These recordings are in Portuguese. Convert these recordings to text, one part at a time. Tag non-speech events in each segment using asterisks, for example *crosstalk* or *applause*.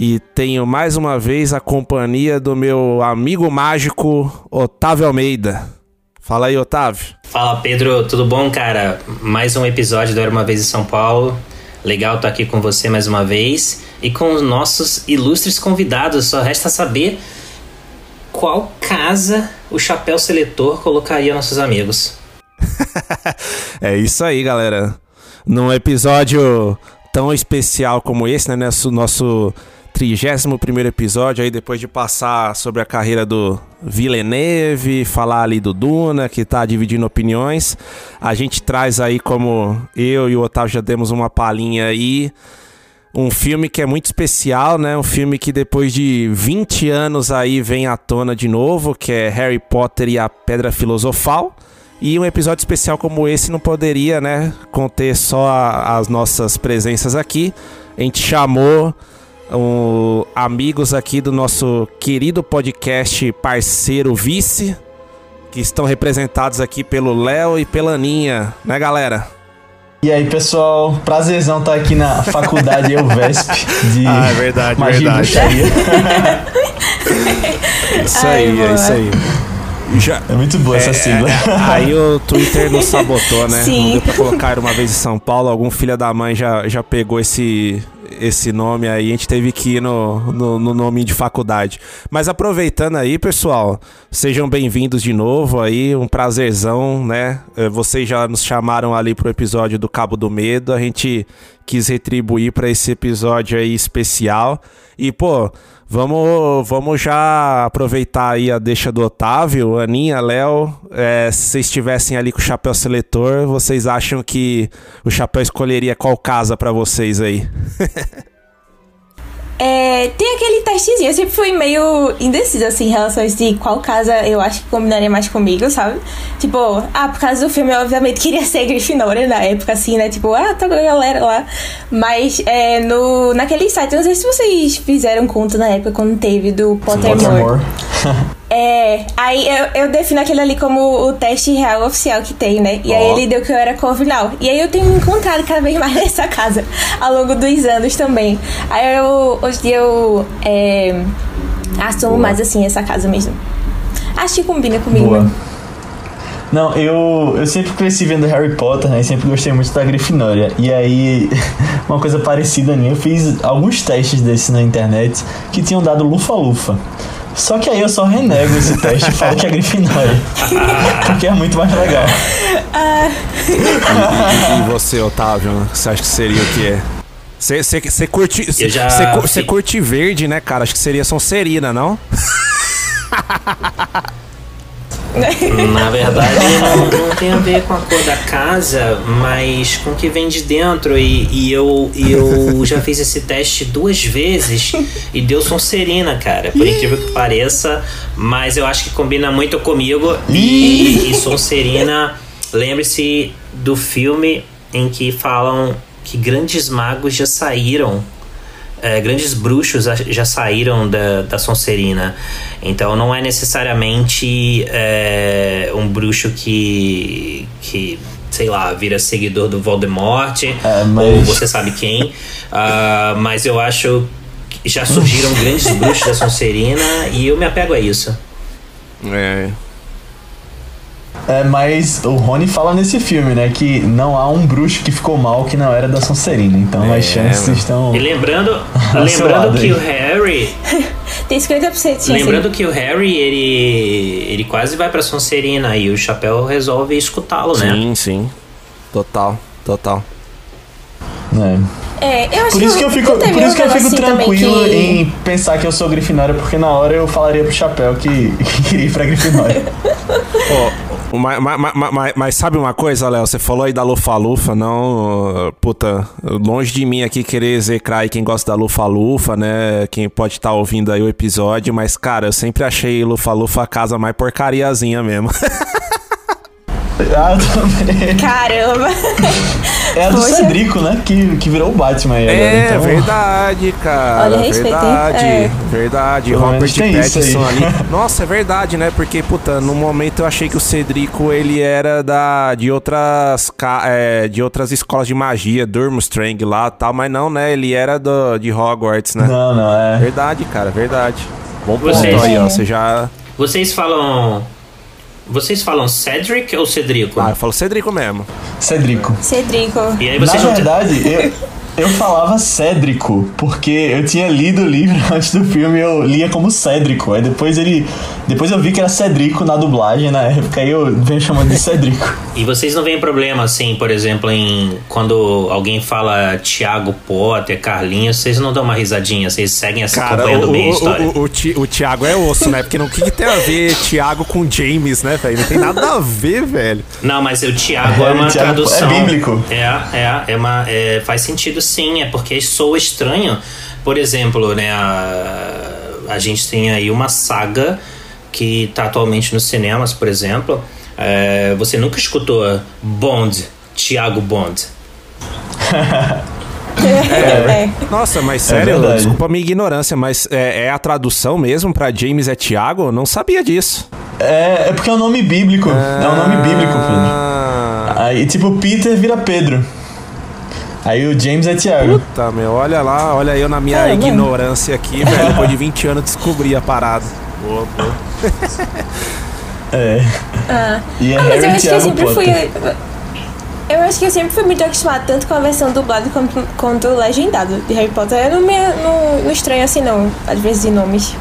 e tenho mais uma vez a companhia do meu amigo mágico Otávio Almeida. Fala aí, Otávio. Fala Pedro, tudo bom, cara? Mais um episódio do Era uma Vez em São Paulo. Legal estar aqui com você mais uma vez e com os nossos ilustres convidados. Só resta saber qual casa o chapéu seletor colocaria nossos amigos. *laughs* É isso aí, galera. Num episódio tão especial como esse, né? Nosso, nosso 31 episódio, aí depois de passar sobre a carreira do Villeneuve, falar ali do Duna, que tá dividindo opiniões, a gente traz aí, como eu e o Otávio já demos uma palhinha aí, um filme que é muito especial, né? Um filme que depois de 20 anos aí vem à tona de novo, que é Harry Potter e a Pedra Filosofal. E um episódio especial como esse não poderia, né, conter só a- as nossas presenças aqui. A gente chamou um, amigos aqui do nosso querido podcast parceiro Vice, que estão representados aqui pelo Léo e pela Aninha, né, galera? E aí, pessoal, prazerzão estar aqui na faculdade EUVESP de Ah, é verdade, Magia verdade. e Bruxaria. *laughs* Isso Ai, aí, boa. é isso aí. Já, É muito boa essa sigla. Aí o Twitter nos sabotou, né? Sim. Não deu pra colocar uma vez em São Paulo. Algum filho da mãe já, já pegou esse, esse nome aí. A gente teve que ir no, no, no nome de faculdade. Mas aproveitando aí, pessoal, sejam bem-vindos de novo aí. Um prazerzão, né? Eh, Vocês já nos chamaram ali pro episódio do Cabo do Medo. A gente quis retribuir pra esse episódio aí especial. E, pô, vamos, vamos já aproveitar aí a deixa do Otávio, Aninha, Léo. é, se vocês estivessem ali com o chapéu seletor, vocês acham que o chapéu escolheria qual casa pra vocês aí? *laughs* É, tem aquele testezinho, eu sempre fui meio indecisa assim, em relação a isso de qual casa eu acho que combinaria mais comigo, sabe? Tipo, ah, por causa do filme eu obviamente *laughs* queria ser Grifinória na época, assim, né? Tipo, ah, tá com a galera lá. Mas é, no, naquele site, eu não sei se vocês fizeram conta na época quando teve do Pottermore. Pottermore. *laughs* É, aí eu, eu defino aquele ali como o teste real oficial que tem, né? E aí Ó. ele deu que eu era corvinal. E aí eu tenho me encontrado cada vez mais *laughs* nessa casa ao longo dos anos também. Aí eu, hoje dia eu é, assumo mais assim essa casa mesmo. Acho que combina comigo. Boa. mesmo. Não, eu, eu sempre cresci vendo Harry Potter, né? E sempre gostei muito da Grifinória. E aí, *laughs* uma coisa parecida a mim, eu fiz alguns testes desses na internet que tinham dado lufa-lufa. Só que aí eu só renego esse teste e falo que é Grifinória. Porque é muito mais legal. E você, Otávio, você acha que seria o que é? Você, você, você curte. Você, já curte verde, né, cara? Acho que seria Sonserina, não? *laughs* *laughs* Na verdade, não, não tem a ver com a cor da casa, mas com o que vem de dentro. E, e eu, eu já fiz esse teste duas vezes e deu Sonserina, cara. Por incrível que pareça, mas eu acho que combina muito comigo. E, e Sonserina, lembre-se do filme em que falam que grandes magos já saíram é, grandes bruxos já- saíram da, da Sonserina. Então não é necessariamente é, um bruxo que, que, sei lá, vira seguidor do Voldemort É, mas- ou você sabe quem. Ah, mas eu acho que já surgiram grandes bruxos da Sonserina e eu me apego a isso. É. É, mas o Rony fala nesse filme, né? Que não há um bruxo que ficou mal que não era da Sonserina. Então É, as chances mano. estão. E lembrando, *laughs* lembrando que aí. o Harry *laughs* Tem 50% sim, sim. Lembrando que o Harry, ele, ele quase vai pra Sonserina e o Chapéu resolve escutá-lo, né? Sim, sim. Total, total. É. É, eu acho Por isso que eu fico, não teve por isso que eu fico assim tranquilo que- em pensar que eu sou Grifinória, porque na hora eu falaria pro Chapéu que, que queria ir pra Grifinória. *laughs* Ó, mas, mas, mas, mas sabe uma coisa, Léo? Você falou aí da Lufa-Lufa, não. Puta, longe de mim aqui querer execrar aí quem gosta da Lufa-Lufa, né? Quem pode estar ouvindo aí o episódio, mas, cara, eu sempre achei Lufa-Lufa a casa mais porcariazinha mesmo. *laughs* ah, eu também. Caramba! É a do Poxa. Cedrico, né? Que, que virou o Batman aí agora. É, então... verdade, cara. Olha, verdade, É. verdade. Pelo Robert menos tem isso Pattinson aí. ali. *laughs* Nossa, é verdade, né? Porque, puta, no momento eu achei que o Cedrico, ele era da, de outras ca- é, de outras escolas de magia, Durmstrang lá e tal, mas não, né? Ele era do, de Hogwarts, né? Não, não, é. Verdade, cara, verdade. Bom ponto Vocês- aí, ó. Você já... Vocês falam. Vocês falam Cedric ou Cedrico? Ah, eu falo Cedrico mesmo. Cedrico. Cedrico. e aí Na vocês não. verdade, eu, *laughs* eu falava Cédrico, porque eu tinha lido o livro *laughs* antes do filme eu lia como Cédrico. Aí depois ele. Depois eu vi que era Cedrico na dublagem na época, aí eu venho chamando de Cédrico. *laughs* E vocês não veem problema, assim, por exemplo, em quando alguém fala Thiago Potter, Carlinhos, vocês não dão uma risadinha, vocês seguem assim, Cara, acompanhando o, bem a o, história. o, o, Ti- o Thiago é osso, né? Porque não o que, que tem a ver Thiago com James, né, velho? Não tem nada a ver, velho. Não, mas o Thiago é É, uma o Thiago é tradução. bíblico. É, é, é uma. é, faz sentido sim, é porque soa estranho. Por exemplo, né, a, a gente tem aí uma saga que tá atualmente nos cinemas, por exemplo. É, você nunca escutou Bond, Thiago Bond. É. Nossa, mas sério, verdade. desculpa a minha ignorância, mas é, é a tradução mesmo pra James é Thiago? Eu não sabia disso. É, é porque é um nome bíblico. É um nome bíblico, Pedro. Ah, Aí, tipo, Peter vira Pedro. Aí o James é Tiago. Puta, meu, olha lá, olha eu na minha É, mano. ignorância aqui, velho. Depois de 20 anos descobri a parada. Boa, boa. *laughs* É. Ah. E é Ah, mas eu acho que eu Thiago sempre fui. Potter. Eu acho que eu sempre fui muito acostumada tanto com a versão dublada quanto, quanto legendada de Harry Potter. Eu não me não, não estranho assim, não, às vezes de nomes.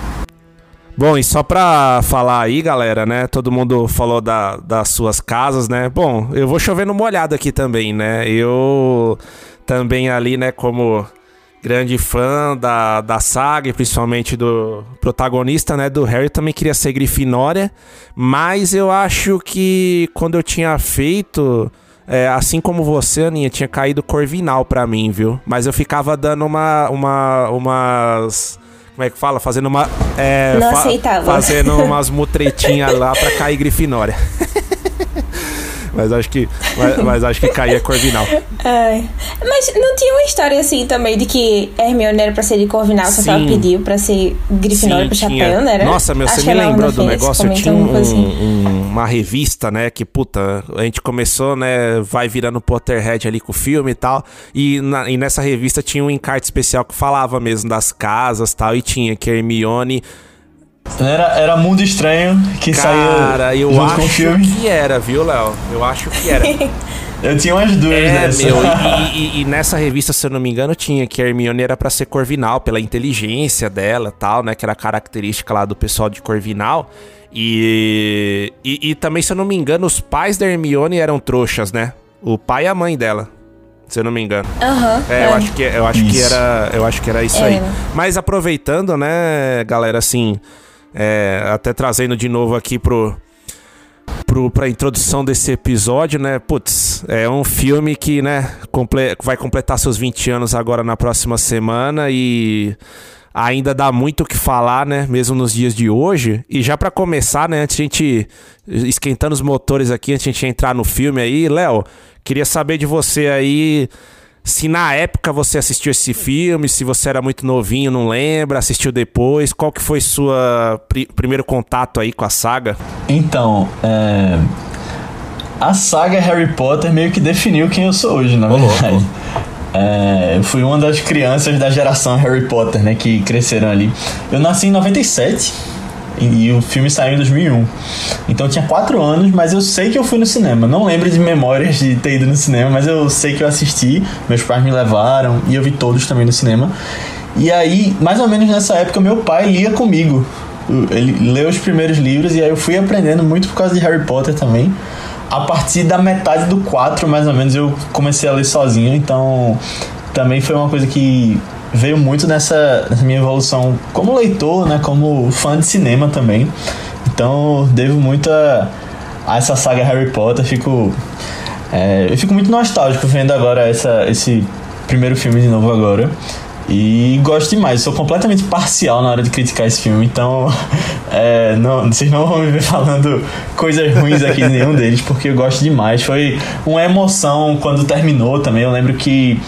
Bom, e só pra falar aí, galera, né? Todo mundo falou da, das suas casas, né? Bom, eu vou chover no molhado aqui também, né? Eu também ali, né, como grande fã da, da saga, principalmente do protagonista, né, do Harry, também queria ser Grifinória, mas eu acho que quando eu tinha feito, é, assim como você, Aninha, tinha caído Corvinal pra mim, viu? Mas eu ficava dando uma, uma, umas... Como é que fala? Fazendo uma... é, Não aceitava. Fazendo *laughs* umas mutretinhas lá pra cair Grifinória. *laughs* mas acho que... Mas, mas acho que caía Corvinal. Ai. Mas não tinha uma história assim também de que Hermione era pra ser de Corvinal, só que ela Sim. pediu pra ser Grifinória pro chapéu, né? Nossa, meu, Acho você me lembrou do negócio. Eu tinha um- assim. um- uma revista, né? Que, puta, a gente começou, né? Vai virando Potterhead ali com o filme e tal. E, na- e nessa revista tinha um encarte especial que falava mesmo das casas e tal. E tinha que a Hermione. Era, era Mundo Estranho que Cara, saiu eu junto com o acho filme. que era, viu, Léo? Eu acho que era. *laughs* Eu tinha umas duas É, meu, *laughs* e, e- e nessa revista, se eu não me engano, tinha que a Hermione era pra ser Corvinal, pela inteligência dela tal, né? Que era característica lá do pessoal de Corvinal. E, e, e também, se eu não me engano, os pais da Hermione eram trouxas, né? O pai e a mãe dela. Se eu não me engano. Aham. É, eu acho que, eu acho que Isso. era. Eu acho que era isso aí. Era. Mas aproveitando, né, galera, assim. É, até trazendo de novo aqui pro. Pro, introdução desse episódio, né? Putz, é um filme que, né, comple- vai completar seus 20 anos agora na próxima semana e ainda dá muito o que falar, né? Mesmo nos dias de hoje. E já pra começar, né, antes de a gente esquentando os motores aqui, antes de a gente entrar no filme aí, Léo, queria saber de você aí se na época você assistiu esse filme, se você era muito novinho, não lembra, assistiu depois, qual que foi sua pri- primeiro contato aí com a saga? Então, é... a saga Harry Potter meio que definiu quem eu sou hoje, na verdade. É, eu fui uma das crianças da geração Harry Potter, né, que cresceram ali. Eu nasci em 97 e, e o filme saiu em 2001. Então eu tinha 4 anos, mas eu sei que eu fui no cinema. Não lembro de memórias de ter ido no cinema, mas eu sei que eu assisti. Meus pais me levaram e eu vi todos também no cinema. E aí, mais ou menos nessa época, meu pai lia comigo. Ele leu os primeiros livros e aí eu fui aprendendo muito por causa de Harry Potter também. A partir da metade do 4, mais ou menos, eu comecei a ler sozinho, então também foi uma coisa que veio muito nessa, nessa minha evolução como leitor, né, como fã de cinema também. Então, devo muito a, a essa saga Harry Potter, fico é, eu fico muito nostálgico vendo agora essa, esse primeiro filme de novo agora. E gosto demais, sou completamente parcial na hora de criticar esse filme, então *laughs* é, não, vocês não vão me ver falando coisas ruins aqui de nenhum deles, porque eu gosto demais. Foi uma emoção quando terminou também. Eu lembro que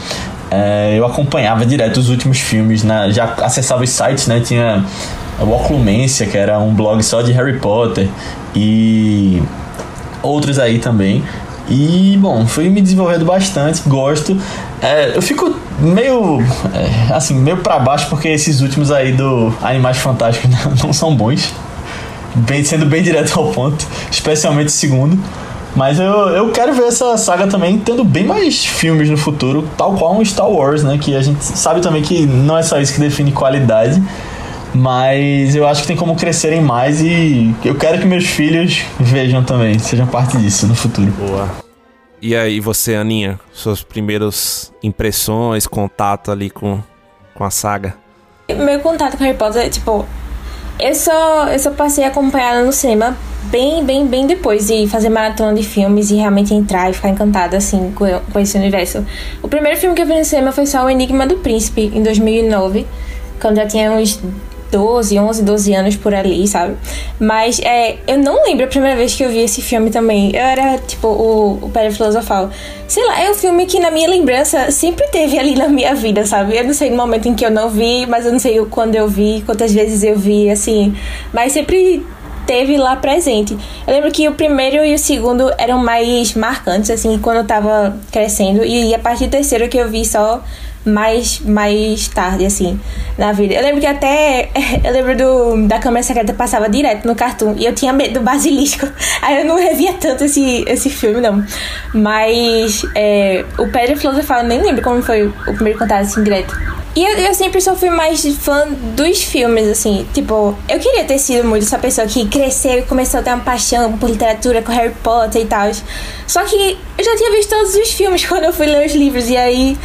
é, eu acompanhava direto os últimos filmes, já acessava os sites, né? Tinha o Oclumência, que era um blog só de Harry Potter, e outros aí também. E, bom, fui me desenvolvendo bastante, gosto. É, eu fico meio, é, assim, meio pra baixo porque esses últimos aí do Animais Fantásticos *laughs* não são bons. Bem, sendo bem direto ao ponto, especialmente o segundo. Mas eu, eu quero ver essa saga também tendo bem mais filmes no futuro, tal qual um Star Wars, né? Que a gente sabe também que não é só isso que define qualidade. Mas eu acho que tem como crescerem mais e eu quero que meus filhos vejam também, sejam parte disso no futuro. Boa. E aí, você, Aninha, suas primeiras impressões, contato ali com, com a saga? Meu contato com Harry Potter, tipo, eu só, eu só passei a acompanhar no cinema bem, bem, bem depois de fazer maratona de filmes e realmente entrar e ficar encantada, assim, com, com esse universo. O primeiro filme que eu vi no cinema foi só O Enigma do Príncipe, em 2009, quando já tinha uns 12, 11, 12 anos por ali, sabe? Mas é, eu não lembro a primeira vez que eu vi esse filme também. Eu era, tipo, o, o Pedro Filosofal. Sei lá, é um filme que na minha lembrança sempre teve ali na minha vida, sabe? Eu não sei no momento em que eu não vi, mas eu não sei quando eu vi, quantas vezes eu vi, assim. Mas sempre teve lá presente. Eu lembro que o primeiro e o segundo eram mais marcantes, assim, quando eu tava crescendo. E a partir do terceiro que eu vi só mais, mais tarde, assim, na vida. Eu lembro que até. *laughs* Eu lembro do, da câmera secreta passava direto no cartoon. E eu tinha medo do basilisco. *laughs* Aí eu não revia tanto esse, esse filme, não. Mas é, o Pedro Filosofal, eu nem lembro como foi o primeiro contato assim direto. E eu, eu, sempre só fui mais fã dos filmes, assim. Tipo, eu queria ter sido muito essa pessoa que cresceu e começou a ter uma paixão por literatura, com Harry Potter e tal. Só que eu já tinha visto todos os filmes *laughs* quando eu fui ler os livros. E aí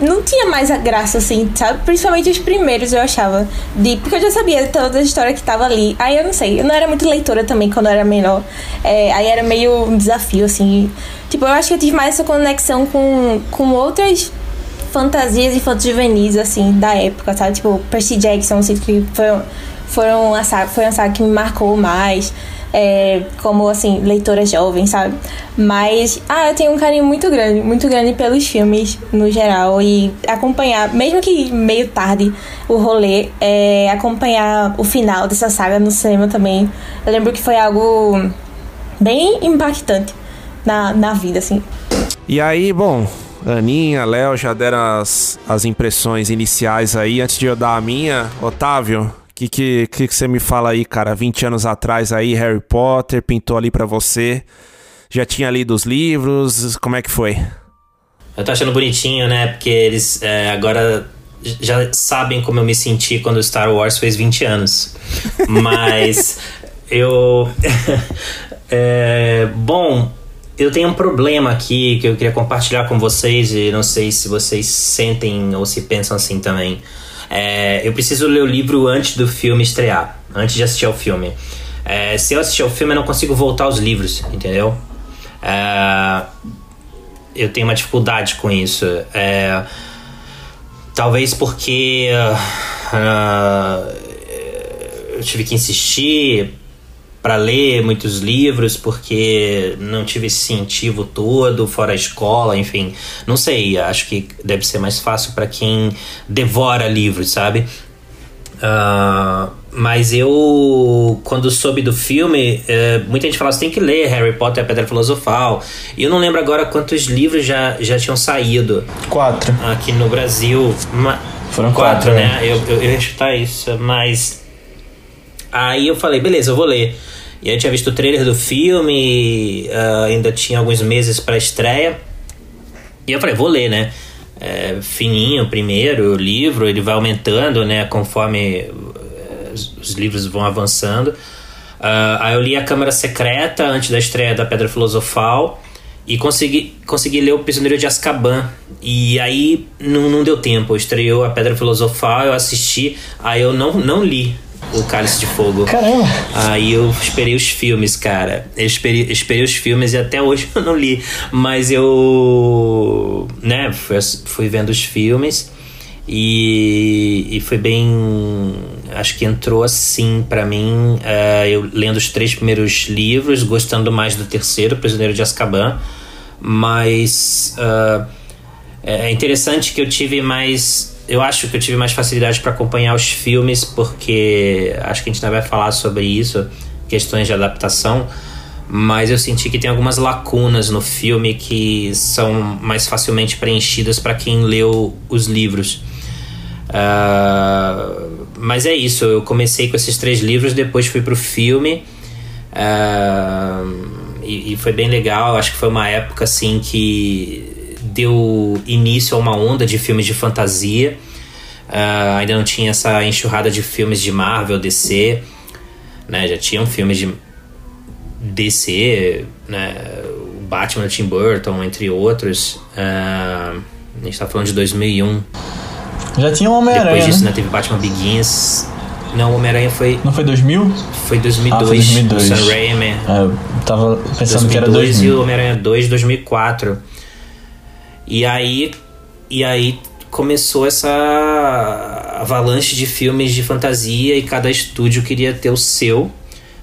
não tinha mais a graça, assim, sabe? Principalmente os primeiros, eu achava. De, porque eu já sabia toda a história que tava ali. Aí eu não sei, eu não era muito leitora também quando eu era menor. É, aí era meio um desafio, assim. Tipo, eu acho que eu tive mais essa conexão com, com outras fantasias e fotos juvenis, assim, da época, sabe? Tipo, Percy Jackson, assim, que foi, foram foi uma saga que me marcou mais é, como assim, leitora jovem, sabe? Mas, ah, eu tenho um carinho muito grande, muito grande pelos filmes no geral e acompanhar, mesmo que meio tarde, o rolê, é, acompanhar o final dessa saga no cinema também. Eu lembro que foi algo bem impactante na, na vida, assim. E aí, bom, Aninha, Léo já deram as, as impressões iniciais aí. Antes de eu dar a minha, Otávio, que, que, que, você me fala aí, cara? 20 anos atrás aí, Harry Potter pintou ali para você. Já tinha lido os livros? Como é que foi? Eu tô achando bonitinho, né? Porque eles é, agora já sabem como eu me senti quando Star Wars fez 20 anos. Mas *laughs* eu. *laughs* é, bom, eu tenho um problema aqui que eu queria compartilhar com vocês e não sei se vocês sentem ou se pensam assim também. É, eu preciso ler o livro antes do filme estrear, antes de assistir ao filme. É, se eu assistir ao filme, eu não consigo voltar aos livros, entendeu? É, eu tenho uma dificuldade com isso. É, talvez porque uh, eu tive que insistir para ler muitos livros porque não tive esse incentivo todo fora a escola, enfim, não sei, acho que deve ser mais fácil para quem devora livros, sabe? Uh, mas eu, quando soube do filme, uh, muita gente falava: você tem que ler Harry Potter e a Pedra Filosofal. E eu não lembro agora quantos livros já, já tinham saído. Quatro. Aqui no Brasil. Foram quatro, quatro né? Eu, eu, eu ia chutar isso, mas. Aí eu falei: beleza, eu vou ler. E eu tinha visto o trailer do filme, uh, ainda tinha alguns meses para estreia. E eu falei, vou ler, né? é, fininho primeiro, o livro, ele vai aumentando, né, conforme os, os livros vão avançando. Uh, aí eu li A Câmara Secreta antes da estreia da Pedra Filosofal e consegui, consegui ler O Prisioneiro de Azkaban. E aí não, não deu tempo. Estreou A Pedra Filosofal, eu assisti, aí eu não, não li o Cálice de Fogo. Caramba! Aí eu esperei os filmes, cara. Eu esperei, esperei os filmes e até hoje *laughs* eu não li. Mas eu. né, fui, fui vendo os filmes e, e foi bem. Acho que entrou assim para mim. Uh, eu lendo os três primeiros livros, gostando mais do terceiro, Prisioneiro de Azkaban. Mas. Uh, é interessante que eu tive mais eu acho que eu tive mais facilidade para acompanhar os filmes, porque acho que a gente ainda vai falar sobre isso, questões de adaptação, mas eu senti que tem algumas lacunas no filme que são mais facilmente preenchidas para quem leu os livros. Uh, mas é isso, eu comecei com esses três livros, depois fui pro filme. Uh, e, e, foi bem legal, acho que foi uma época assim que deu início a uma onda de filmes de fantasia. Uh, ainda não tinha essa enxurrada de filmes de Marvel, DC, né? Já tinham filmes de DC, né? O Batman Tim Burton, entre outros. Uh, a gente tá falando de 2001. Já tinha o Homem-Aranha. Depois disso, né? né? Teve Batman Begins. Não, o Homem-Aranha foi. Não foi 2000? Foi 2002. Ah, foi 2002. O Sam Raimi. É, eu tava pensando 2002 que era 2000. e o Homem-Aranha 2, 2004. E aí, e aí começou essa avalanche de filmes de fantasia e cada estúdio queria ter o seu,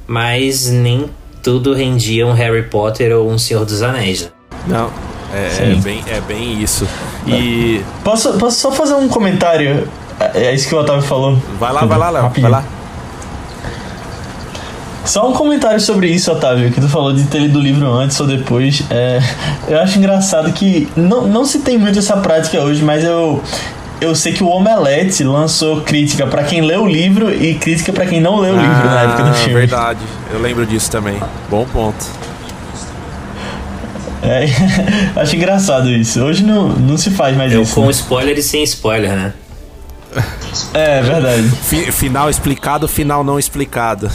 mas nem tudo rendia um Harry Potter ou um Senhor dos Anéis. Né? Não, é, é, bem, é bem isso. E. Posso, posso só fazer um comentário? É, é isso que o Otávio falou. Vai lá, vai lá, Léo. Vai lá. Só um comentário sobre isso, Otávio, que tu falou de ter lido o livro antes ou depois. É, eu acho engraçado que não, não se tem muito essa prática hoje, mas eu, eu sei que o Omelete lançou crítica para quem leu o livro e crítica para quem não leu o ah, livro na época do filme. Verdade, eu lembro disso também. Bom ponto. É, *laughs* acho engraçado isso. Hoje não, não se faz mais eu isso. Com né? spoiler e sem spoiler, né? É, verdade. Final explicado, final não explicado.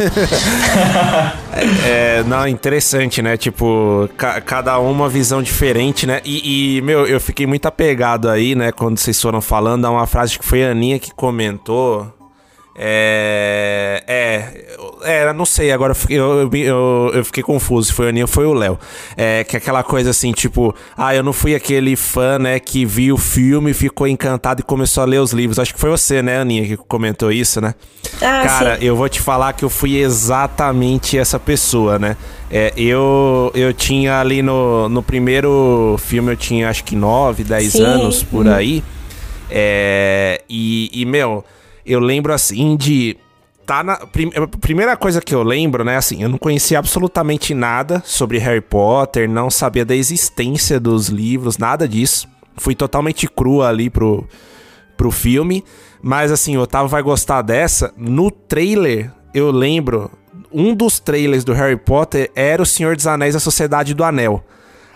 *laughs* é, não, interessante, né? Tipo, ca cada uma visão diferente, né? E, e, meu, eu fiquei muito apegado aí, né? Quando vocês foram falando, a uma frase que foi a Aninha que comentou é. É. É, não sei, agora eu, eu, eu, eu fiquei confuso se foi o Aninha ou foi o Léo. É, que é aquela coisa assim, tipo, ah, eu não fui aquele fã, né, que viu o filme, ficou encantado e começou a ler os livros. Acho que foi você, né, Aninha, que comentou isso, né? Ah, Cara, sim. eu vou te falar que eu fui exatamente essa pessoa, né? É, eu, eu tinha ali no, no primeiro filme, eu tinha acho que 9, 10 sim. anos por uhum. aí. É, e, e, meu eu lembro assim de tá na prim, primeira coisa que eu lembro, né, assim, eu não conhecia absolutamente nada sobre Harry Potter, não sabia da existência dos livros, nada disso. Fui totalmente crua ali pro pro filme, mas assim, o Otávio vai gostar dessa. No trailer, eu lembro um dos trailers do Harry Potter era o Senhor dos Anéis A Sociedade do Anel.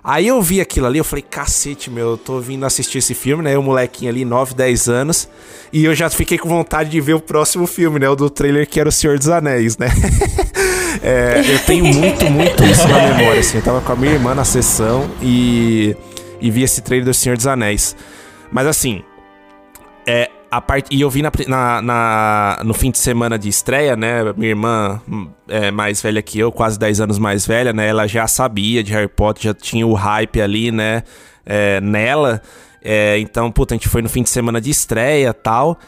Aí eu vi aquilo ali, eu falei, cacete, meu, eu tô vindo assistir esse filme, né? Eu, molequinho ali, 9, 10 anos. E eu já fiquei com vontade de ver o próximo filme, né? O do trailer que era O Senhor dos Anéis, né? *laughs* é, eu tenho muito, muito isso na memória, assim. Eu tava com a minha irmã na sessão e, e vi esse trailer do Senhor dos Anéis. Mas assim, é, a parte e eu vi na, na, na, no fim de semana de estreia, né? Minha irmã é mais velha que eu, quase 10 anos mais velha, né? Ela já sabia de Harry Potter, já tinha o hype ali, né? É, nela. É, então, puta, a gente foi no fim de semana de estreia tal.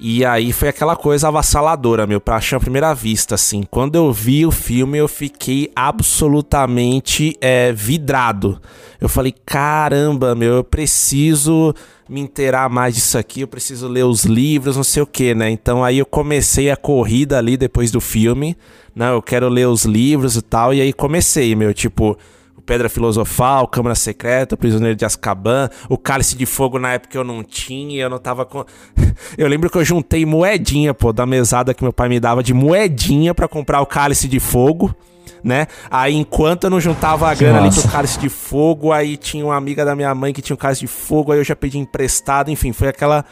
E aí foi aquela coisa avassaladora, meu, pra achar a primeira vista, assim. Quando eu vi o filme, eu fiquei absolutamente é, vidrado. Eu falei, caramba, meu, eu preciso me inteirar mais disso aqui, eu preciso ler os livros, não sei o que, né? Então aí eu comecei a corrida ali depois do filme, né? Eu quero ler os livros e tal, e aí comecei, meu, tipo, Pedra Filosofal, Câmara Secreta, Prisioneiro de Azkaban, o Cálice de Fogo na época eu não tinha, eu não tava com... *laughs* eu lembro que eu juntei moedinha, pô, da mesada que meu pai me dava de moedinha para comprar o Cálice de Fogo, né? Aí enquanto eu não juntava a grana ali massa. pro cálice de fogo, aí tinha uma amiga da minha mãe que tinha um cálice de fogo, aí eu já pedi emprestado, enfim, foi aquela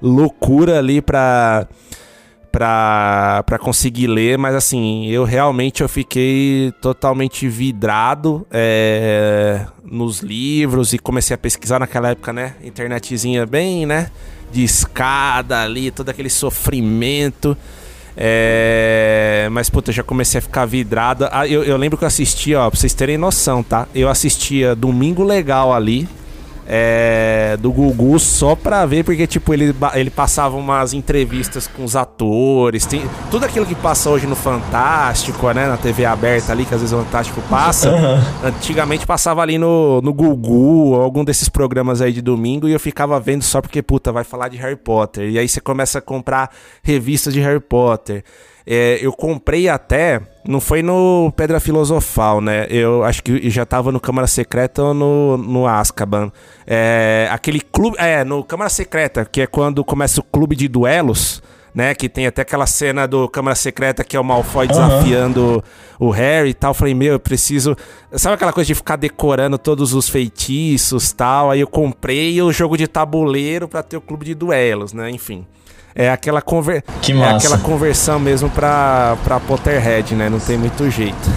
loucura ali pra pra, pra conseguir ler, mas assim, eu realmente eu fiquei totalmente vidrado é, nos livros e comecei a pesquisar naquela época, né? Internetzinha bem, né? De escada ali, todo aquele sofrimento. É, mas, puta, já comecei a ficar vidrado. Ah, eu, eu lembro que eu assistia, ó, pra vocês terem noção, tá? Eu assistia Domingo Legal ali, é, do Gugu só pra ver, porque, tipo, ele, ele passava umas entrevistas com os atores, tem tudo aquilo que passa hoje no Fantástico, né, na TV aberta ali, que às vezes o Fantástico passa, antigamente passava ali no, no Gugu, algum desses programas aí de domingo, e eu ficava vendo só porque, puta, vai falar de Harry Potter, e aí você começa a comprar revistas de Harry Potter. É, eu comprei até, não foi no Pedra Filosofal, né? Eu acho que já tava no Câmara Secreta ou no, no Azkaban. É, aquele clube. É, no Câmara Secreta, que é quando começa o clube de duelos, né? Que tem até aquela cena do Câmara Secreta que é o Malfoy desafiando o Harry e tal. Eu falei, meu, eu preciso. Sabe aquela coisa de ficar decorando todos os feitiços tal? Aí eu comprei o jogo de tabuleiro pra ter o clube de duelos, né? Enfim. É aquela, conver... É aquela conversão mesmo pra, pra Potterhead, né? Não tem muito jeito.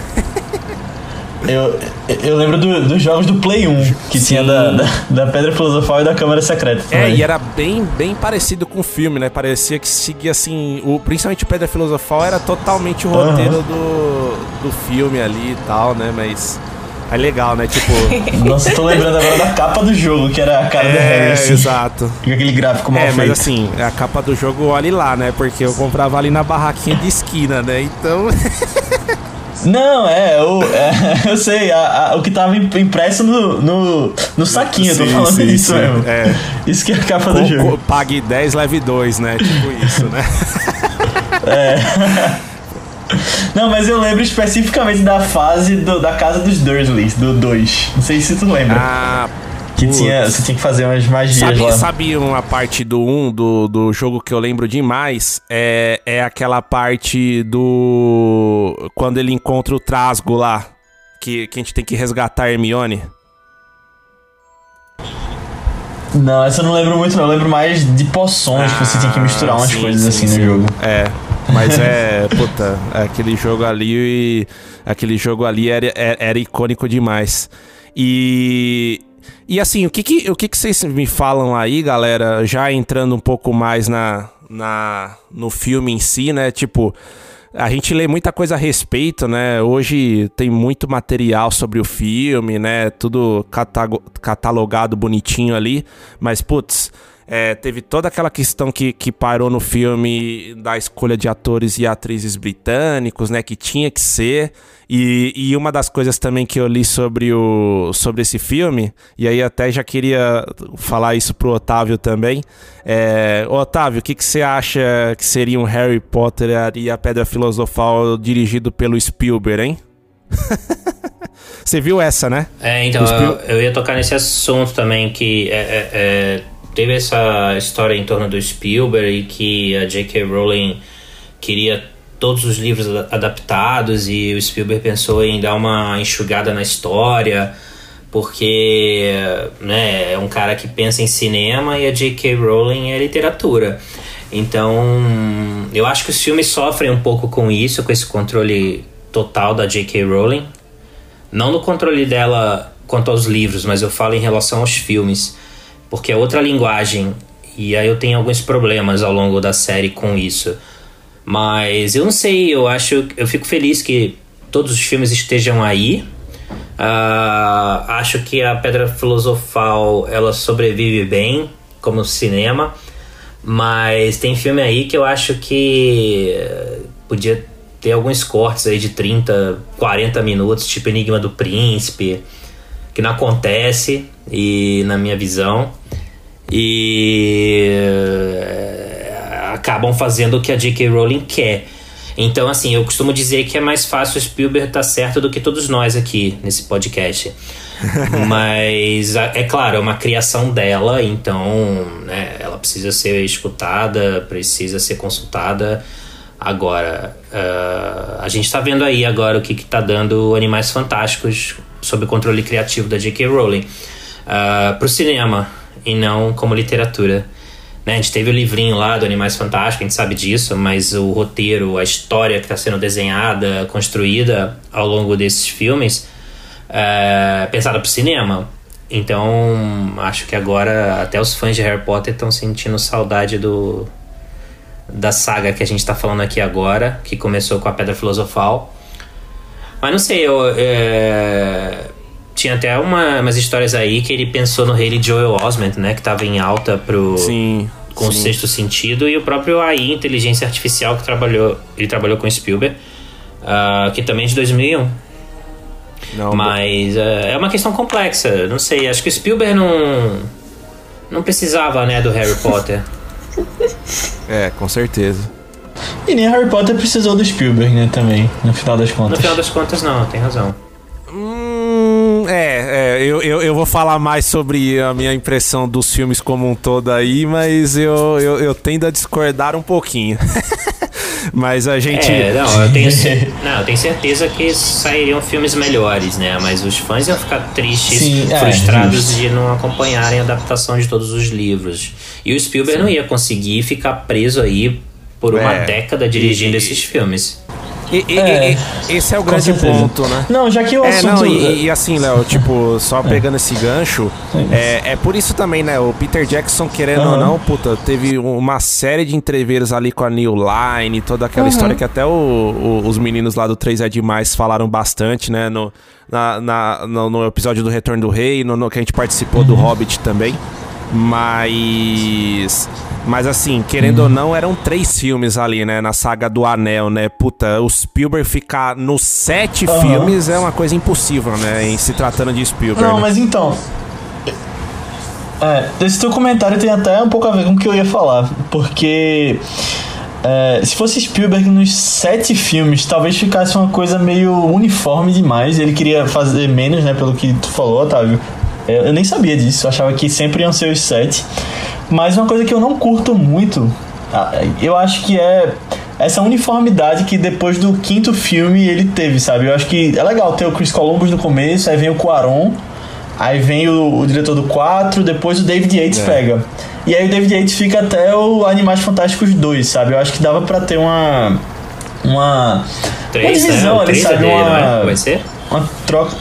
Eu, eu lembro do- dos jogos do Play 1, que tinha da, da, da Pedra Filosofal e da Câmara Secreta. É, também. e era bem, bem parecido com o filme, né? Parecia que seguia assim. O, principalmente o Pedra Filosofal era totalmente o roteiro do, do filme ali e tal, né? Mas. É legal, né? Tipo. *laughs* Nossa, eu tô lembrando agora da capa do jogo, que era a cara do Harry, é, assim. exato. Com aquele gráfico mal É, mas feito. assim, a capa do jogo, olhe lá, né? Porque eu comprava ali na barraquinha de esquina, né? Então. *laughs* Não, é, o, é, *laughs* eu sei, a- a- o que tava im- impresso no, no, no saquinho, eu tô Sim, falando sim, isso sim. mesmo. É. Isso que é a capa do jogo. pague 10, leve 2, né? Tipo isso, né? Não, mas eu lembro especificamente da fase do- da casa dos Dursleys, do 2. Não sei se tu lembra. Ah. que putz. tinha, você tinha que fazer umas magias Sabe, lá. sabe uma parte do 1 do, do jogo que eu lembro demais? É, é aquela parte do. Quando ele encontra o Trasgo lá. Que, que a gente tem que resgatar Hermione. Não, essa eu não lembro muito, não. Eu lembro mais de poções, que você tinha que misturar umas Ah, sim, coisas sim, assim sim. no jogo. É. Mas é, *laughs* puta, aquele jogo ali. Aquele jogo ali era, era, icônico demais. E. E assim, o que que, o que que vocês me falam aí, galera? Já entrando um pouco mais na, na, no filme em si, né? Tipo, a gente lê muita coisa a respeito, né? Hoje tem muito material sobre o filme, né? Tudo catalogado bonitinho ali. Mas, putz, é, teve toda aquela questão que, que parou no filme da escolha de atores e atrizes britânicos, né? Que tinha que ser. E, e uma das coisas também que eu li sobre, o, sobre esse filme, e aí até já queria falar isso pro Otávio também. É, Otávio, o que, que você acha que seria um Harry Potter e a Pedra Filosofal dirigido pelo Spielberg, hein? *laughs* Você viu essa, né? É, então, Os eu, eu ia tocar nesse assunto também, que é, é, é, teve essa história em torno do Spielberg e que a J.K. Rowling queria todos os livros ada- adaptados e o Spielberg pensou em dar uma enxugada na história, porque né, é um cara que pensa em cinema e a J.K. Rowling é literatura. Então, eu acho que os filmes sofrem um pouco com isso, com esse controle total da J.K. Rowling. Não no controle dela quanto aos livros, mas eu falo em relação aos filmes. Porque é outra linguagem. E aí eu tenho alguns problemas ao longo da série com isso. Mas eu não sei, eu acho. Eu fico feliz que todos os filmes estejam aí. Ah, acho que a Pedra Filosofal ela sobrevive bem como cinema. Mas tem filme aí que eu acho que eh, podia ter alguns cortes aí de 30, 40 minutos, tipo Enigma do Príncipe, que não acontece, e na minha visão. E eh, acabam fazendo o que a J.K. Rowling quer. Então, assim, eu costumo dizer que é mais fácil o Spielberg estar certo do que todos nós aqui nesse podcast. *laughs* Mas, é claro, é uma criação dela, então né, ela precisa ser escutada, precisa ser consultada. Agora, uh, a gente está vendo aí agora o que está dando Animais Fantásticos sob o controle criativo da J.K. Rowling uh, para o cinema e não como literatura. Né? A gente teve o livrinho lá do Animais Fantásticos, a gente sabe disso, mas o roteiro, a história que está sendo desenhada, construída ao longo desses filmes, é pensada para o cinema. Então, acho que agora até os fãs de Harry Potter estão sentindo saudade do, da saga que a gente está falando aqui agora, que começou com a Pedra Filosofal. Mas não sei, eu. É... Tinha até uma, umas histórias aí que ele pensou no Haley Joel Osment, né? Que estava em alta pro. Sim. Com o sexto sentido, e o próprio AI, inteligência artificial, que trabalhou. Ele trabalhou com Spielberg, uh, que também é de 2001. Não, Mas uh, é uma questão complexa, não sei. Acho que o Spielberg não. Não precisava, né, do Harry Potter. *laughs* É, com certeza. E nem Harry Potter precisou do Spielberg, né, também, no final das No contas. final das contas, não, tem razão. Hum, é, é eu, eu, eu vou falar mais sobre a minha impressão dos filmes como um todo aí, mas eu, eu, eu tendo a discordar um pouquinho. *laughs* mas a gente. É, não, eu tenho, cer- não, eu tenho certeza que sairiam filmes melhores, né? Mas os fãs iam ficar tristes, Sim, é, frustrados justo. de não acompanharem a adaptação de todos os livros. E o Spielberg não ia conseguir ficar preso aí por uma É. década dirigindo E- esses filmes. E- e- É, e- esse é o grande ponto, né? Não, já que o É, assunto. não, e, e assim, Léo, tipo, só pegando esse gancho, é, é por isso também, né? O Peter Jackson, querendo ou Aham. não, puta, teve uma série de entreveiros ali com a New Line, toda aquela história que até o- o- os meninos lá do 3 é Demais falaram bastante, né? No, na, na- no, no episódio do Retorno do Rei, no, no que a gente participou do Hobbit também. Mas. Mas assim, querendo ou não, eram três filmes ali, né? Na saga do Anel, né? Puta, o Spielberg ficar nos sete Aham. filmes é uma coisa impossível, né? Em se tratando de Spielberg. Não, né? mas então. É, esse teu comentário tem até um pouco a ver com o que eu ia falar. Porque. é, se fosse Spielberg nos sete filmes, talvez ficasse uma coisa meio uniforme demais. Ele queria fazer menos, né? Pelo que tu falou, Otávio. Eu nem sabia disso, eu achava que sempre iam ser os sete. Mas uma coisa que eu não curto muito, eu acho que é essa uniformidade que depois do quinto filme ele teve, sabe? Eu acho que é legal ter o Chris Columbus no começo, aí vem o Cuaron, aí vem o, o diretor do 4, depois o David Yates É. pega. E aí o David Yates fica até o Animais Fantásticos 2, sabe? Eu acho que dava pra ter uma. Uma. Três, uma né? divisão O ali, é sabe? dele, uma? Vai ser? uma troca.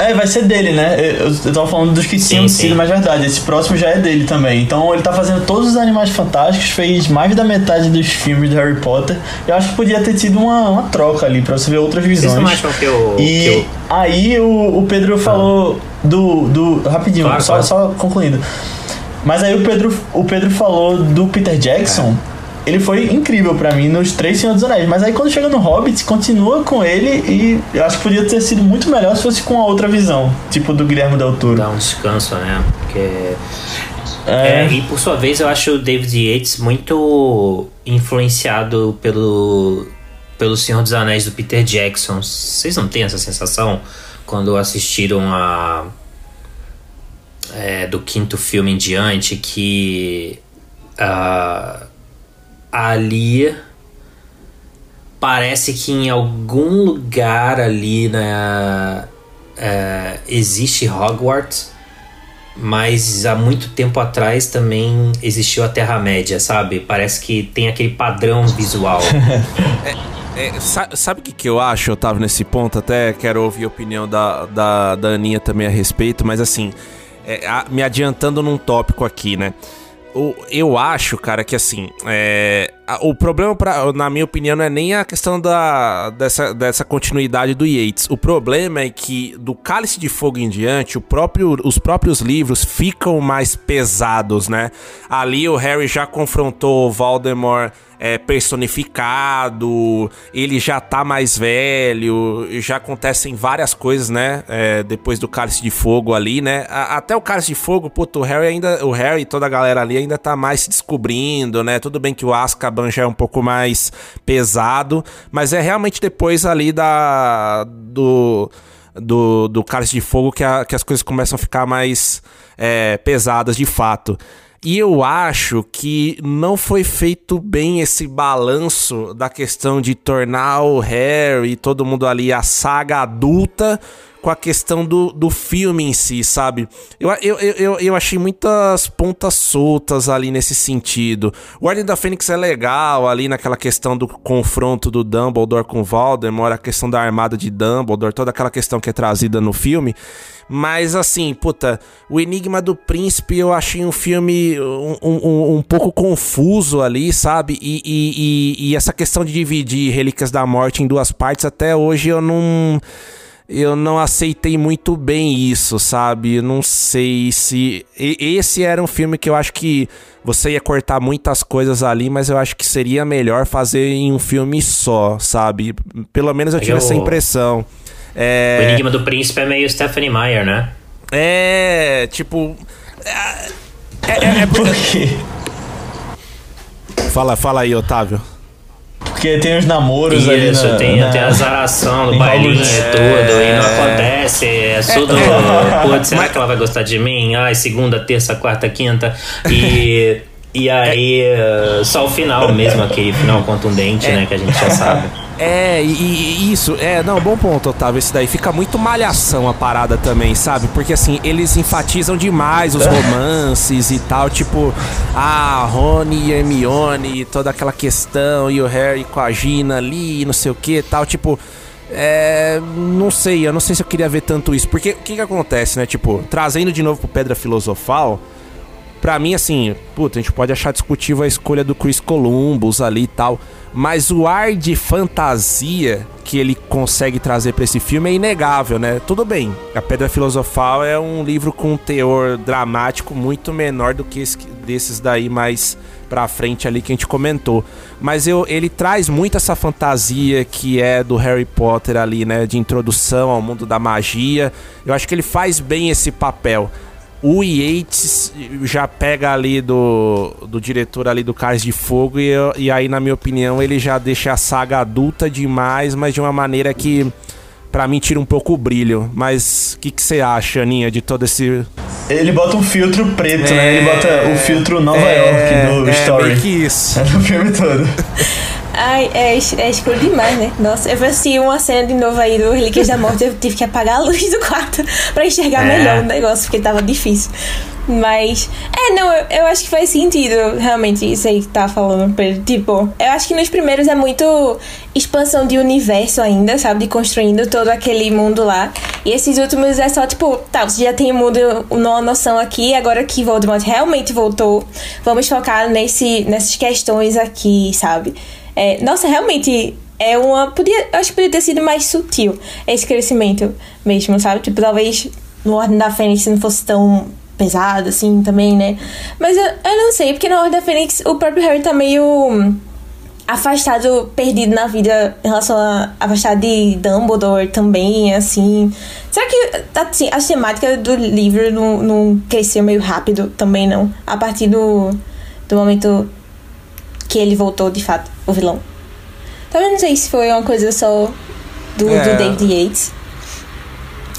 É, vai ser dele, né? Eu, eu tava falando dos que Sim, tinham sim. sido, mas é verdade, esse próximo já é dele também. Então ele tá fazendo todos os Animais Fantásticos, fez mais da metade dos filmes do Harry Potter. Eu acho que podia ter tido uma, uma troca ali pra você ver outras Vocês visões. não acham que o. E que o- aí o, o Pedro falou do, do. Rapidinho, Claro, só, claro. só concluindo. Mas aí o Pedro, o Pedro falou do Peter Jackson. Ele foi incrível pra mim nos Três Senhor dos Anéis. Mas aí quando chega no Hobbit, continua com ele e eu acho que podia ter sido muito melhor se fosse com a outra visão. Tipo do Guilherme Del Toro. Dá um descanso, né? Porque. É. É, e por sua vez eu acho o David Yates muito influenciado pelo pelo Senhor dos Anéis do Peter Jackson. Vocês não têm essa sensação quando assistiram a é, do quinto filme em diante que ali parece que em algum lugar ali na é, existe Hogwarts mas há muito tempo atrás também existiu a Terra-média, sabe? Parece que tem aquele padrão visual. *laughs* É, sa- sabe o que, que eu acho, Otávio, nesse ponto? Até quero ouvir a opinião da, da, da Aninha também a respeito, mas assim, é, a- me adiantando num tópico aqui, né? Eu acho, cara, que assim, é, o problema, pra, na minha opinião, não é nem a questão da, dessa, dessa continuidade do Yates. O problema é que do Cálice de Fogo em diante, o próprio, os próprios livros ficam mais pesados, né? Ali o Harry já confrontou o Voldemort é, personificado, ele já tá mais velho, já acontecem várias coisas, né? É, depois do Cálice de Fogo ali, né? A- até o Cálice de Fogo, puto, o Harry ainda, o Harry e toda a galera ali ainda tá mais se descobrindo, né? Tudo bem que o Azkaban já é um pouco mais pesado, mas é realmente depois ali da do do, do Cálice de Fogo que, a- que as coisas começam a ficar mais é, pesadas de fato. E eu acho que não foi feito bem esse balanço da questão de tornar o Harry e todo mundo ali a saga adulta com a questão do, do filme em si, sabe? Eu, eu, eu, eu achei muitas pontas soltas ali nesse sentido. O Ordem da Fênix é legal ali naquela questão do confronto do Dumbledore com Voldemort, a questão da armada de Dumbledore, toda aquela questão que é trazida no filme. Mas assim, puta, o Enigma do Príncipe eu achei um filme um, um, um pouco confuso ali, sabe? E, e, e, e essa questão de dividir Relíquias da Morte em duas partes, até hoje eu não eu não aceitei muito bem isso, sabe? Não sei se. Esse era um filme que eu acho que você ia cortar muitas coisas ali, mas eu acho que seria melhor fazer em um filme só, sabe? Pelo menos eu tive Eu- essa impressão. É... O Enigma do Príncipe é meio Stephanie Meyer, né? É, tipo. É, é, é Por porque... quê? Fala, fala aí, Otávio. Porque tem os namoros ali Isso, na, tem, na... tem a zaração do bailinho e tudo, e não acontece, é tudo. Putz, será que ela vai gostar de mim? Ai, segunda, terça, quarta, quinta. E. E aí, eh, só o final mesmo, aquele final contundente, né, que a gente já sabe. *laughs* É, e, e isso, é, não, bom ponto, Otávio, esse daí. Fica muito malhação a parada também, sabe? Porque assim, eles enfatizam demais os *laughs* romances e tal, tipo, ah, Rony e Hermione, toda aquela questão, e o Harry com a Gina ali, não sei o que tal, tipo. É. Não sei, eu não sei se eu queria ver tanto isso. Porque o que que acontece, né? Tipo, trazendo de novo pro Pedra Filosofal. Pra mim, assim, puta, a gente pode achar discutível a escolha do Chris Columbus ali e tal. Mas o ar de fantasia que ele consegue trazer pra esse filme é inegável, né? Tudo bem, A Pedra Filosofal é um livro com um teor dramático muito menor do que esse, desses daí mais pra frente ali que a gente comentou. Mas eu, ele traz muito essa fantasia que é do Harry Potter ali, né? De introdução ao mundo da magia. Eu acho que ele faz bem esse papel. O Yates já pega ali do, do diretor ali do Cais de Fogo e, e aí, na minha opinião, ele já deixa a saga adulta demais, mas de uma maneira que, pra mim, tira um pouco o brilho. Mas o que que você acha, Aninha, de todo esse... Ele bota um filtro preto, né? Ele É, bota o filtro Nova é, York no é, story. meio que isso. É *laughs* no filme todo. *laughs* Ai, é, é escuro demais, né? Nossa, eu assisti uma cena de novo aí do Relíquias da Morte, eu tive que apagar a luz do quarto *laughs* pra enxergar É. melhor o negócio, porque tava difícil. Mas, é, não, eu, eu acho que faz sentido, realmente, isso aí que tá falando, Pedro. Tipo, eu acho que nos primeiros é muito expansão de universo ainda, sabe? De construindo todo aquele mundo lá. E esses últimos é só, tipo, tá, você já tem o mundo, uma noção aqui, agora que Voldemort realmente voltou, vamos focar nesse, nessas questões aqui, sabe? É, nossa, realmente é uma. Podia, acho que podia ter sido mais sutil esse crescimento mesmo, sabe? Tipo, talvez no Ordem da Fênix não fosse tão pesado assim também, né? Mas eu, eu não sei, porque na Ordem da Fênix o próprio Harry tá meio hum, afastado, perdido na vida em relação a afastado de Dumbledore também, assim. Será que assim, a temática do livro não, não cresceu meio rápido também, não? A partir do, do momento que ele voltou de fato, o vilão. Também não sei se foi uma coisa só do, É. do David Yates.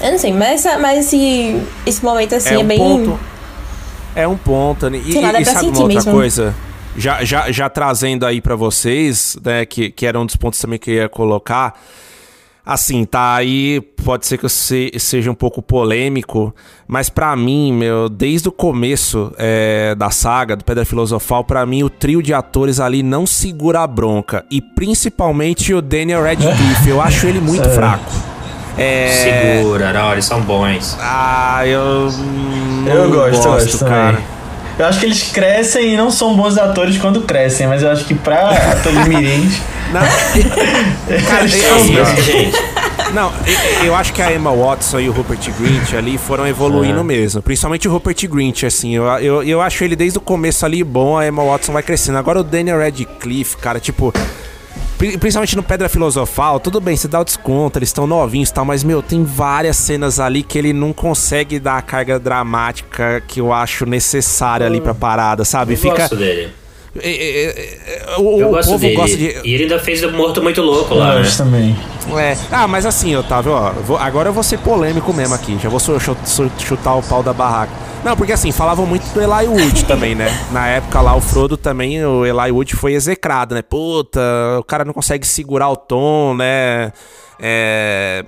Eu não sei, mas, mas esse, esse momento assim é, um bem. ponto. É um ponto, né? E, lá, e sabe uma outra mesmo. coisa? Já, já, já trazendo aí pra vocês, né, que, que era um dos pontos também que eu ia colocar. Assim, tá aí, pode ser que eu se- seja um pouco polêmico, mas pra mim, meu, desde o começo é, da saga, do Pedra Filosofal, pra mim o trio de atores ali não segura a bronca. E principalmente o Daniel Radcliffe, eu acho ele muito Sério? *laughs* fraco. É, Segura, não, eles são bons. ah, eu. Eu gosto, eu gosto cara. também. Eu acho que eles crescem e não são bons atores quando crescem, mas eu acho que pra atores *laughs* mirins, Não, *laughs* cara, eles eu- são bons. ó, Gente, não, eu, acho que a Emma Watson e o Rupert Grint ali foram evoluindo mesmo. Principalmente o Rupert Grint, assim. Eu, eu, eu acho ele desde o começo ali bom, a Emma Watson vai crescendo. Agora o Daniel Radcliffe, cara, tipo. Pri- Principalmente no Pedra Filosofal, tudo bem, você dá o desconto, eles estão novinhos e tal, mas, meu, tem várias cenas ali que ele não consegue dar a carga dramática que eu acho necessária ali pra parada, sabe? eu Fica. gosto dele. é, é, é, o Eu o gosto povo dele. gosta de. E ele ainda fez o Morto Muito Louco Eu lá, né? também. É. Ah, mas assim, Otávio, ó, vou- agora eu vou ser polêmico mesmo aqui. Já vou chu- chu- chutar o pau da barraca. Não, porque assim, falavam muito do Eli Wood *laughs* também, né? Na época lá, o Frodo também, o Eli Wood foi execrado, né? Puta, o cara não consegue segurar o tom, né? É...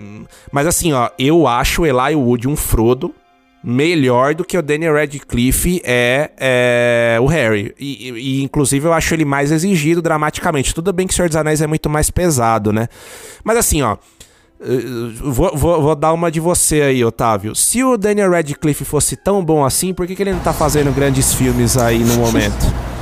Mas assim, ó, eu acho o Eli Wood um Frodo melhor do que o Daniel Radcliffe é, é o Harry. E, e, inclusive, eu acho ele mais exigido dramaticamente. Tudo bem que o Senhor dos Anéis é muito mais pesado, né? Mas assim, ó. Vou, vou, vou, dar uma de você aí, Otávio. Se o Daniel Radcliffe fosse tão bom assim, por que, que ele não tá fazendo grandes filmes aí no momento? *laughs*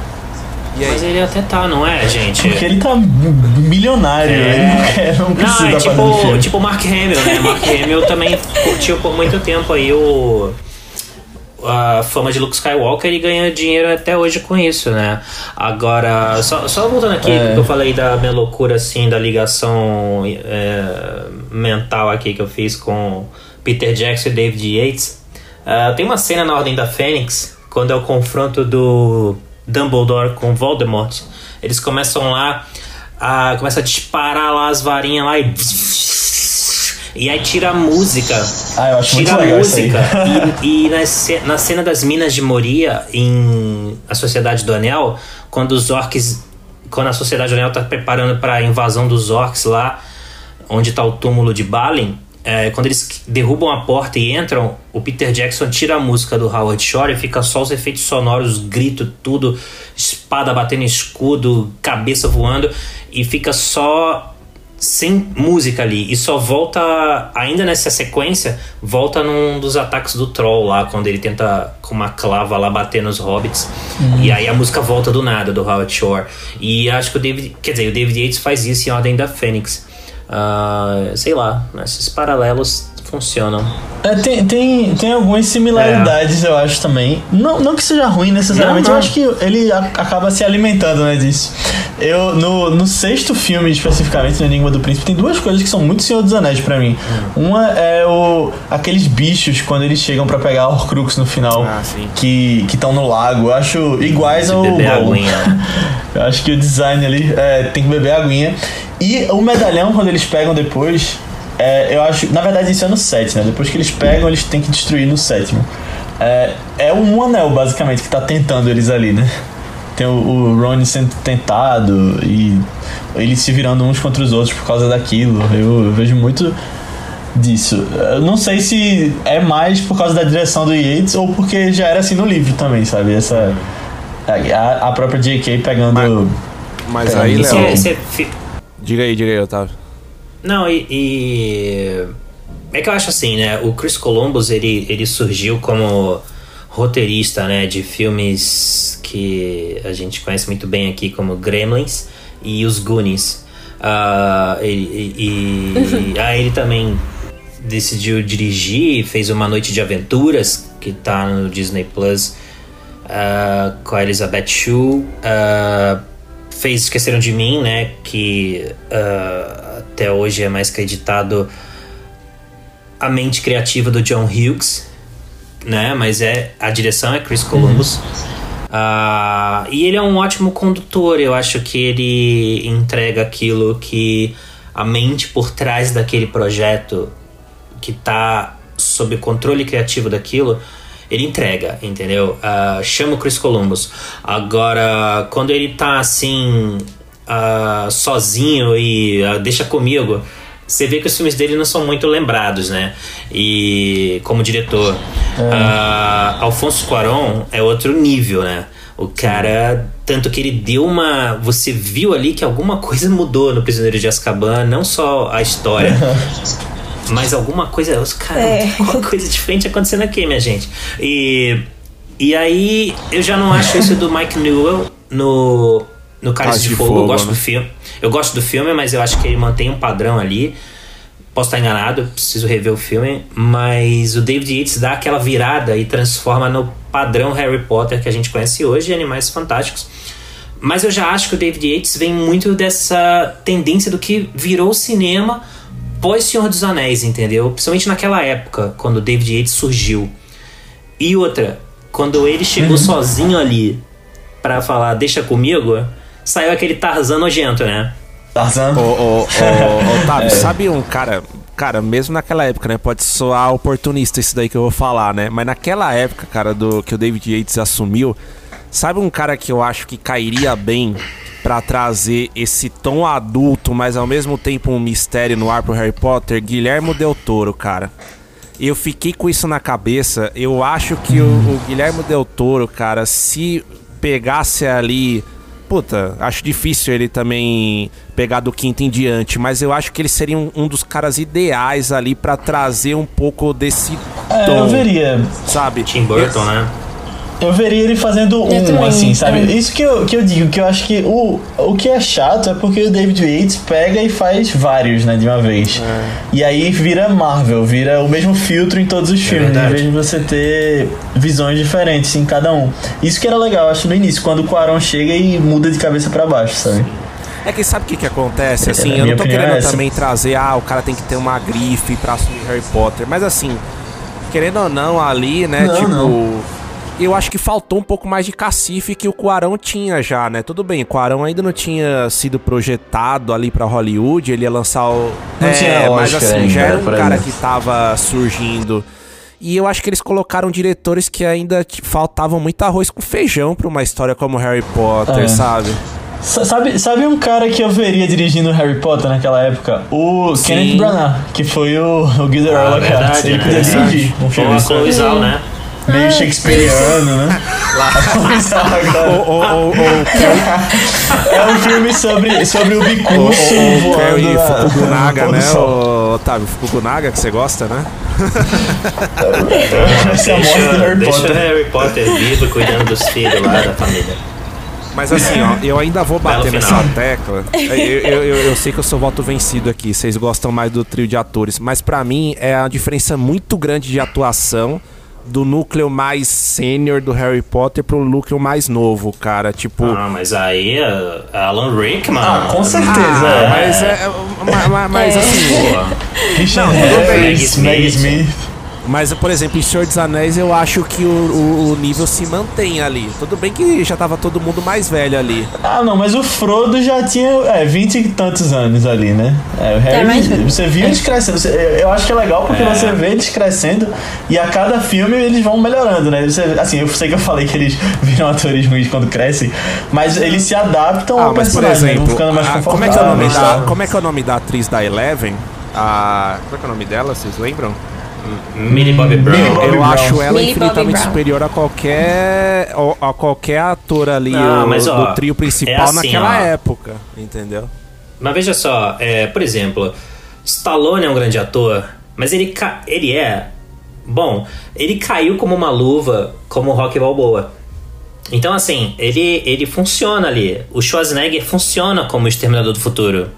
Mas ele até tá, não é, gente? Porque ele tá milionário, é... ele não quer, não precisa não, é tipo, fazer tipo Mark Hamill, né? Mark Hamill também curtiu por muito tempo aí o a fama de Luke Skywalker e ganha dinheiro até hoje com isso, né? Agora, só, só voltando aqui, é. porque eu falei da minha loucura, assim, da ligação é, mental aqui que eu fiz com Peter Jackson e David Yates. Uh, tem uma cena na Ordem da Fênix, quando é o confronto do Dumbledore com Voldemort. Eles começam lá, a, começa a disparar lá as varinhas lá e e aí tira a música. Ah, eu acho tira muito legal a música. *laughs* E, e na, na cena das Minas de Moria, em A Sociedade do Anel, quando os orcs. Quando a Sociedade do Anel tá preparando para a invasão dos orcs lá, onde tá o túmulo de Balin, é, quando eles derrubam a porta e entram, o Peter Jackson tira a música do Howard Shore e fica só os efeitos sonoros, grito, tudo, espada batendo escudo, cabeça voando, e fica só sem música ali e só volta ainda nessa sequência volta num dos ataques do troll lá quando ele tenta com uma clava lá bater nos hobbits e aí a música volta do nada do Howard Shore. E acho que o David quer dizer o David Yates faz isso em Ordem da Fênix. Uh, sei lá esses paralelos funcionam. É, tem, tem, tem algumas similaridades, é. eu acho também. Não, não que seja ruim necessariamente, não, não. eu acho que ele a, acaba se alimentando né, disso. Eu, no, no sexto filme, especificamente, no Enigma do Príncipe, tem duas coisas que são muito Senhor dos Anéis para mim. Hum. Uma é o, aqueles bichos quando eles chegam para pegar o Horcrux no final, ah, que estão no lago. Eu acho iguais ao. Beber aguinha. *laughs* eu acho que o design ali é, tem que beber aguinha. E o medalhão, quando eles pegam depois, é, eu acho. Na verdade, isso é no 7, né? Depois que eles pegam, eles têm que destruir no sétimo. É, é um anel, basicamente, que tá tentando eles ali, né? Tem o, o Ron sendo tentado e eles se virando uns contra os outros por causa daquilo. Eu, eu vejo muito disso. Eu não sei se é mais por causa da direção do Yates ou porque já era assim no livro também, sabe? Essa. A, a própria J.K. pegando. Mas, mas pegando aí, Léo. Diga aí, diga aí, Otávio. Não, e, e, É que eu acho assim, né? O Chris Columbus, ele, ele surgiu como roteirista, né? De filmes que a gente conhece muito bem aqui, como Gremlins e Os Goonies. Uh, e, e, *laughs* aí ele também decidiu dirigir, fez Uma Noite de Aventuras, que tá no Disney Plus, uh, com a Elizabeth Shue. Uh, fez Esqueceram de Mim, né? Que uh, até hoje é mais creditado a mente criativa do John Hughes, né? Mas é a direção é Chris Columbus. Uh, e ele é um ótimo condutor. Eu acho que ele entrega aquilo que a mente por trás daquele projeto que está sob o controle criativo daquilo ele entrega, entendeu? Uh, chama o Chris Columbus. Agora, quando ele tá assim, uh, sozinho e uh, deixa comigo, você vê que os filmes dele não são muito lembrados, né? E como diretor, é. Alfonso Cuarón é outro nível, né? O cara, tanto que ele deu uma. Você viu ali que alguma coisa mudou no Prisioneiro de Azkaban, não só a história. *laughs* Mas alguma coisa. Cara, é. *laughs* alguma coisa diferente acontecendo aqui, minha gente. E. E aí, eu já não acho isso do Mike Newell no, no Cálice de, de, Fogo. Fogo. Eu gosto né? do filme. Eu gosto do filme, mas eu acho que ele mantém um padrão ali. Posso estar enganado, preciso rever o filme. Mas o David Yates dá aquela virada e transforma no padrão Harry Potter que a gente conhece hoje de Animais Fantásticos. Mas eu já acho que o David Yates vem muito dessa tendência do que virou o cinema pós Senhor dos Anéis, entendeu? Principalmente naquela época, quando o David Yates surgiu. E outra, quando ele chegou uhum. sozinho ali para falar deixa comigo, saiu aquele Tarzan nojento, né? Tarzan. Ô, ô, ô, *laughs* Otávio, é. sabe um cara cara, mesmo naquela época, né? Pode soar oportunista isso daí que eu vou falar, né? Mas naquela época, cara, do que o David Yates assumiu, sabe um cara que eu acho que cairia bem pra trazer esse tom adulto, mas ao mesmo tempo um mistério no ar pro Harry Potter? Guilhermo Del Toro, cara. Eu fiquei com isso na cabeça. Eu acho que o, o Guilherme Del Toro, cara, se pegasse ali. Puta, acho difícil ele também pegar do quinto em diante, mas eu acho que ele seria um, um dos caras ideais ali pra trazer um pouco desse É, tom, eu veria. sabe? Tim Burton, né? Eu veria ele fazendo um, também, assim, sabe? é. Isso que eu, que eu digo, que eu acho que o, o que é chato é porque o David Yates pega e faz vários, né, de uma vez. E aí vira Marvel, vira o mesmo filtro em todos os filmes, em vez de você ter visões diferentes em cada um. Isso que era legal, acho, no início, quando o Quaron chega e muda de cabeça pra baixo, sabe? É que sabe o que, que acontece? Assim, Na eu não tô é querendo essa. também trazer, ah, o cara tem que ter uma grife pra assumir Harry Potter. Mas assim, querendo ou não, ali, né, Não, tipo. não. Eu acho que faltou um pouco mais de cacife que o Cuarão tinha já, né? Tudo bem, o Cuarão ainda não tinha sido projetado ali pra Hollywood, ele ia lançar o. Não é, tinha mas Oscar assim, já era um cara que tava surgindo. E eu acho que eles colocaram diretores que ainda faltavam muito arroz com feijão pra uma história como Harry Potter, É. sabe? Sa- Sabe, sabe um cara que eu veria dirigindo Harry Potter naquela época? O Sim. Kenneth Branagh, que foi o, o Gilderoy Ah, Lockhart. verdade, Ele podia dirigir um filme Chloe Zhao, né? Meio shakespeariano, né? Ou, ou, ou, ou É um filme sobre, sobre o bicurso O voando Kerry na, Fukunaga, no pôr do né? O Otávio Fukunaga, que você gosta, né? É Deixa, Harry deixa o Potter. Harry Potter vivo cuidando dos filhos lá da família. Mas assim, ó, eu ainda vou bater nessa tecla. Eu, eu, eu, eu sei que eu sou voto vencido aqui, vocês gostam mais do trio de atores, mas pra mim é a diferença muito grande de atuação do núcleo mais sênior do Harry Potter pro núcleo mais novo, cara. Tipo. Ah, mas aí, uh, Alan Rickman. Ah, com certeza. Ah, é. mas é. Mas, mas- mas, É. assim. Richard. Harris, Meg Meg Smith. Smith. Mas, por exemplo, em Senhor dos Anéis eu acho que o, o, o nível se mantém ali. Tudo bem que já tava todo mundo mais velho ali. Ah, não, mas o Frodo já tinha é, 20 e tantos anos ali, né? É, o Harry, mais velho. você viu eles crescendo. Eu- acho que é legal porque você vê eles crescendo e a cada filme eles vão melhorando, né? Você- assim, eu sei que eu falei que eles *laughs* viram atores ruins quando crescem, mas eles se adaptam ao Ah, mas por personagem, né? vão exemplo, ficando mais a- confortáveis. como, é que é o nome da, tal. como é que é o nome da atriz da Eleven? A, como é que é o nome dela, vocês lembram? Millie Bobby Brown. Millie Bobby eu Brown. acho ela Millie infinitamente superior a qualquer a, qualquer ator ali Ah, o- mas, ó, do trio principal é assim, naquela ó. época, entendeu? Mas veja só, é, por exemplo, Stallone é um grande ator, mas ele, ca- ele é. Bom, ele caiu como uma luva como o Rock Balboa. Então, assim, ele, ele funciona ali. O Schwarzenegger funciona como o Exterminador do Futuro.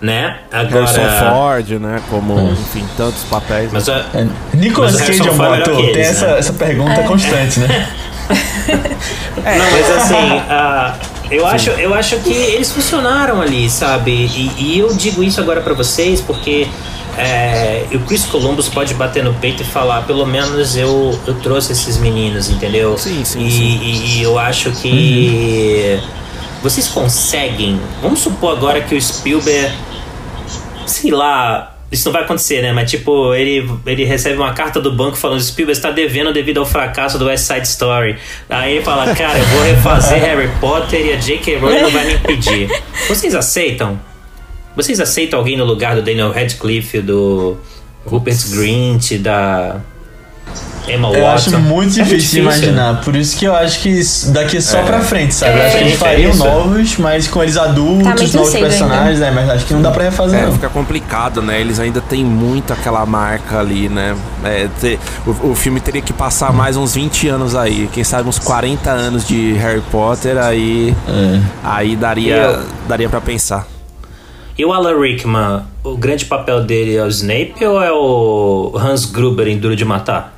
Né? Harrison Agora. Ford, né? Como, enfim, tantos papéis. Mas, ó, É, Nicolas Mas o Cage é um Harrison bom é ator? que Tem eles, essa, né? essa pergunta constante, né? *laughs* Não, mas assim, *laughs* ah, eu, acho, eu acho que eles funcionaram ali, sabe? E, e eu digo isso agora pra vocês porque é, o Chris Columbus pode bater no peito e falar: pelo menos eu, eu trouxe esses meninos, entendeu? Sim, sim, E, sim. e- e eu acho que vocês conseguem. Vamos supor agora que o Spielberg, sei lá. Isso não vai acontecer, né? Mas, tipo, ele, ele recebe uma carta do banco falando: Spielberg está devendo devido ao fracasso do West Side Story. Aí ele fala: Cara, eu vou refazer Harry Potter e a J.K. Rowling não vai me impedir. Vocês aceitam? Vocês aceitam alguém no lugar do Daniel Radcliffe, do Rupert Grint, da Emma Eu Watson? acho muito É difícil de imaginar. Por isso que eu acho que daqui só pra frente, sabe? Eu acho que eles É fariam isso. novos, mas com eles adultos, Tá novos cedo personagens, né? Mas acho que não dá pra refazer, É, não. fica complicado, né? Eles ainda têm muito aquela marca ali, né? É, te- o, o filme teria que passar mais uns 20 anos aí. Quem sabe uns 40 anos de Harry Potter, aí, É. aí daria, Eu- daria para pensar. E o Alan Rickman, o grande papel dele é o Snape ou é o Hans Gruber em Duro de Matar?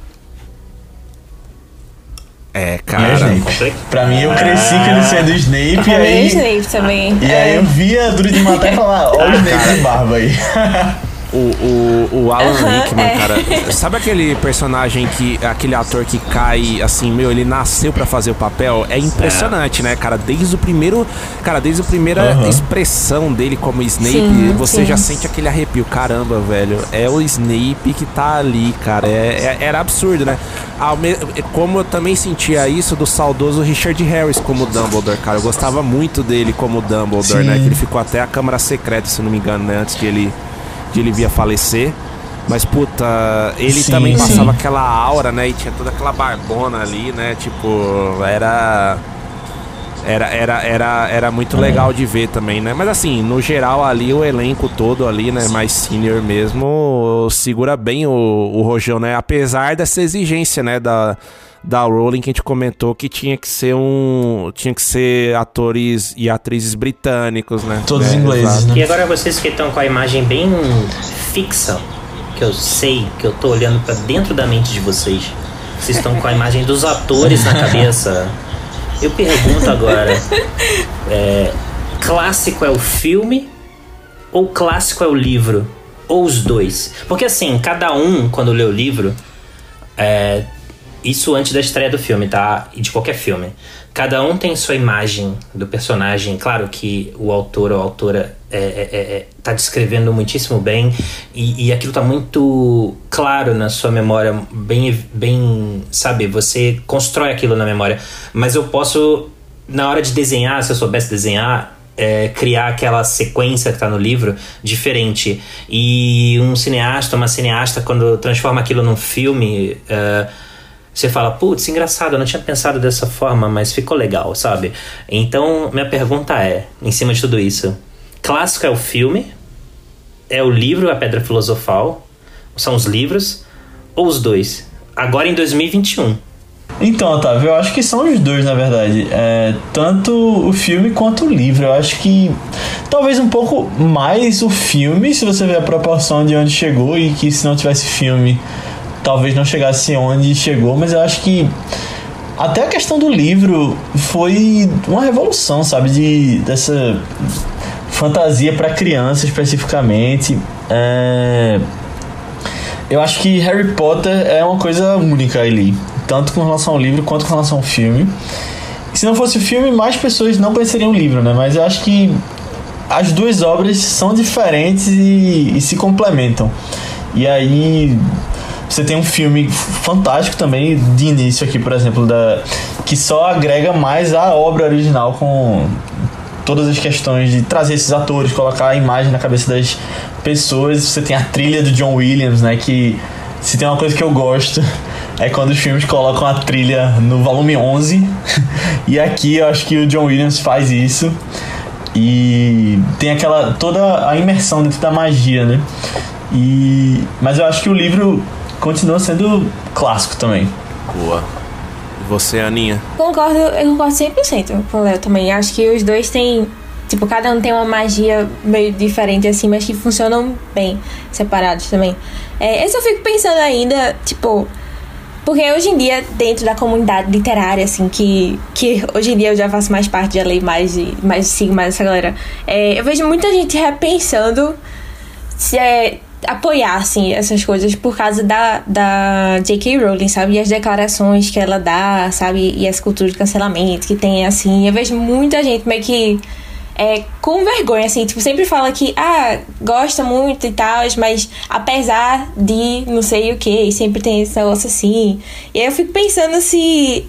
É, É cara. Snape. Complex- Pra mim, eu cresci com ele sendo Snape, e Pra mim, aí... Snape também. E É. aí eu via Duro de Matar e falava, ó o Snape de barba aí. *laughs* O, o, o Alan Aham, Rickman, é. cara. Sabe aquele personagem que. aquele ator que cai, assim, meu, ele nasceu pra fazer o papel? É impressionante, né, cara? Desde o primeiro. Cara, desde a primeira expressão dele como Snape, Sim, você sim. já sente aquele arrepio. Caramba, velho. É o Snape que tá ali, cara. É, é- era absurdo, né? Ao me- Como eu também sentia isso do saudoso Richard Harris como Dumbledore, cara. Eu gostava muito dele como Dumbledore, Sim. né? Que ele ficou até a Câmara Secreta, se não me engano, né? Antes de ele, de ele vir a falecer. Mas, puta, ele Sim, também sim. passava aquela aura, né? E tinha toda aquela barbona ali, né? Tipo, era. Era, era, era, era muito legal de ver também, né? Mas assim, no geral ali, o elenco todo ali, né? Mais senior mesmo, segura bem o, o Rojão, né? Apesar dessa exigência, né? Da, da Rowling que a gente comentou que tinha que ser um... Tinha que ser atores e atrizes britânicos, né? Todos É, ingleses, né? E agora vocês que estão com a imagem bem fixa, que eu sei, que eu tô olhando pra dentro da mente de vocês. Vocês estão com a imagem dos atores na cabeça. Eu pergunto agora, é, clássico é o filme ou clássico é o livro? Ou os dois? Porque assim, cada um, quando lê o livro, é, isso antes da estreia do filme, tá? E de qualquer filme. Cada um tem sua imagem do personagem. Claro que o autor ou a autora é, é, é, é, tá descrevendo muitíssimo bem e, e aquilo tá muito claro na sua memória, bem, bem, sabe? Você constrói aquilo na memória. Mas eu posso, na hora de desenhar, se eu soubesse desenhar, é, criar aquela sequência que tá no livro diferente. E um cineasta, uma cineasta, quando transforma aquilo num filme, é, você fala, putz, engraçado, eu não tinha pensado dessa forma, mas ficou legal, sabe? Então, minha pergunta é, em cima de tudo isso, clássico é o filme? É o livro A Pedra Filosofal? São os livros? Ou os dois? Agora em 2021. Então, Otávio, eu acho que são os dois, na verdade. É, tanto o filme quanto o livro. Eu acho que talvez um pouco mais o filme, se você ver a proporção de onde chegou, e que se não tivesse filme, talvez não chegasse onde chegou, mas eu acho que até a questão do livro foi uma revolução, sabe? De, dessa fantasia para criança especificamente. É, eu acho que Harry Potter é uma coisa única ali, tanto com relação ao livro quanto com relação ao filme. Se não fosse o filme, mais pessoas não conheceriam o livro, né? Mas eu acho que as duas obras são diferentes e, e se complementam. E aí você tem um filme fantástico também de início aqui, por exemplo, da que só agrega mais a obra original com todas as questões de trazer esses atores, colocar a imagem na cabeça das pessoas. Você tem a trilha do John Williams, né? Que se tem uma coisa que eu gosto é quando os filmes colocam a trilha no volume 11. *laughs* e aqui eu acho que o John Williams faz isso. E tem aquela toda a imersão dentro da magia, né? E mas eu acho que o livro continua sendo clássico também. Boa. E você, Aninha? Concordo, eu concordo 100% com o Léo também. Acho que os dois têm. Tipo, cada um tem uma magia meio diferente, assim, mas que funcionam bem separados também. É, esse eu fico pensando ainda, tipo. Porque hoje em dia, dentro da comunidade literária, assim, que, que hoje em dia eu já faço mais parte, já leio mais e mais sigo mais essa galera, é, eu vejo muita gente repensando se é, apoiar, assim, essas coisas por causa da, da J.K. Rowling, sabe? E as declarações que ela dá, sabe? E essa cultura de cancelamento que tem, assim. Eu vejo muita gente meio que é, com vergonha, assim, tipo, sempre fala que, ah, gosta muito e tal, mas apesar de não sei o que, sempre tem esse negócio assim. E aí eu fico pensando se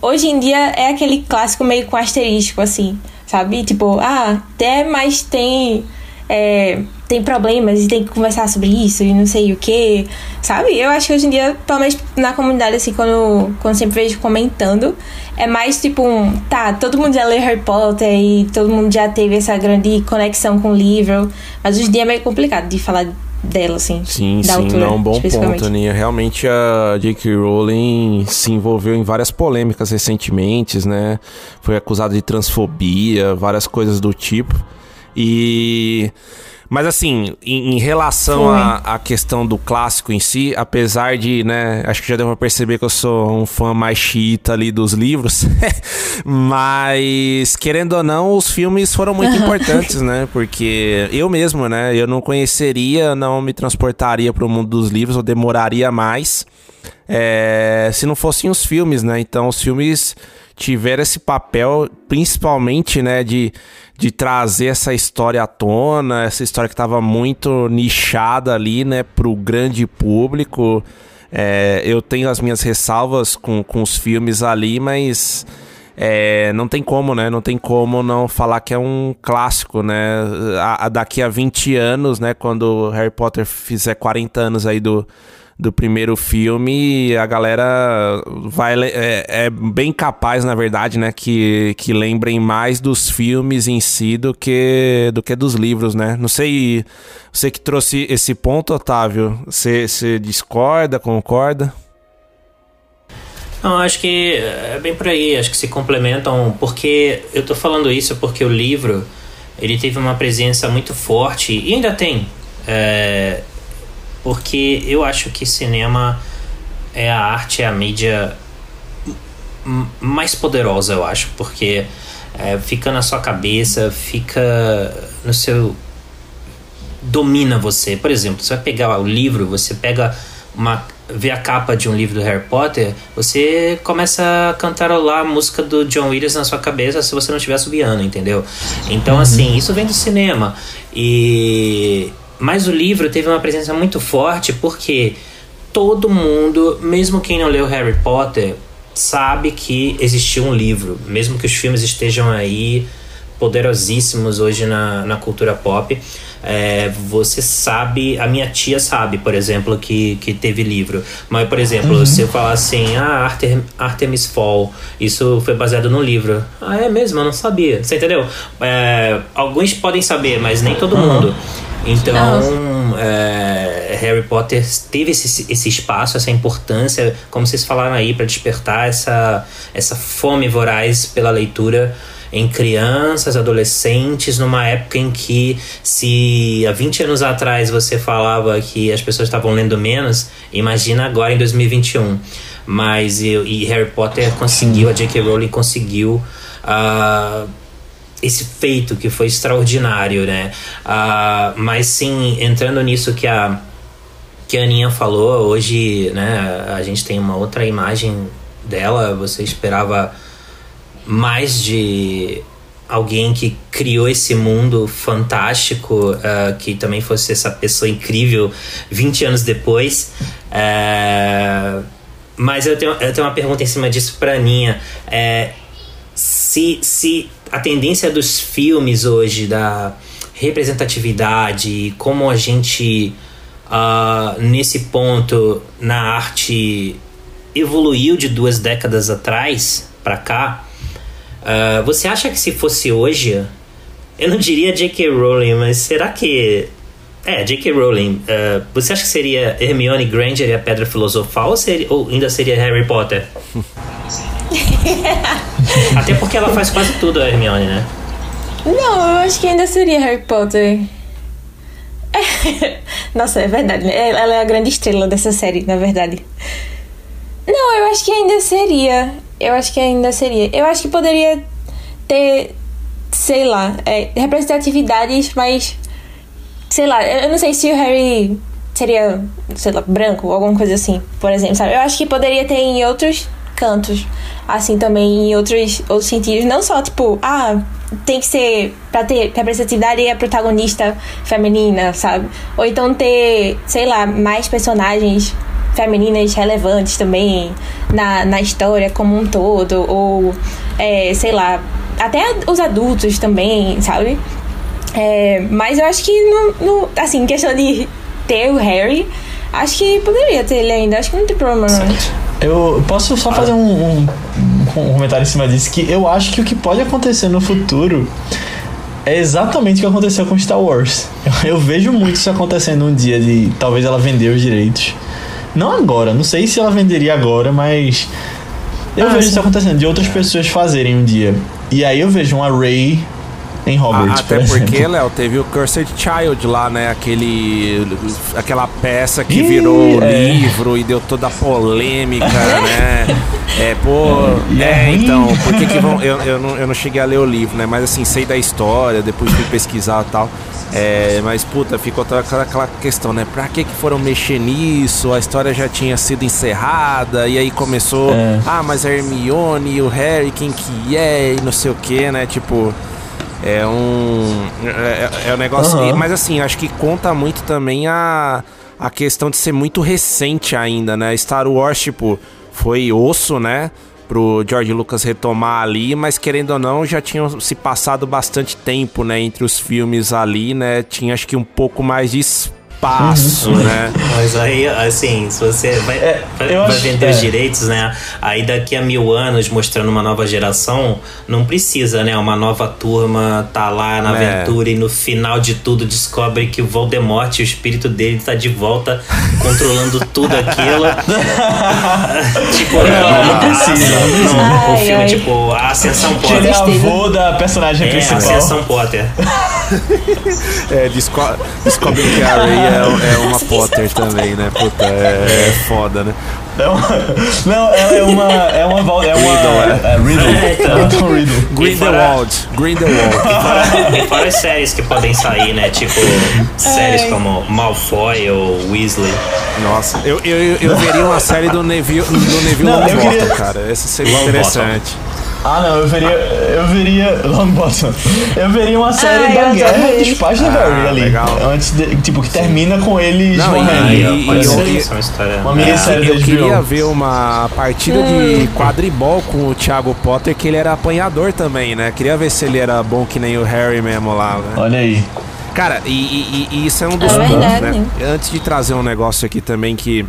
hoje em dia é aquele clássico meio com asterisco, assim, sabe? Tipo, ah, até mais tem. É, tem problemas e tem que conversar sobre isso e não sei o que, sabe? Eu acho que hoje em dia, pelo menos na comunidade, assim, quando, quando sempre vejo comentando, é mais tipo um, tá, todo mundo já leu Harry Potter e todo mundo já teve essa grande conexão com o livro, mas hoje em dia é meio complicado de falar dela, assim. Sim, da sim, autora, não, um bom ponto, Aninha. Realmente a J.K. Rowling se envolveu em várias polêmicas recentemente, né? Foi acusada de transfobia, várias coisas do tipo. E. Mas assim, em, em relação à questão do clássico em si, apesar de, né, acho que já deu pra perceber que eu sou um fã mais chiita ali dos livros, *laughs* mas querendo ou não, os filmes foram muito importantes, né? Porque eu mesmo, né, eu não conheceria, não me transportaria pro mundo dos livros, ou demoraria mais é, se não fossem os filmes, né? Então os filmes tiveram esse papel, principalmente, né, de, de trazer essa história à tona, essa história que estava muito nichada ali, né, pro grande público. É, eu tenho as minhas ressalvas com, com os filmes ali, mas é, não tem como, né? Não tem como não falar que é um clássico, né? A, a daqui a 20 anos, né? Quando Harry Potter fizer 40 anos aí do, do primeiro filme, a galera vai é, é, bem capaz, na verdade, né, que, que lembrem mais dos filmes em si do que do que dos livros, né? Não sei, você que trouxe esse ponto, Otávio, você, você discorda, concorda? Não, acho que é bem por aí, acho que se complementam, porque eu tô falando isso porque o livro ele teve uma presença muito forte e ainda tem. É, porque eu acho que cinema é a arte, é a mídia mais poderosa, eu acho, porque é, fica na sua cabeça, fica no seu. domina você. Por exemplo, você vai pegar o livro, você pega uma. vê a capa de um livro do Harry Potter, você começa a cantarolar a música do John Williams na sua cabeça se você não estiver subiando, entendeu? Então, uhum. assim, isso vem do cinema. E mas o livro teve uma presença muito forte porque todo mundo, mesmo quem não leu Harry Potter, sabe que existiu um livro, mesmo que os filmes estejam aí poderosíssimos hoje na, na cultura pop. É, você sabe, a minha tia sabe, por exemplo, que, que teve livro. Mas, por exemplo, uhum. se eu falar assim, ah, Artem, Artemis Fall, isso foi baseado no livro. Ah, é mesmo? Eu não sabia. Você entendeu? É, alguns podem saber, mas nem todo uhum. mundo. Então, é, Harry Potter teve esse, esse espaço, essa importância, como vocês falaram aí, para despertar essa, essa fome voraz pela leitura em crianças, adolescentes, numa época em que, se há 20 anos atrás você falava que as pessoas estavam lendo menos, imagina agora em 2021. Mas eu, e Harry Potter conseguiu, a J.K. Rowling conseguiu. Uh, esse feito que foi extraordinário, né? Uh, mas sim, entrando nisso que a que a Aninha falou, hoje, né, a gente tem uma outra imagem dela, você esperava mais de alguém que criou esse mundo fantástico, uh, que também fosse essa pessoa incrível 20 anos depois. Uh, mas eu tenho, eu tenho uma pergunta em cima disso para Aninha. É, se, se a tendência dos filmes hoje, da representatividade, como a gente, uh, nesse ponto, na arte, evoluiu de duas décadas atrás para cá, uh, você acha que se fosse hoje, eu não diria J.K. Rowling, mas será que. É, J.K. Rowling, uh, você acha que seria Hermione Granger e a Pedra Filosofal ou, seria, ou ainda seria Harry Potter? *laughs* Até porque ela faz quase tudo, a Hermione, né? Não, eu acho que ainda seria Harry Potter. *laughs* Nossa, é verdade. Né? Ela é a grande estrela dessa série, na verdade. Não, eu acho que ainda seria. Eu acho que ainda seria. Eu acho que poderia ter, sei lá, é, representatividades, mas. Sei lá, eu não sei se o Harry seria, sei lá, branco alguma coisa assim, por exemplo, sabe? Eu acho que poderia ter em outros cantos, assim também em outros, outros sentidos. Não só, tipo, ah, tem que ser pra ter representatividade e a protagonista feminina, sabe? Ou então ter, sei lá, mais personagens femininas relevantes também na, na história como um todo, ou é, sei lá, até os adultos também, sabe? É, mas eu acho que, no, no, assim, questão de ter o Harry, acho que poderia ter ele ainda, acho que não tem problema não. Eu posso só fazer um, um, um, comentário em cima disso, que eu acho que o que pode acontecer no futuro é exatamente o que aconteceu com Star Wars. Eu, *laughs* eu vejo muito isso acontecendo um dia de talvez ela vender os direitos. Não agora, não sei se ela venderia agora, mas eu ah, vejo sim. isso acontecendo de outras pessoas fazerem um dia. E aí eu vejo uma Ray em Hogwarts, Até por porque. Léo, teve o Cursed Child lá, né? Aquele. Aquela peça que Ih, virou é. livro e deu toda a polêmica, *laughs* né? É, pô. É É, então, por que que vão. Eu, eu, não, eu não cheguei a ler o livro, né? Mas assim, sei da história, depois fui pesquisar e tal. É, mas puta, ficou toda aquela, aquela questão, né? Pra que que foram mexer nisso? A história já tinha sido encerrada, e aí começou. É. Ah, mas a Hermione e o Harry, quem que é? E não sei o que, né? Tipo. É um. É, é um negócio. Aham. Mas assim, acho que conta muito também a, a questão de ser muito recente ainda, né? Star Wars, tipo, foi osso, né? Pro George Lucas retomar ali, mas querendo ou não, já tinham se passado bastante tempo, né? Entre os filmes ali, né? Tinha acho que um pouco mais de espaço, né? Mas aí, assim, se você vai, É, vai, vender é. os direitos, né? Aí daqui a mil anos, mostrando uma nova geração, não precisa, né? Uma nova turma tá lá na É. aventura e no final de tudo descobre que o Voldemort, o espírito dele, tá de volta controlando tudo aquilo. *laughs* tipo, Não, não precisa, não o filme, ai. tipo, a Ascensão Que ele é Potter. avô da personagem É, a principal. Ascensão Potter. *laughs* É, desco descobre que a Ray é, é uma Potter também, né? Puta, é, é foda, né? É uma, não, ela é uma. É uma. É uma Riddle, é. é, Riddle. É, então. É. Grindelwald, Grindelwald. E fora as séries que podem sair, né? Tipo, séries como Malfoy ou Weasley. Nossa, eu, eu, eu, eu veria uma série do Neville, do Neville Não, Longbottom, queria- cara. Essa seria Longbottom. interessante. Ah, não, eu veria. Eu veria. *laughs* Longbottom. Eu veria uma série Ai, da eu guerra dos pais Ah, Harry ali. legal. Antes de. Tipo, que termina com eles Não, e- morrendo. Aí, e- e- e- isso, uma história. Uma É. Eu da queria HBO. ver uma partida de quadribol com o Thiago Potter, que ele era apanhador também, né? Queria ver se ele era bom que nem o Harry mesmo lá, né? Olha aí. Cara, e, e- isso é um dos É pontos, né? Antes de trazer um negócio aqui também que,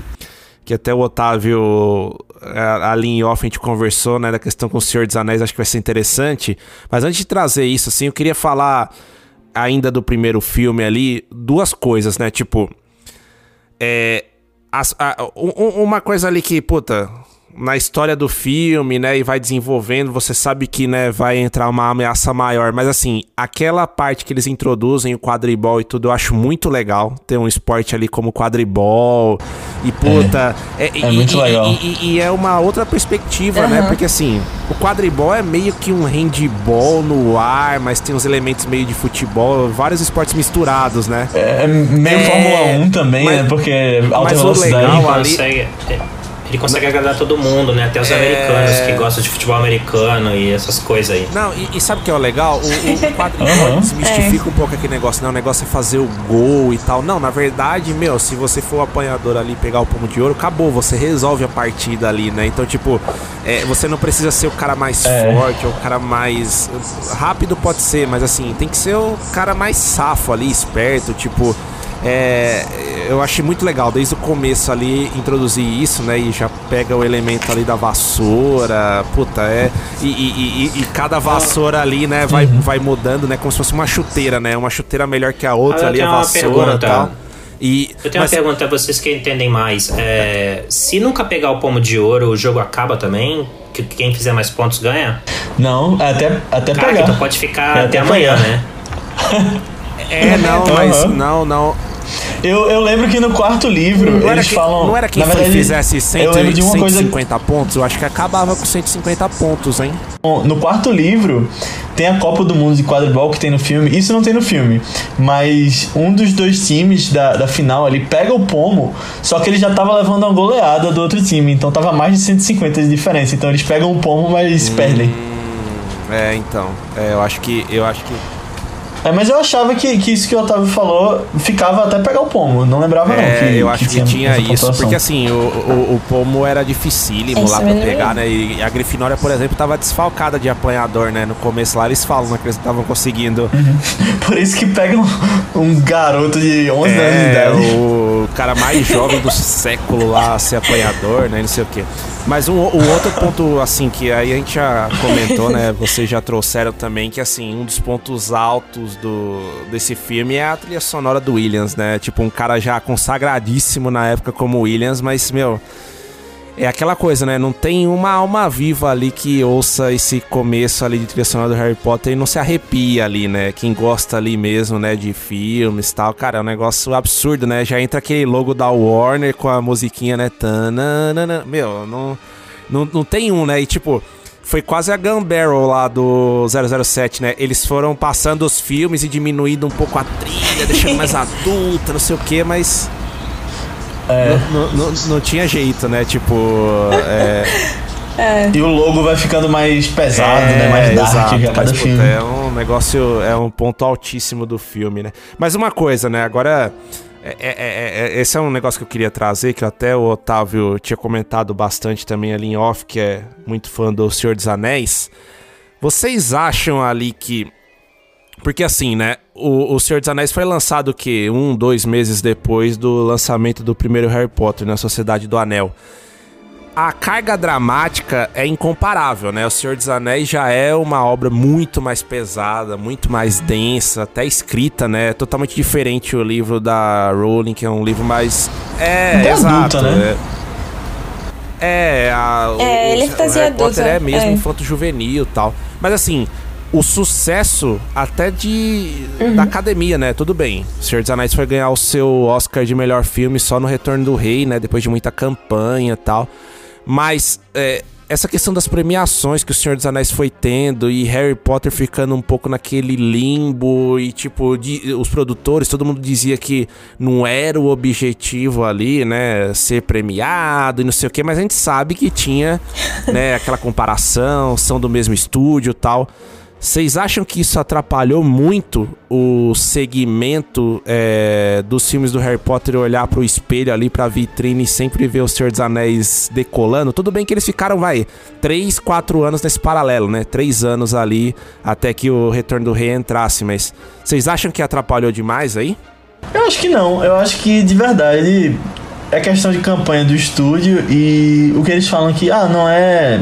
que até o Otávio é, ali em off a gente conversou, né, da questão com o Senhor dos Anéis, acho que vai ser interessante. Mas antes de trazer isso, assim, eu queria falar ainda do primeiro filme ali, duas coisas, né? Tipo, é, as- a- um- uma coisa ali que, puta, na história do filme, né, e vai desenvolvendo, você sabe que, né, vai entrar uma ameaça maior, mas assim, aquela parte que eles introduzem o quadribol e tudo, eu acho muito legal, ter um esporte ali como quadribol, e puta... É, É e- muito e- legal. E, e- e é uma outra perspectiva, né, porque assim, o quadribol é meio que um handball no ar, mas tem uns elementos meio de futebol, vários esportes misturados, né? É meio É, Fórmula 1 também, mas- né? Porque alta mas o velocidade. legal Ele ali- consegue, ele consegue agradar todo mundo, né? Até os É. americanos que gostam de futebol americano e essas coisas aí. Não, e, e sabe o que é o legal? O, o quadribol *laughs* Aham. desmistifica um pouco aquele negócio, né? O negócio é fazer o gol e tal. Não, na verdade, meu, se você for o apanhador ali e pegar o pomo de ouro, acabou, você resolve a partida ali, né? Então, tipo, é, você não precisa ser o cara mais É. forte ou o cara mais. Rápido pode ser, mas assim, tem que ser o cara mais safo ali, esperto, tipo. É, eu achei muito legal desde o começo ali introduzir isso, né? E já pega o elemento ali da vassoura, puta, é. E, e- e- e cada vassoura ali, né, vai, Uhum. vai mudando, né? Como se fosse uma chuteira, né? Uma chuteira melhor que a outra Ah, ali, a vassoura e tal. E, Eu tenho mas- uma pergunta pra vocês que entendem mais. É, se nunca pegar o pomo de ouro, o jogo acaba também? Que quem fizer mais pontos ganha? Não, até, até Caraca, pegar. então pode ficar É, até até amanhã, né? *laughs* É, não, mas Aham. não, não. Eu, eu lembro que no quarto livro Não era, eles que, falam. não era quem na verdade, fizesse 100, eu lembro de uma coisa 150 pontos? Eu acho que acabava com 150 pontos, hein? Bom, No quarto livro tem a Copa do Mundo de quadribol que tem no filme. Isso não tem no filme. Mas um dos dois times da, da final ali pega o pomo, só que ele já tava levando uma goleada do outro time. Então tava mais de 150 de diferença. Então eles pegam o pomo, mas perdem. É, então. É, eu acho que. Eu acho que. É, mas eu achava que, que isso que o Otávio falou ficava até pegar o pomo. Não lembrava não. É, Que, eu acho que, tinha essa isso, porque assim, o, o, o pomo era dificílimo Esse lá eu pra pegar, né? E a Grifinória, por exemplo, tava desfalcada de apanhador, né? No começo lá eles falam né, que eles não estavam conseguindo. *laughs* Por isso que pegam um garoto de 11 anos de É, idade. o cara mais jovem do século lá ser apanhador, né? Não sei o quê. Mas um, o outro ponto, assim, que aí a gente já comentou, né? *laughs* Vocês já trouxeram também, que assim, um dos pontos altos do, desse filme é a trilha sonora do Williams, né? Tipo, um cara já consagradíssimo na época como Williams, mas, meu. É aquela coisa, né? Não tem uma alma viva ali que ouça esse começo ali de trilha sonora do Harry Potter e não se arrepia ali, né? Quem gosta ali mesmo, né, de filmes e tal. Cara, é um negócio absurdo, né? Já entra aquele logo da Warner com a musiquinha, né? Tananana. Meu, não, não, não tem um, né? E tipo, foi quase a Gun Barrel lá do 007, né? Eles foram passando os filmes e diminuindo um pouco a trilha, deixando mais *laughs* adulta, não sei o que, mas É. não, não, não tinha jeito, né? Tipo. É, E o logo vai ficando mais pesado, né? Mais dark exato, cada mas, puta, filme. é um negócio, é um ponto altíssimo do filme, né? Mas uma coisa, né? Agora. é- é- é- é- esse é um negócio que eu queria trazer, que até o Otávio tinha comentado bastante também ali em off, que é muito fã do Senhor dos Anéis. Vocês acham ali que. Porque assim, né? O, o Senhor dos Anéis foi lançado o quê? Um, dois meses depois do lançamento do primeiro Harry Potter na Sociedade do Anel. A carga dramática é incomparável, né? O Senhor dos Anéis já é uma obra muito mais pesada, muito mais densa, até escrita, né? Totalmente diferente o livro da Rowling, que é um livro mais. É, Até exato. adulta, né? É, é, a, o, É, ele é o fantasia Harry Potter adulta, é mesmo é. infanto-juvenil e tal. Mas assim, o sucesso até de Uhum. da academia, né? Tudo bem. O Senhor dos Anéis foi ganhar o seu Oscar de melhor filme só no Retorno do Rei, né? Depois de muita campanha e tal. Mas é, essa questão das premiações que o Senhor dos Anéis foi tendo e Harry Potter ficando um pouco naquele limbo e tipo, de- os produtores, todo mundo dizia que não era o objetivo ali, né, ser premiado e não sei o que, mas a gente sabe que tinha, né, aquela comparação, são do mesmo estúdio e tal. Vocês acham que isso atrapalhou muito o segmento é, dos filmes do Harry Potter olhar pro espelho ali, pra vitrine e sempre ver o Senhor dos Anéis decolando? Tudo bem que eles ficaram, vai, 3, 4 anos nesse paralelo, né? 3 anos ali até que o Retorno do Rei entrasse, mas vocês acham que atrapalhou demais aí? Eu acho que não. Eu acho que de verdade é questão de campanha do estúdio e o que eles falam que ah, não é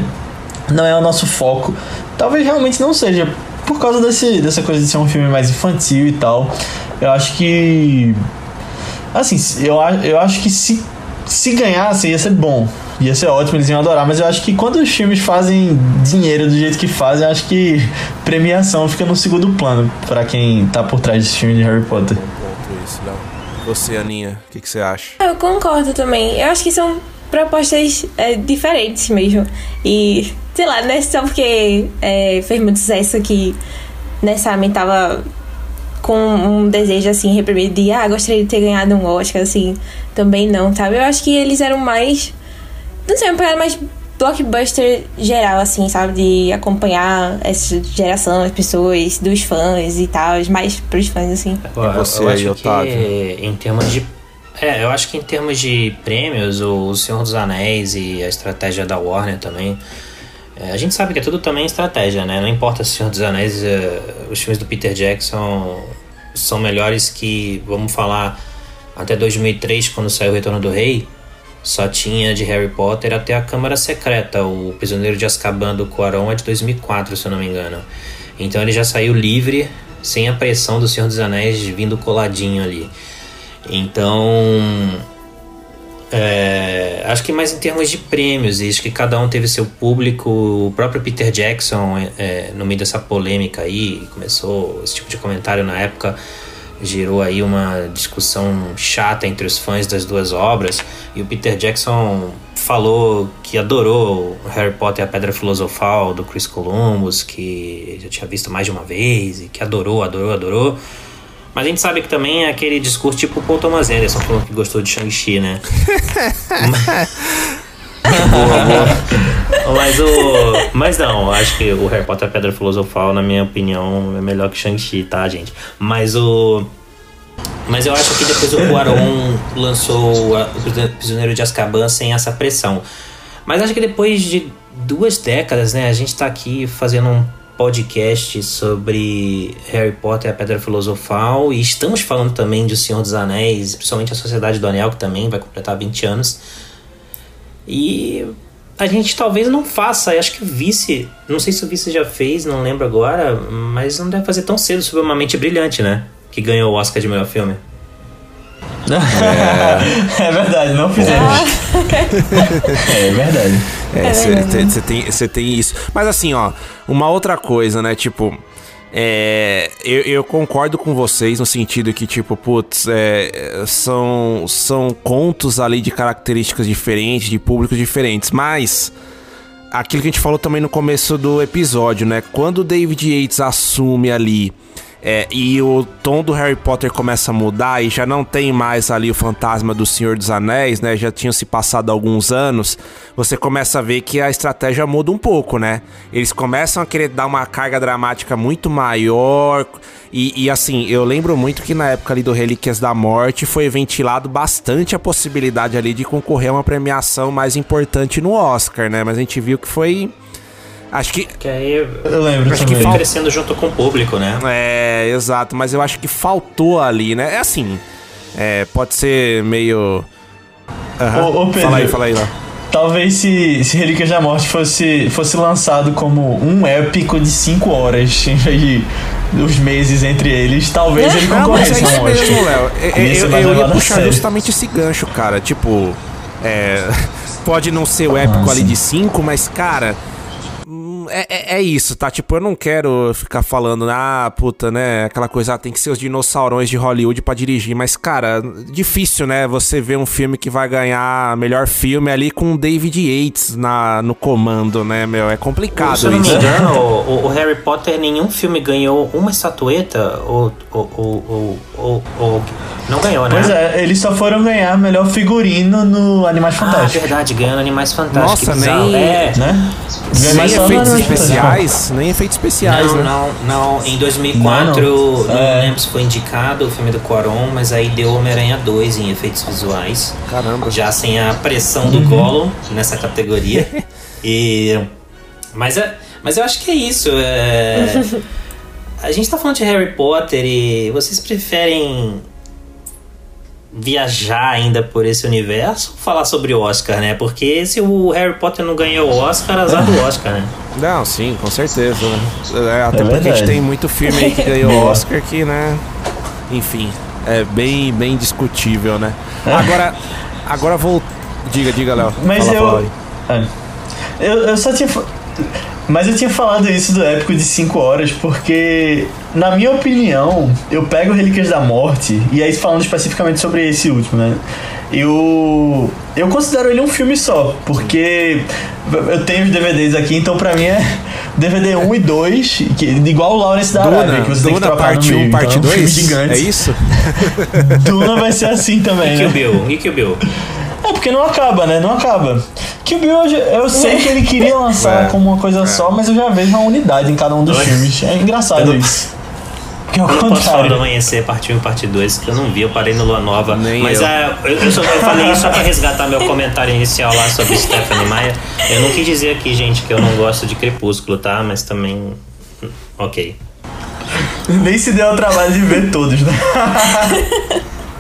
não é o nosso foco. Talvez realmente não seja por causa desse, dessa coisa de ser um filme mais infantil e tal. Eu acho que assim, eu, eu acho que se se ganhasse ia ser bom. Ia ser ótimo, eles iam adorar, mas eu acho que quando os filmes fazem dinheiro do jeito que fazem, eu acho que premiação fica no segundo plano pra quem tá por trás desse filme de Harry Potter. Isso, Léo. Você, Aninha, o que, que você acha? Eu concordo também. Eu acho que são propostas é, diferentes mesmo. E, sei lá, não é só porque é, fez muito sucesso que necessariamente tava com um desejo assim reprimido de ah, gostaria de ter ganhado um Oscar, assim, também não, sabe? Eu acho que eles eram mais. Não sei, uma pegada mais blockbuster geral, assim, sabe? De acompanhar essa geração, as pessoas, dos fãs e tal, mais pros fãs, assim. Pô, E você eu aí, acho Otávio? que em termos de. É, eu acho que em termos de prêmios, o Senhor dos Anéis e a estratégia da Warner também. é, a gente sabe que é tudo também estratégia, né? Não importa se o Senhor dos Anéis, é, os filmes do Peter Jackson são melhores que, vamos falar, até 2003, quando saiu o Retorno do Rei, só tinha de Harry Potter até a Câmara Secreta. O Prisioneiro de Azkaban do Cuarón é de 2004, se eu não me engano. Então ele já saiu livre, sem a pressão do Senhor dos Anéis vindo coladinho ali. Então. é, acho que mais em termos de prêmios, acho que cada um teve seu público. O próprio Peter Jackson, é, no meio dessa polêmica aí, começou esse tipo de comentário na época, gerou aí uma discussão chata entre os fãs das duas obras. E o Peter Jackson falou que adorou Harry Potter e a Pedra Filosofal do Chris Columbus, que já tinha visto mais de uma vez, e que adorou, adorou, adorou. Mas a gente sabe que também é aquele discurso tipo o Paul Thomas Anderson falando que gostou de Shang-Chi, né? *laughs* Mas *laughs* o. Mas não, acho que o Harry Potter a Pedra Filosofal, na minha opinião, é melhor que Shang-Chi, tá, gente? Mas o. Mas eu acho que depois o Cuarón lançou o Prisioneiro de Azkaban sem essa pressão. Mas acho que depois de duas décadas, né, a gente tá aqui fazendo um podcast sobre Harry Potter e a Pedra Filosofal e estamos falando também de O Senhor dos Anéis, principalmente a Sociedade do Anel, que também vai completar 20 anos. E a gente talvez não faça, acho que o Vice, não sei se o Vice já fez, não lembro agora, mas não deve fazer tão cedo sobre Uma Mente Brilhante, né? Que ganhou o Oscar de melhor filme. É, *laughs* verdade, não fizemos. é verdade. É, É você verdade. tem, você tem isso. Mas assim, ó, uma outra coisa, né? Tipo, é, eu, eu concordo com vocês no sentido que, tipo, putz, é, são, são contos ali de características diferentes, de públicos diferentes, mas aquilo que a gente falou também no começo do episódio, né? Quando o David Yates assume ali é, e o tom do Harry Potter começa a mudar e já não tem mais ali o fantasma do Senhor dos Anéis, né? Já tinham se passado alguns anos. Você começa a ver que a estratégia muda um pouco, né? Eles começam a querer dar uma carga dramática muito maior. E, e, assim, eu lembro muito que na época ali do Relíquias da Morte foi ventilado bastante a possibilidade ali de concorrer a uma premiação mais importante no Oscar, né? Mas a gente viu que foi. Acho que Que aí Eu lembro Acho que também. foi crescendo junto com o público, né? É, exato, mas eu acho que faltou ali, né? É assim, é, pode ser meio. Aham. Ô, ô, Pedro. fala aí, fala aí lá. Talvez se, se Relíquias da Morte fosse, fosse lançado como um épico de 5 horas, *laughs* em vez de os meses entre eles, talvez ele Não, mas é concorresse a isso mesmo. Léo. Eu, eu- eu ia puxar sério. justamente esse gancho, cara. Tipo, é, *laughs* pode não ser o épico Ah, ali de 5, mas, cara. É, é- é isso, tá? Tipo, eu não quero ficar falando, ah, puta, né? Aquela coisa, ah, tem que ser os dinossaurões de Hollywood pra dirigir. Mas, cara, difícil, né? Você ver um filme que vai ganhar melhor filme ali com o David Yates na, no comando, né, meu? É complicado Se eu não me isso. engano, *laughs* o, o Harry Potter, nenhum filme ganhou uma estatueta ou. ou, ou, ou, não ganhou, né? Pois é, eles só foram ganhar melhor figurino no Animais Ah, Fantásticos. verdade, ganhando Animais Fantásticos. Nossa, nem- É. né? No efeitos. Especiais, nem efeitos especiais, Não, né? não, não. Em 2004, Não, não, não. É. lembro se foi indicado o filme do Quaron, mas aí deu Homem-Aranha 2 em efeitos visuais. Caramba. Já sem a pressão Uhum. do Gollum nessa categoria. e. Mas, é, mas eu acho que é isso. é- *laughs* a gente tá falando de Harry Potter e vocês preferem viajar ainda por esse universo falar sobre o Oscar, né? Porque se o Harry Potter não ganhou o Oscar, azar do Oscar, né? *laughs* Não, sim, com certeza. né? É, até É porque a gente tem muito filme aí que ganhou *laughs* Boa. Oscar que, né? Enfim, é bem, bem discutível, né? Agora, agora vou. Diga, diga, Léo. Mas Fala, eu, é. eu. Eu só tinha. Mas eu tinha falado isso do épico de 5 horas porque, na minha opinião, eu pego Relíquias da Morte, e aí falando especificamente sobre esse último, né? Eu. Eu considero ele um filme só, porque eu tenho os DVDs aqui, então pra mim é *laughs* DVD 1 e 2, que, igual o Lawrence da Arábia, Duna, que você tem que Duna trocar parte no 1, meio, parte então, é um filme 2. gigante. É isso? *laughs* Duna vai ser assim também, E né? Kill Bill? E Kill Bill? É porque não acaba, né? Não acaba. Que o Bill, eu, eu sei que ele queria *laughs* lançar É, como uma coisa só, mas eu já vejo uma unidade em cada um dos filmes. É engraçado isso. *laughs* Porque é o Eu não posso falar do contrário. Amanhecer, parte 1 e parte 2, que eu não vi, eu parei no Lua Nova. Nem mas eu. eu, eu, só, eu falei isso só pra resgatar meu *laughs* comentário inicial lá sobre Stephanie Meyer. Eu não quis dizer aqui, gente, que eu não gosto de Crepúsculo, tá? Mas também. Ok. Nem se deu o trabalho de ver todos, né?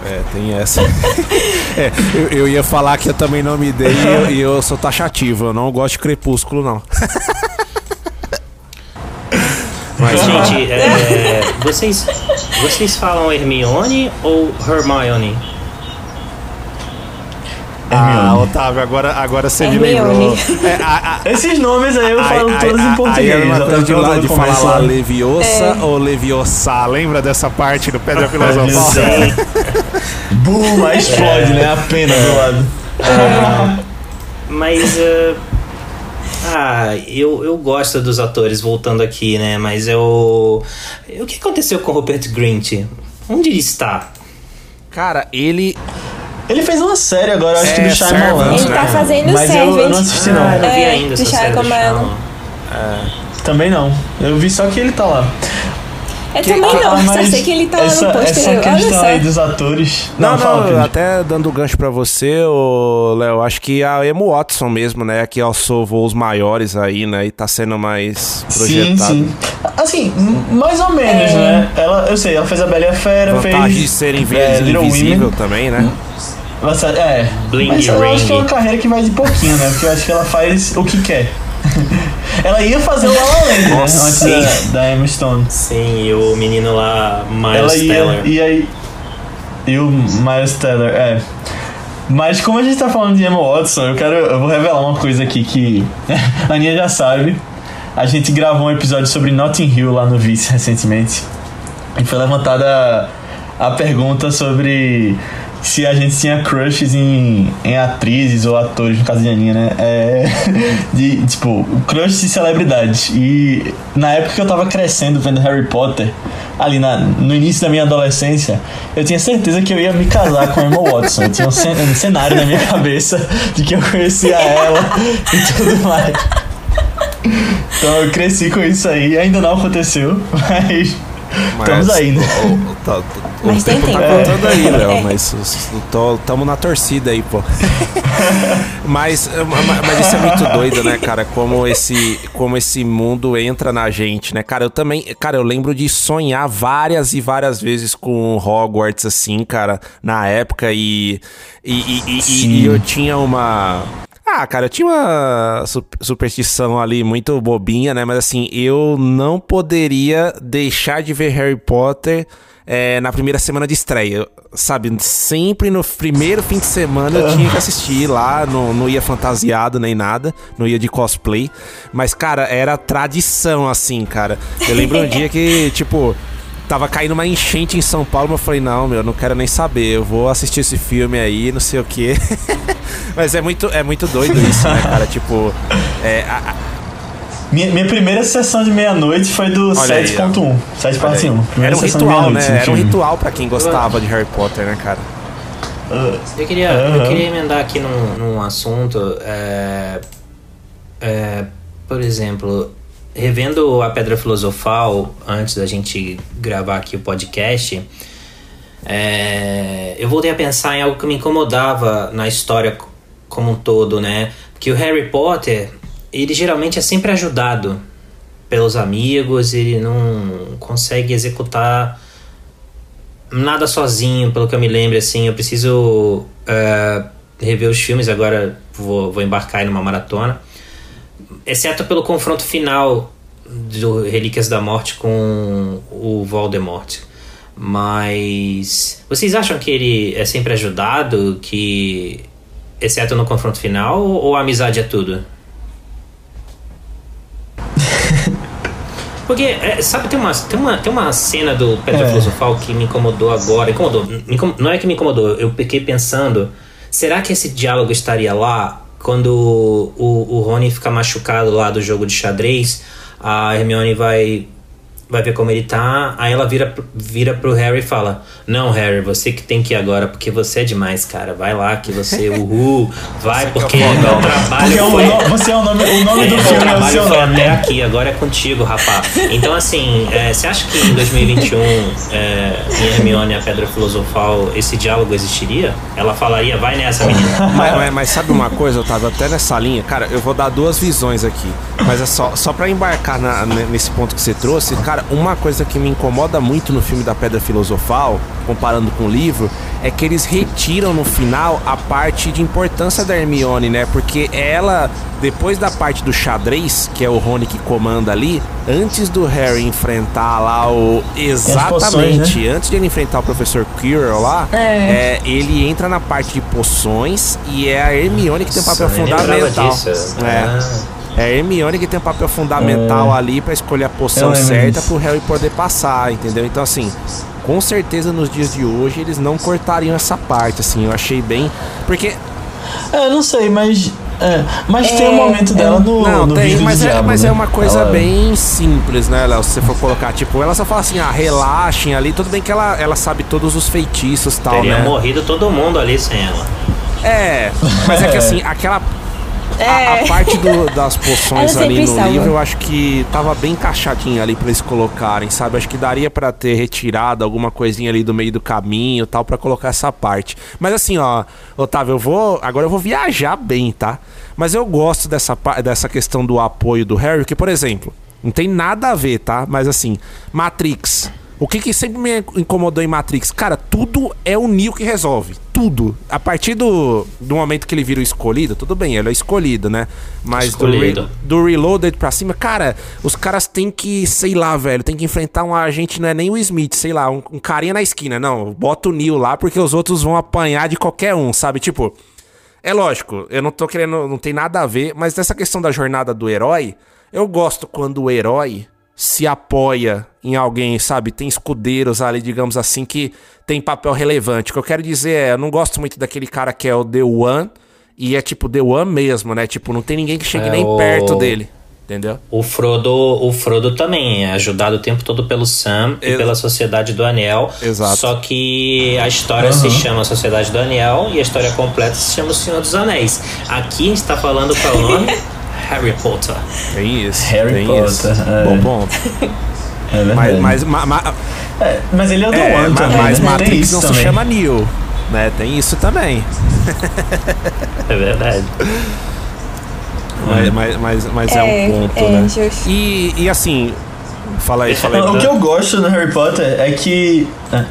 É, tem essa. *laughs* É, eu, eu ia falar que eu também não me dei e eu, e eu sou taxativo. Eu não gosto de crepúsculo, não. *laughs* Mas, gente, é, vocês, vocês falam Hermione ou Hermione? Ah, Otávio, agora, agora você me Hermione. lembrou. *laughs* É, a- a- Esses nomes aí eu falo todos em português. Aí é uma de, eu lá, de falar lá a- Leviosa ou Leviosa. Lembra dessa parte do Pedra *laughs* Filosofal? Sim. Boom, aí explode, né? A pena do lado. Mas. eh, ah, eu, eu gosto dos atores voltando aqui, né? Mas eu. O que aconteceu com o Rupert Grint? Onde ele está? Cara, ele. Ele fez uma série agora, acho que É, do Shyamalan. Servants, Ele né? tá fazendo Mas eu, eu não Servant. assisti Ah, não. eu não vi É, ainda essa do série do Shyamalan. Shyamalan. Também não. Eu vi só que ele tá lá. Eu também não, Ah, só sei que ele tá essa, lá no Essa pôster. Olha questão só. aí dos atores. Não, fala, não, Pedro. até dando gancho pra você, ô, Léo, acho que a Emo Watson mesmo, né, que alçou voos maiores aí, né, e tá sendo mais Sim, projetado. sim. Assim, m- mais ou menos, né? Ela, eu sei, ela fez a Bela e a Fera, Vantagem fez. de ser invi- é, Little invisível Women. também, né? Mas, É, Bling mas eu acho que é uma carreira que vai de pouquinho, né? Porque eu acho que ela faz o que quer. *laughs* ela ia fazer o La La Land, né? Antes sim. da, da Emma Stone. Sim, e o menino lá, Miles Ela ia, Teller. e aí... E o Miles Teller, é. Mas como a gente tá falando de Emma Watson, eu quero. Eu vou revelar uma coisa aqui que *laughs* a Aninha já sabe. A gente gravou um episódio sobre Notting Hill lá no Vice recentemente. E foi levantada a pergunta sobre se a gente tinha crushes em, em atrizes ou atores, no caso de Aninha, né? É, *laughs* de, tipo, crush de celebridades. E na época que eu tava crescendo vendo Harry Potter, ali na, no início da minha adolescência, eu tinha certeza que eu ia me casar com Emma Watson. Eu tinha um, cen um cenário na minha cabeça de que eu conhecia ela *laughs* e tudo mais. Então eu cresci com isso aí, ainda não aconteceu, *laughs* mas Estamos aí, né? O, o, tá- o Mas tem tempo tá tempo. contando aí, Léo, mas s- tô, tamo na torcida aí, pô. *laughs* mas, ma- mas isso é muito doido, né, cara? Como esse, como esse mundo entra na gente, né? Cara, eu também. Cara, eu lembro de sonhar várias e várias vezes com Hogwarts, assim, cara, na época, e. E, e, e- e- e eu tinha uma. Ah, cara, eu tinha uma su- superstição ali muito bobinha, né? Mas assim, eu não poderia deixar de ver Harry Potter é, na primeira semana de estreia. Sabe, sempre no primeiro fim de semana eu tinha que assistir lá, não, não ia fantasiado nem nada, não ia de cosplay. Mas, cara, era tradição, assim, cara. Eu lembro um dia que, tipo, Tava caindo uma enchente em São Paulo, mas eu falei, não, meu, não quero nem saber, eu vou assistir esse filme aí, não sei o quê. *laughs* mas é muito, é muito doido isso, né, cara? *laughs* Tipo, é, a- a- Minha, minha primeira sessão de meia-noite foi do Olha aí, 7.1. olha 7.1. aí. Primeira era um sessão de ritual, né? Era um ritual pra quem gostava de Harry Potter, né, cara? Eu queria, eu queria emendar aqui num, num assunto. é, é, por exemplo, revendo a Pedra Filosofal antes da gente gravar aqui o podcast, é, eu voltei a pensar em algo que me incomodava na história como um todo, né? Que o Harry Potter, ele geralmente é sempre ajudado pelos amigos, ele não consegue executar nada sozinho, pelo que eu me lembro, assim, eu preciso eh, rever os filmes, agora vou, vou embarcar aí numa maratona. Exceto pelo confronto final do Relíquias da Morte com o Voldemort. Mas vocês acham que ele é sempre ajudado, que exceto no confronto final, ou, a amizade é tudo? *laughs* Porque, é, sabe, tem uma, tem, uma, tem uma cena do Pedra É. Filosofal que me incomodou agora. Incomodou. me incom- não é que me incomodou, eu fiquei pensando: será que esse diálogo estaria lá quando o, o Rony fica machucado lá do jogo de xadrez? A Hermione vai, vai ver como ele tá, aí ela vira, pro- vira pro Harry e fala: Não, Harry, você que tem que ir agora, porque você é demais, cara. Vai lá que você, *laughs* uhul, vai, porque o meu trabalho Porque o foi. no- você é o nome, o nome *laughs* do É, o filme é o trabalho seu foi nome. até aqui, agora é contigo, rapaz. Então, assim, é, você acha que em 2021, é, em Hermione, a Pedra Filosofal, esse diálogo existiria? Ela falaria, vai nessa, menina. *laughs* mas, mas- mas sabe uma coisa, Otávio? Até nessa linha, cara, eu vou dar duas visões aqui. Mas é só, só pra embarcar na- ne- nesse ponto que você trouxe, cara, uma coisa que me incomoda muito no filme da Pedra Filosofal, comparando com o livro, é que eles retiram no final a parte de importância da Hermione, né? Porque ela, depois da parte do xadrez, que é o Rony que comanda ali, antes do Harry enfrentar lá o. Exatamente, poções, antes de ele enfrentar o professor Quirrell lá, É. é, ele entra na parte de poções e é a Hermione que tem um papel fundamental. disso. É. Ah. É a Hermione que tem um papel fundamental ali pra escolher a poção certa disso. pro Harry poder passar, entendeu? Então assim, com certeza nos dias de hoje eles não cortariam essa parte, assim, eu achei bem. Porque. É, não sei, mas. é, mas tem um É, momento dela no, não, no tem, vídeo mas, do é, diabo, mas né? é uma coisa Ela- bem simples, né, Léo? Se você for colocar, tipo, ela só fala assim, ah, relaxem ali, tudo bem que ela, ela sabe todos os feitiços e tal, Teria né? morrido todo mundo ali sem ela. É, mas é que *laughs* assim, aquela. A, É. a parte do- das *laughs* poções ali no salva. livro, eu acho que tava bem encaixadinha ali pra eles colocarem, sabe? Acho que daria pra ter retirado alguma coisinha ali do meio do caminho e tal, pra colocar essa parte. Mas assim, ó, Otávio, eu vou. Agora eu vou viajar bem, tá? Mas eu gosto dessa, dessa questão do apoio do Harry, que, por exemplo, não tem nada a ver, tá? Mas assim, Matrix. O que, que sempre me incomodou em Matrix? Cara, tudo é o Neo que resolve. tudo. A partir do, do momento que ele vira o escolhido, tudo bem, ele é escolhido, né? Mas do, re, Escolhido. do Reloaded pra cima, cara, os caras têm que, sei lá, velho, tem que enfrentar um agente, não é nem o Smith, sei lá, um, um carinha na esquina. Não, bota o Neil lá porque os outros vão apanhar de qualquer um, sabe? Tipo, é lógico, eu não tô querendo, não tem nada a ver, mas dessa questão da jornada do herói, eu gosto quando o herói se apoia em alguém, sabe? Tem escudeiros ali, digamos assim, que tem papel relevante. O que eu quero dizer é, eu não gosto muito daquele cara que é o The One e é tipo The One mesmo, né? Tipo, não tem ninguém que chegue É nem o- perto dele, entendeu? O Frodo, o Frodo também é ajudado o tempo todo pelo Sam e Ex- pela Sociedade do Anel. Exato. Só que a história se chama Sociedade do Anel e a história completa se chama O Senhor dos Anéis. Aqui a gente tá falando qual é o nome? Harry Potter. Tem isso. Harry tem Potter, isso. é. Bom ponto. *laughs* É verdade. Mas, mas, ma- ma- É, mas ele é o The é, One ma- também, mas né? Matrix não se também. chama Neo, né? Tem isso também. É verdade. Mas, mas, mas, mas é, É, um ponto, é, né? E, e assim, fala aí, fala aí. *laughs* O que eu gosto no Harry Potter é que. É,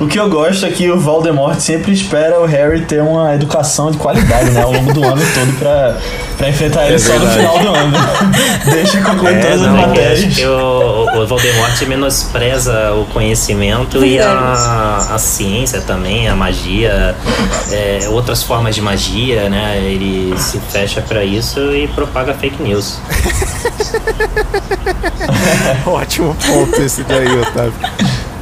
o que eu gosto é que o Voldemort sempre espera o Harry ter uma educação de qualidade, né? Ao longo do ano todo pra, pra enfrentar ele só no final do ano. *laughs* Deixa concluir É, todas não, as Porque matérias. acho que o, o Voldemort menospreza o conhecimento e a, a ciência também, a magia, é, outras formas de magia, né? Ele se fecha pra isso e propaga fake news. *laughs* *laughs* Ótimo ponto esse daí, Otávio.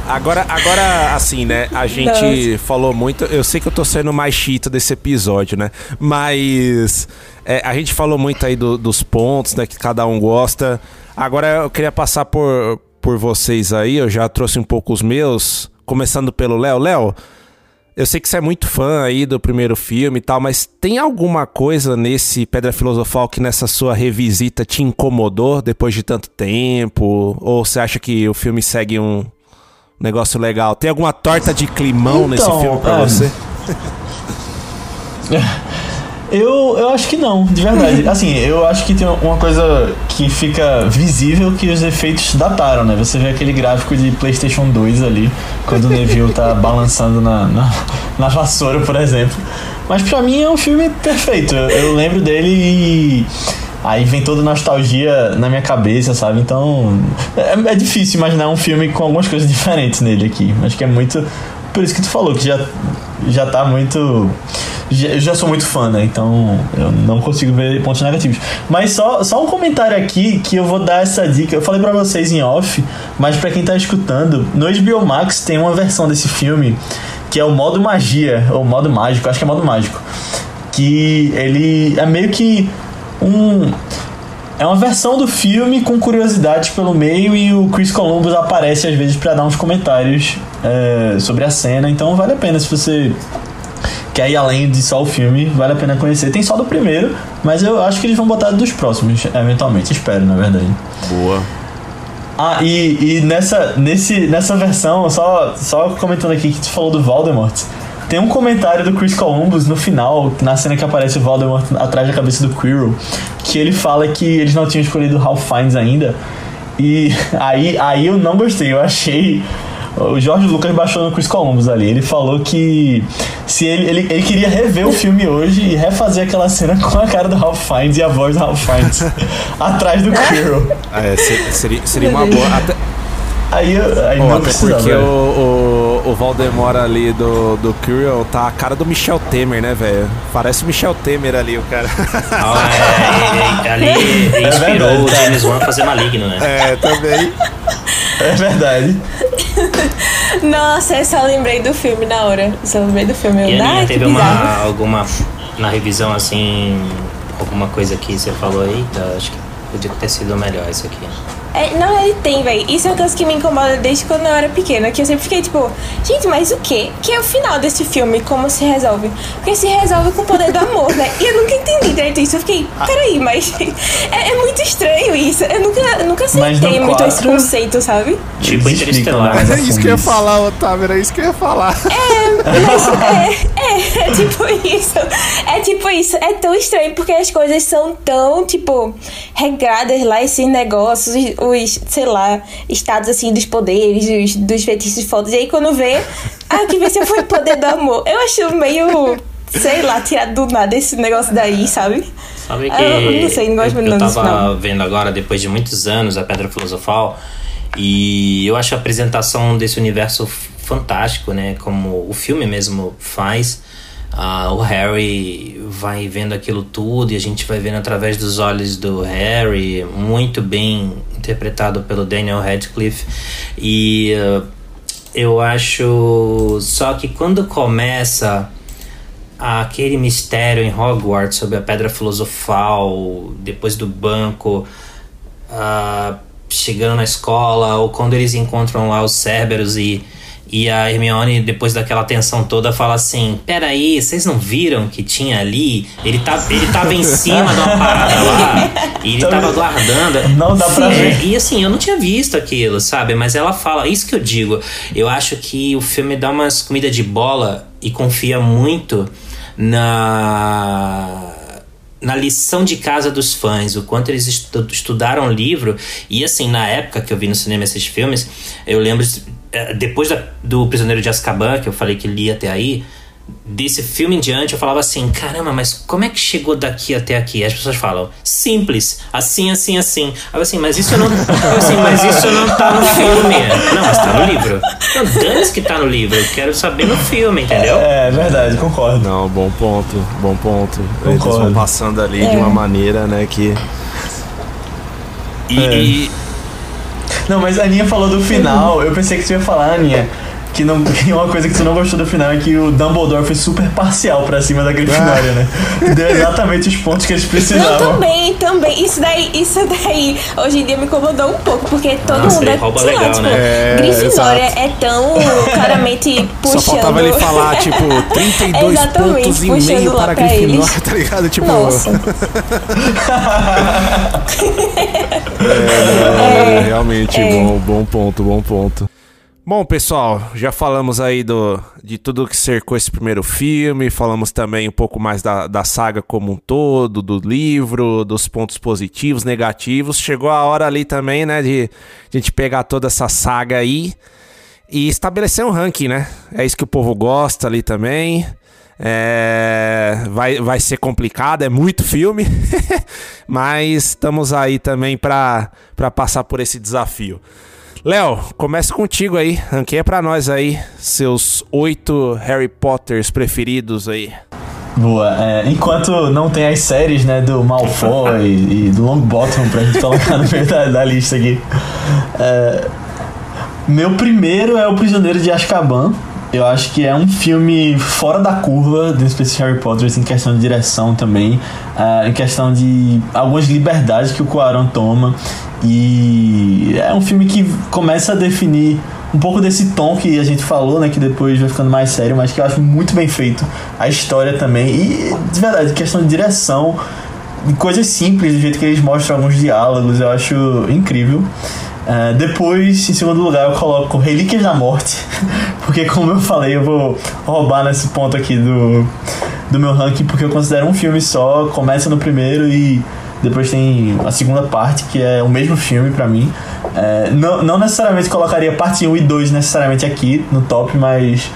Agora, agora, assim, né? A gente falou muito. Eu sei que eu tô sendo mais chito desse episódio, né? Mas é, a gente falou muito aí do- dos pontos, né? Que cada um gosta. Agora eu queria passar por, por vocês aí. Eu já trouxe um pouco os meus. Começando pelo Léo. Léo, eu sei que você é muito fã aí do primeiro filme e tal, mas tem alguma coisa nesse Pedra Filosofal que nessa sua revisita te incomodou depois de tanto tempo? Ou você acha que o filme segue um negócio legal? Tem alguma torta de climão nesse Então, filme pra é. você? *laughs* Eu, eu acho que não, de verdade. *laughs* Assim, eu acho que tem uma coisa que fica visível que os efeitos dataram, né? Você vê aquele gráfico de PlayStation 2 ali, quando o Neville tá *laughs* balançando na, na, na vassoura, por exemplo. Mas pra mim é um filme perfeito. Eu, eu lembro dele e. Aí vem toda nostalgia na minha cabeça, sabe? Então. É, é difícil imaginar um filme com algumas coisas *laughs* diferentes nele aqui. Acho que é muito. Por isso que tu falou, que já, já tá muito. Eu já sou muito fã, né? Então eu não consigo ver pontos negativos. Mas só, só um comentário aqui que eu vou dar essa dica. Eu falei pra vocês em off, mas pra quem tá escutando, no HBO Max tem uma versão desse filme que é o modo magia, ou modo mágico, acho que é modo mágico. Que ele é meio que um. É uma versão do filme com curiosidades pelo meio e o Chris Columbus aparece às vezes pra dar uns comentários é, sobre a cena. Então vale a pena se você quer ir além de só o filme, vale a pena conhecer. Tem só do primeiro, mas eu acho que eles vão botar dos próximos, eventualmente. Espero, na verdade. Boa. Ah, e, e nessa, nesse, nessa versão, só, só comentando aqui que tu falou do Voldemort, tem um comentário do Chris Columbus no final, na cena que aparece o Voldemort atrás da cabeça do Quirrell, que ele fala que eles não tinham escolhido o Ralph Fiennes ainda. E *laughs* aí, aí eu não gostei, eu achei. O Jorge Lucas baixou no Chris Columbus ali. Ele falou que se ele, ele, ele queria rever o filme hoje e refazer aquela cena com a cara do Ralph Fiennes e a voz do Ralph Fiennes *laughs* atrás do Quirrell. É, se- seria, seria uma boa. Até, Aí, eu- aí não até porque o, o, o Valdemar ali do, do Curiel tá a cara do Michel Temer, né, velho? Parece o Michel Temer ali, o cara. Ah, *laughs* é, é, ali inspirou verdade, o. James Wan a fazer Maligno, né? É, também. É verdade. Nossa, eu só lembrei do filme na hora. Só lembrei do filme. E Eu, a teve uma, alguma, na revisão assim, alguma coisa que você falou aí, tá, acho que podia ter sido melhor isso aqui. É, não, ele tem, velho. Isso é uma coisa que me incomoda desde quando eu era pequena. Que eu sempre fiquei tipo, gente, mas o quê? Que é o final desse filme? Como se resolve? Porque se resolve com o poder do amor, né? E eu nunca entendi direito isso. Eu fiquei, peraí, mas *laughs* é, é muito estranho isso. Eu nunca, eu nunca Mas aceitei muito esse conceito, sabe? Tipo explicam Interestelar. mais a É isso que eu ia falar, Otávio, era isso que eu ia falar. Mas é, é, é tipo isso. É tipo isso. É tão estranho porque as coisas são tão, tipo, regradas lá, esses negócios. O, os, sei lá, estados assim dos poderes, dos, dos feitiços fodas. E aí quando vê, ah, que venceu foi o poder do amor. Eu acho meio, sei lá, tirado do nada esse negócio daí, sabe? Sabe que Ah, eu não sei, não gosto eu, tava não. vendo agora, depois de muitos anos, a Pedra Filosofal, e eu acho a apresentação desse universo fantástico, né? Como o filme mesmo faz. Ah, o Harry vai vendo aquilo tudo e a gente vai vendo através dos olhos do Harry, muito bem interpretado pelo Daniel Radcliffe. E ah, eu acho só que quando começa aquele mistério em Hogwarts sobre a pedra filosofal, depois do banco, ah, chegando na escola, ou quando eles encontram lá os Cerberus e, e a Hermione, depois daquela tensão toda, fala assim: Peraí, vocês não viram que tinha ali? Ele, tá, ele tava em cima de uma parada lá, *laughs* e ele tava guardando. Não dá pra É, ver. e assim, eu não tinha visto aquilo, sabe? Mas ela fala, isso que eu digo. Eu acho que o filme dá umas comidas de bola e confia muito na na lição de casa dos fãs, o quanto eles estu- estudaram o livro. E assim, na época que eu vi no cinema esses filmes, eu lembro, depois da- do Prisioneiro de Azkaban, que eu falei que li até aí, desse filme em diante, eu falava assim: caramba, mas como é que chegou daqui até aqui? As pessoas falam: simples, assim, assim, assim. Eu assim, mas isso não. Eu assim, mas isso não tá no filme. Não, mas tá no livro. Não, dane que tá no livro. Eu quero saber no filme, entendeu? É verdade, concordo. Não, bom ponto, bom ponto. Eles Concordo. vão passando ali de uma maneira, né, que... E, É. e- Não, mas a Aninha falou do final, eu pensei que você ia falar, Aninha, que, não, *laughs* que uma coisa que você não gostou do final é que o Dumbledore foi super parcial pra cima da Grifinória, né? Deu exatamente os pontos que eles Não, precisavam. também, também. Isso daí, isso daí, hoje em dia me incomodou um pouco, porque todo Nossa, mundo é, rouba sei lá, legal, tipo, né? É, Grifinória exato. é tão claramente *laughs* puxando... Só faltava ele falar, *laughs* tipo, 32 Exatamente, pontos e meio lá para pra Grifinória, eles. tá ligado? Tipo, Nossa. É, realmente, É. bom, bom ponto, bom ponto. Bom, pessoal, já falamos aí do, de tudo que cercou esse primeiro filme, falamos também um pouco mais da, da saga como um todo, do livro, dos pontos positivos, negativos. Chegou a hora ali também, né, de a gente pegar toda essa saga aí e estabelecer um ranking, né? É isso que o povo gosta ali também. É, vai, vai ser complicado, é muito filme, *laughs* mas estamos aí também para passar por esse desafio. Léo, começa contigo aí, ranqueia pra nós aí seus oito Harry Potters preferidos aí. Boa. É, enquanto não tem as séries, né, do Malfoy e do Longbottom pra gente colocar no meio da, da lista aqui. É, meu primeiro é O Prisioneiro de Azkaban. Eu acho que é um filme fora da curva do especial Harry Potter assim, em questão de direção também, ah, em questão de algumas liberdades que o Cuarón toma. E é um filme que começa a definir um pouco desse tom que a gente falou, né, que depois vai ficando mais sério, mas que eu acho muito bem feito. A história também e de verdade, questão de direção, de coisas simples, do jeito que eles mostram alguns diálogos, eu acho incrível. Uh, depois, em segundo lugar, eu coloco Relíquias da Morte, *laughs* porque como eu falei, eu vou roubar nesse ponto aqui do, do meu ranking, porque eu considero um filme só, começa no primeiro e depois tem a segunda parte, que é o mesmo filme pra mim. Uh, não, não necessariamente colocaria parte 1 e 2 necessariamente aqui no top, mas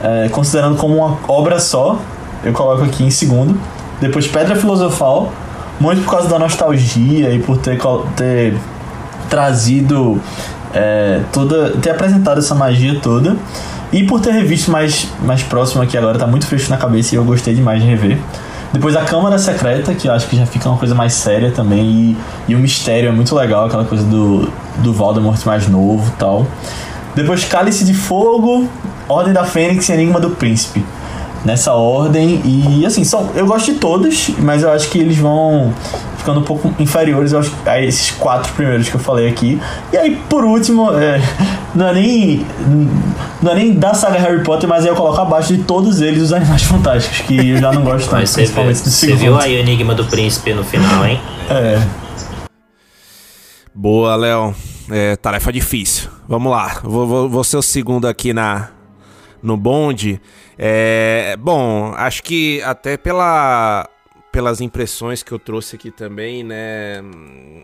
uh, considerando como uma obra só, eu coloco aqui em segundo. Depois Pedra Filosofal, muito por causa da nostalgia e por ter, ter trazido é, toda. ter apresentado essa magia toda. E por ter revisto mais, mais próximo aqui agora, tá muito fresco na cabeça e eu gostei demais de rever. Depois a Câmara Secreta, que eu acho que já fica uma coisa mais séria também. E, e o mistério é muito legal, aquela coisa do, do Voldemort mais novo tal. Depois Cálice de Fogo, Ordem da Fênix e Enigma do Príncipe. Nessa ordem. E assim, são, eu gosto de todos, mas eu acho que eles vão ficando um pouco inferiores aos, a esses quatro primeiros que eu falei aqui. E aí, por último, é, *laughs* não, é nem, não é nem da saga Harry Potter, mas aí eu coloco abaixo de todos eles os Animais Fantásticos, que eu já não gosto tanto, Mas você, principalmente vê- do você segundo. viu aí o Enigma do Príncipe no final, hein? É. Boa, Léo. É, tarefa difícil. Vamos lá. Vou, vou, vou ser o segundo aqui na, no bonde. É, bom, acho que até pela pelas impressões que eu trouxe aqui também, né?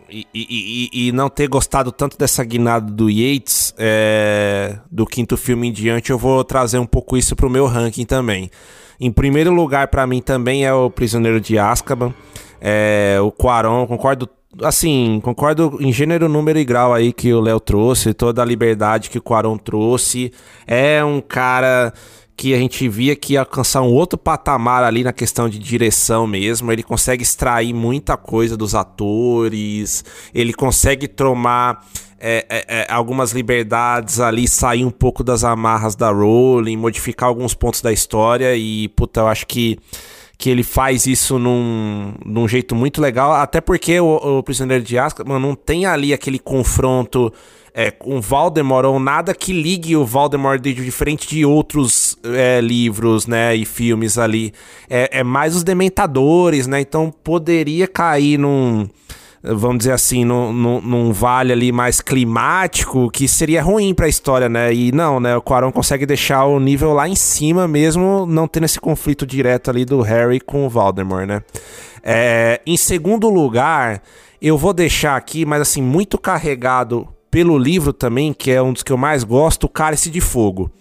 E, e, e, e não ter gostado tanto dessa guinada do Yates, é, do quinto filme em diante, eu vou trazer um pouco isso pro meu ranking também. Em primeiro lugar, para mim também é o Prisioneiro de Azkaban. É, o Quaron, concordo assim, concordo em gênero, número e grau aí que o Léo trouxe, toda a liberdade que o Quaron trouxe. É um cara que a gente via que ia alcançar um outro patamar ali na questão de direção mesmo. Ele consegue extrair muita coisa dos atores, ele consegue tomar é, é, é, algumas liberdades ali, sair um pouco das amarras da Rowling, modificar alguns pontos da história e, puta, eu acho que que ele faz isso num, num jeito muito legal, até porque o, o Prisioneiro de Azkaban não tem ali aquele confronto é, com Voldemort ou nada que ligue o Voldemort de diferente de outros é, livros, né, e filmes ali. É, é mais os Dementadores, né, então poderia cair num vamos dizer assim, num, num, num, vale ali mais climático, que seria ruim para a história, né? E não, né? O Quaron consegue deixar o nível lá em cima mesmo, não tendo esse conflito direto ali do Harry com o Voldemort, né? É, em segundo lugar, eu vou deixar aqui, mas assim, muito carregado pelo livro também, que é um dos que eu mais gosto, o Cálice de Fogo.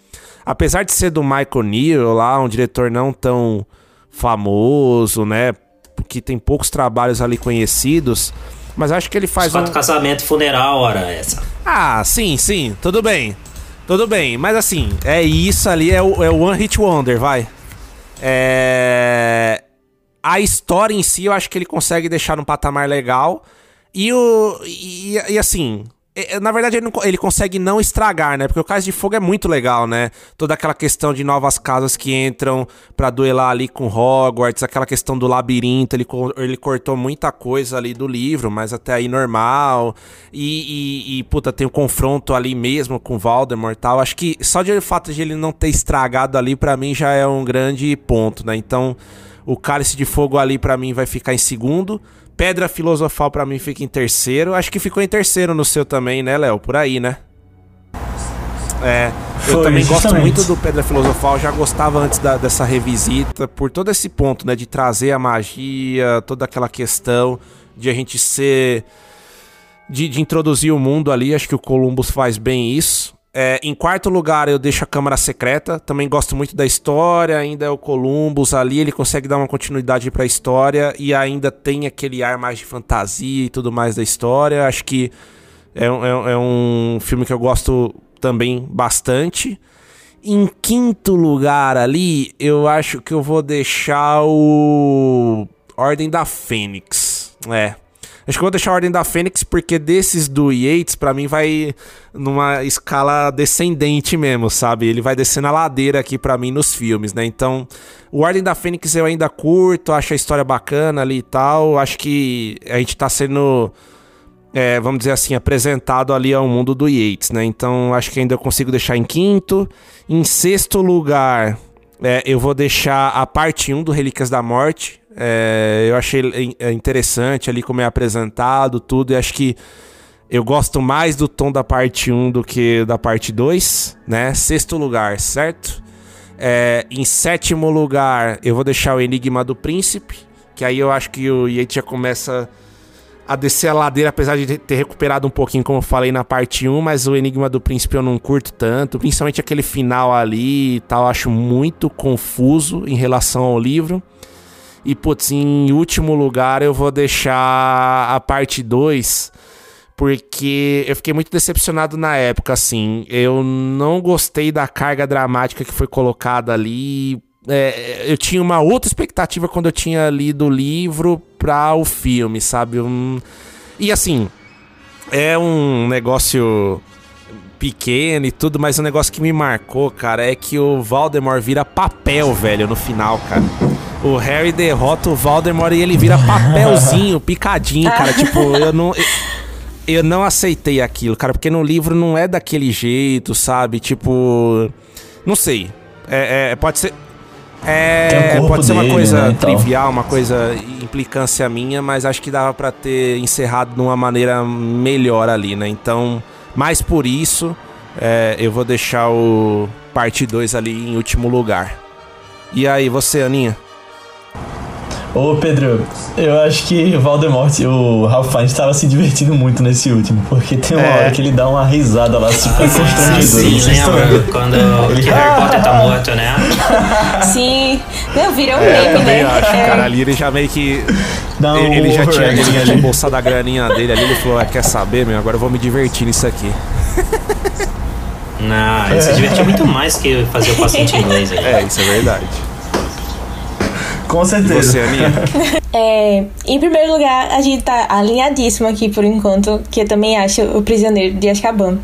Apesar de ser do Michael Neal lá, um diretor não tão famoso, né? Que tem poucos trabalhos ali conhecidos, mas acho que ele faz Quatro um... casamento funeral, hora essa. Ah, sim, sim, tudo bem. Tudo bem, mas assim, é isso ali, é o, é o One Hit Wonder, vai. É... A história em si, eu acho que ele consegue deixar num patamar legal. E o. E, e assim, na verdade, ele, não, ele, consegue não estragar, né? Porque o Cais de Fogo é muito legal, né? Toda aquela questão de novas casas que entram para duelar ali com Hogwarts, aquela questão do labirinto, ele, ele cortou muita coisa ali do livro, mas até aí normal. E, e, e puta, tem o um confronto ali mesmo com Voldemort tal. Acho que só de o fato de ele não ter estragado ali, para mim já é um grande ponto, né? Então, o Cálice de Fogo ali para mim vai ficar em segundo. Pedra Filosofal para mim fica em terceiro. Acho que ficou em terceiro no seu também, né, Léo? Por aí, né? É, eu Foi, também justamente. gosto muito do Pedra Filosofal, já gostava antes da, dessa revisita, por todo esse ponto, né, de trazer a magia, toda aquela questão de a gente ser. de, de introduzir o mundo ali, acho que o Columbus faz bem isso. É, em quarto lugar, eu deixo a Câmara Secreta. Também gosto muito da história. Ainda é o Columbus ali. Ele consegue dar uma continuidade para a história e ainda tem aquele ar mais de fantasia e tudo mais da história. Acho que é, é, é um filme que eu gosto também bastante. Em quinto lugar ali, eu acho que eu vou deixar o Ordem da Fênix. É, Acho que vou deixar a Ordem da Fênix porque desses do Yates, para mim, vai numa escala descendente mesmo, sabe? Ele vai descendo a ladeira aqui para mim nos filmes, né? Então, o Ordem da Fênix eu ainda curto, acho a história bacana ali e tal. Acho que a gente tá sendo. É, vamos dizer assim, apresentado ali ao mundo do Yates, né? Então acho que ainda eu consigo deixar em quinto. Em sexto lugar, é, eu vou deixar a parte 1 do Relíquias da Morte. É, eu achei é, interessante ali como é apresentado, tudo, e acho que eu gosto mais do tom da parte 1 do que da parte 2, né? Sexto lugar, certo? É, em sétimo lugar, eu vou deixar o Enigma do Príncipe, que aí eu acho que o Yates já começa a descer a ladeira, apesar de ter recuperado um pouquinho, como eu falei na parte 1, mas o Enigma do Príncipe eu não curto tanto, principalmente aquele final ali e tal, acho muito confuso em relação ao livro. E, putz, em último lugar eu vou deixar a parte 2, porque eu fiquei muito decepcionado na época, assim. Eu não gostei da carga dramática que foi colocada ali. É, eu tinha uma outra expectativa quando eu tinha lido o livro para o filme, sabe? Um... E assim, é um negócio pequeno e tudo, mas um negócio que me marcou, cara, é que o Voldemort vira papel, velho, no final, cara o Harry derrota o Voldemort e ele vira *laughs* papelzinho, picadinho, cara. tipo, eu não. Eu, eu não aceitei aquilo, cara, porque no livro não é daquele jeito, sabe? Tipo. Não sei. É, é pode ser. É, pode ser uma dele, coisa né, trivial, uma coisa implicância minha, mas acho que dava para ter encerrado de uma maneira melhor ali, né? Então, mais por isso, é, eu vou deixar o parte 2 ali em último lugar. E aí, você, Aninha? Ô Pedro, eu acho que o Voldemort, o Ralph Fiennes estava se divertindo muito nesse último, porque tem uma É. hora que ele dá uma risada lá super Ah, constrangedora. sim, estão lembra quando Ele- *laughs* que Harry Potter tá morto, né? *laughs* Sim. Não, virou um É, meme, também né? acho, É. cara. Ali ele já meio que. Dá ele, ele já tinha, ali embolsado a graninha dele ali. Ele falou: ah, quer saber, meu? Agora eu vou me divertir nisso aqui. Não, ele se divertiu muito mais que fazer o paciente *laughs* inglês aí. É, isso é verdade. Com E certeza. você, Aninha? *laughs* É, em primeiro lugar, a gente tá alinhadíssimo aqui por enquanto, que eu também acho o Prisioneiro de Azkaban.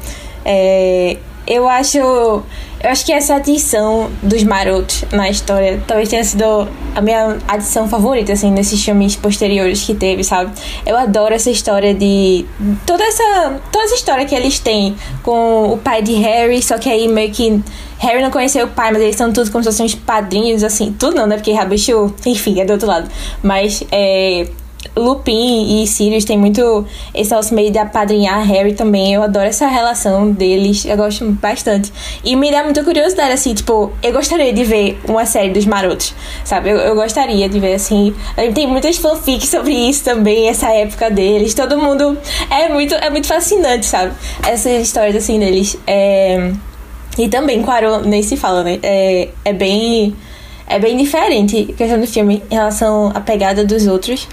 É, eu acho. Eu acho que essa adição dos marotos na história talvez tenha sido a minha adição favorita, assim, nesses filmes posteriores que teve, sabe? Eu adoro essa história de. Toda essa. Toda essa história que eles têm com o pai de Harry, só que aí meio que. Harry não conheceu o pai, mas eles são tudo como se fossem uns padrinhos, assim. Tudo não, né? Porque Rabichu, enfim, é do outro lado. Mas é. Lupin e Sirius tem muito esse negócio meio de apadrinhar Harry também. Eu adoro essa relação deles. Eu gosto bastante. E me dá muita curiosidade, assim, tipo, eu gostaria de ver uma série dos marotos, sabe? Eu, eu gostaria de ver, assim. Tem muitas fanfics sobre isso também, essa época deles. Todo mundo. É muito, é muito fascinante, sabe? Essas histórias, assim, deles. É. E também Quaron nem se fala, né? É, é bem. É bem diferente a questão do filme em relação à pegada dos outros.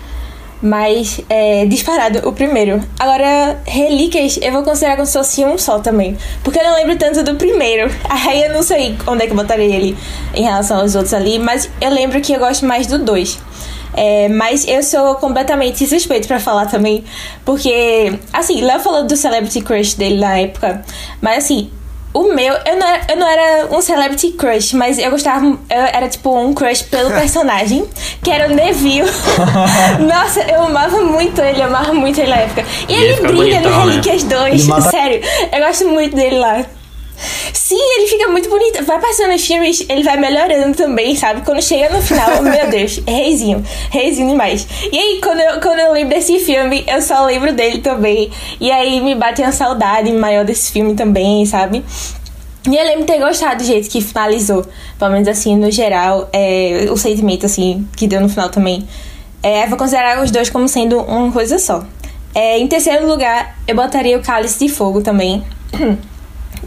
Mas é disparado o primeiro. Agora, Relíquias eu vou considerar como se fosse um só também. Porque eu não lembro tanto do primeiro. *laughs* Aí eu não sei onde é que eu botaria ele em relação aos outros ali. Mas eu lembro que eu gosto mais do dois. É, mas eu sou completamente suspeito pra falar também. Porque, assim, Léo falou do Celebrity Crush dele na época. Mas assim, o meu, eu não, era, eu não era um celebrity crush, mas eu gostava. Eu era tipo um crush pelo *laughs* personagem, que era o Neville. *laughs* Nossa, eu amava muito ele, eu amava muito ele na época. E, E ele ele brilha no bonitão, né? Relíquias 2. Ele mata- Sério, eu gosto muito dele lá. Sim, ele fica muito bonito. Vai passando os filmes, ele vai melhorando também, sabe? Quando chega no final, *laughs* meu Deus, é reizinho. Reizinho demais. E aí, quando eu, quando eu lembro desse filme, eu só lembro dele também. E aí me bate uma saudade maior desse filme também, sabe? E eu lembro de ter gostado do jeito que finalizou. Pelo menos assim, no geral, é, o sentimento assim que deu no final também. É, vou considerar os dois como sendo uma coisa só. É, em terceiro lugar, eu botaria o Cálice de Fogo também. *clears throat*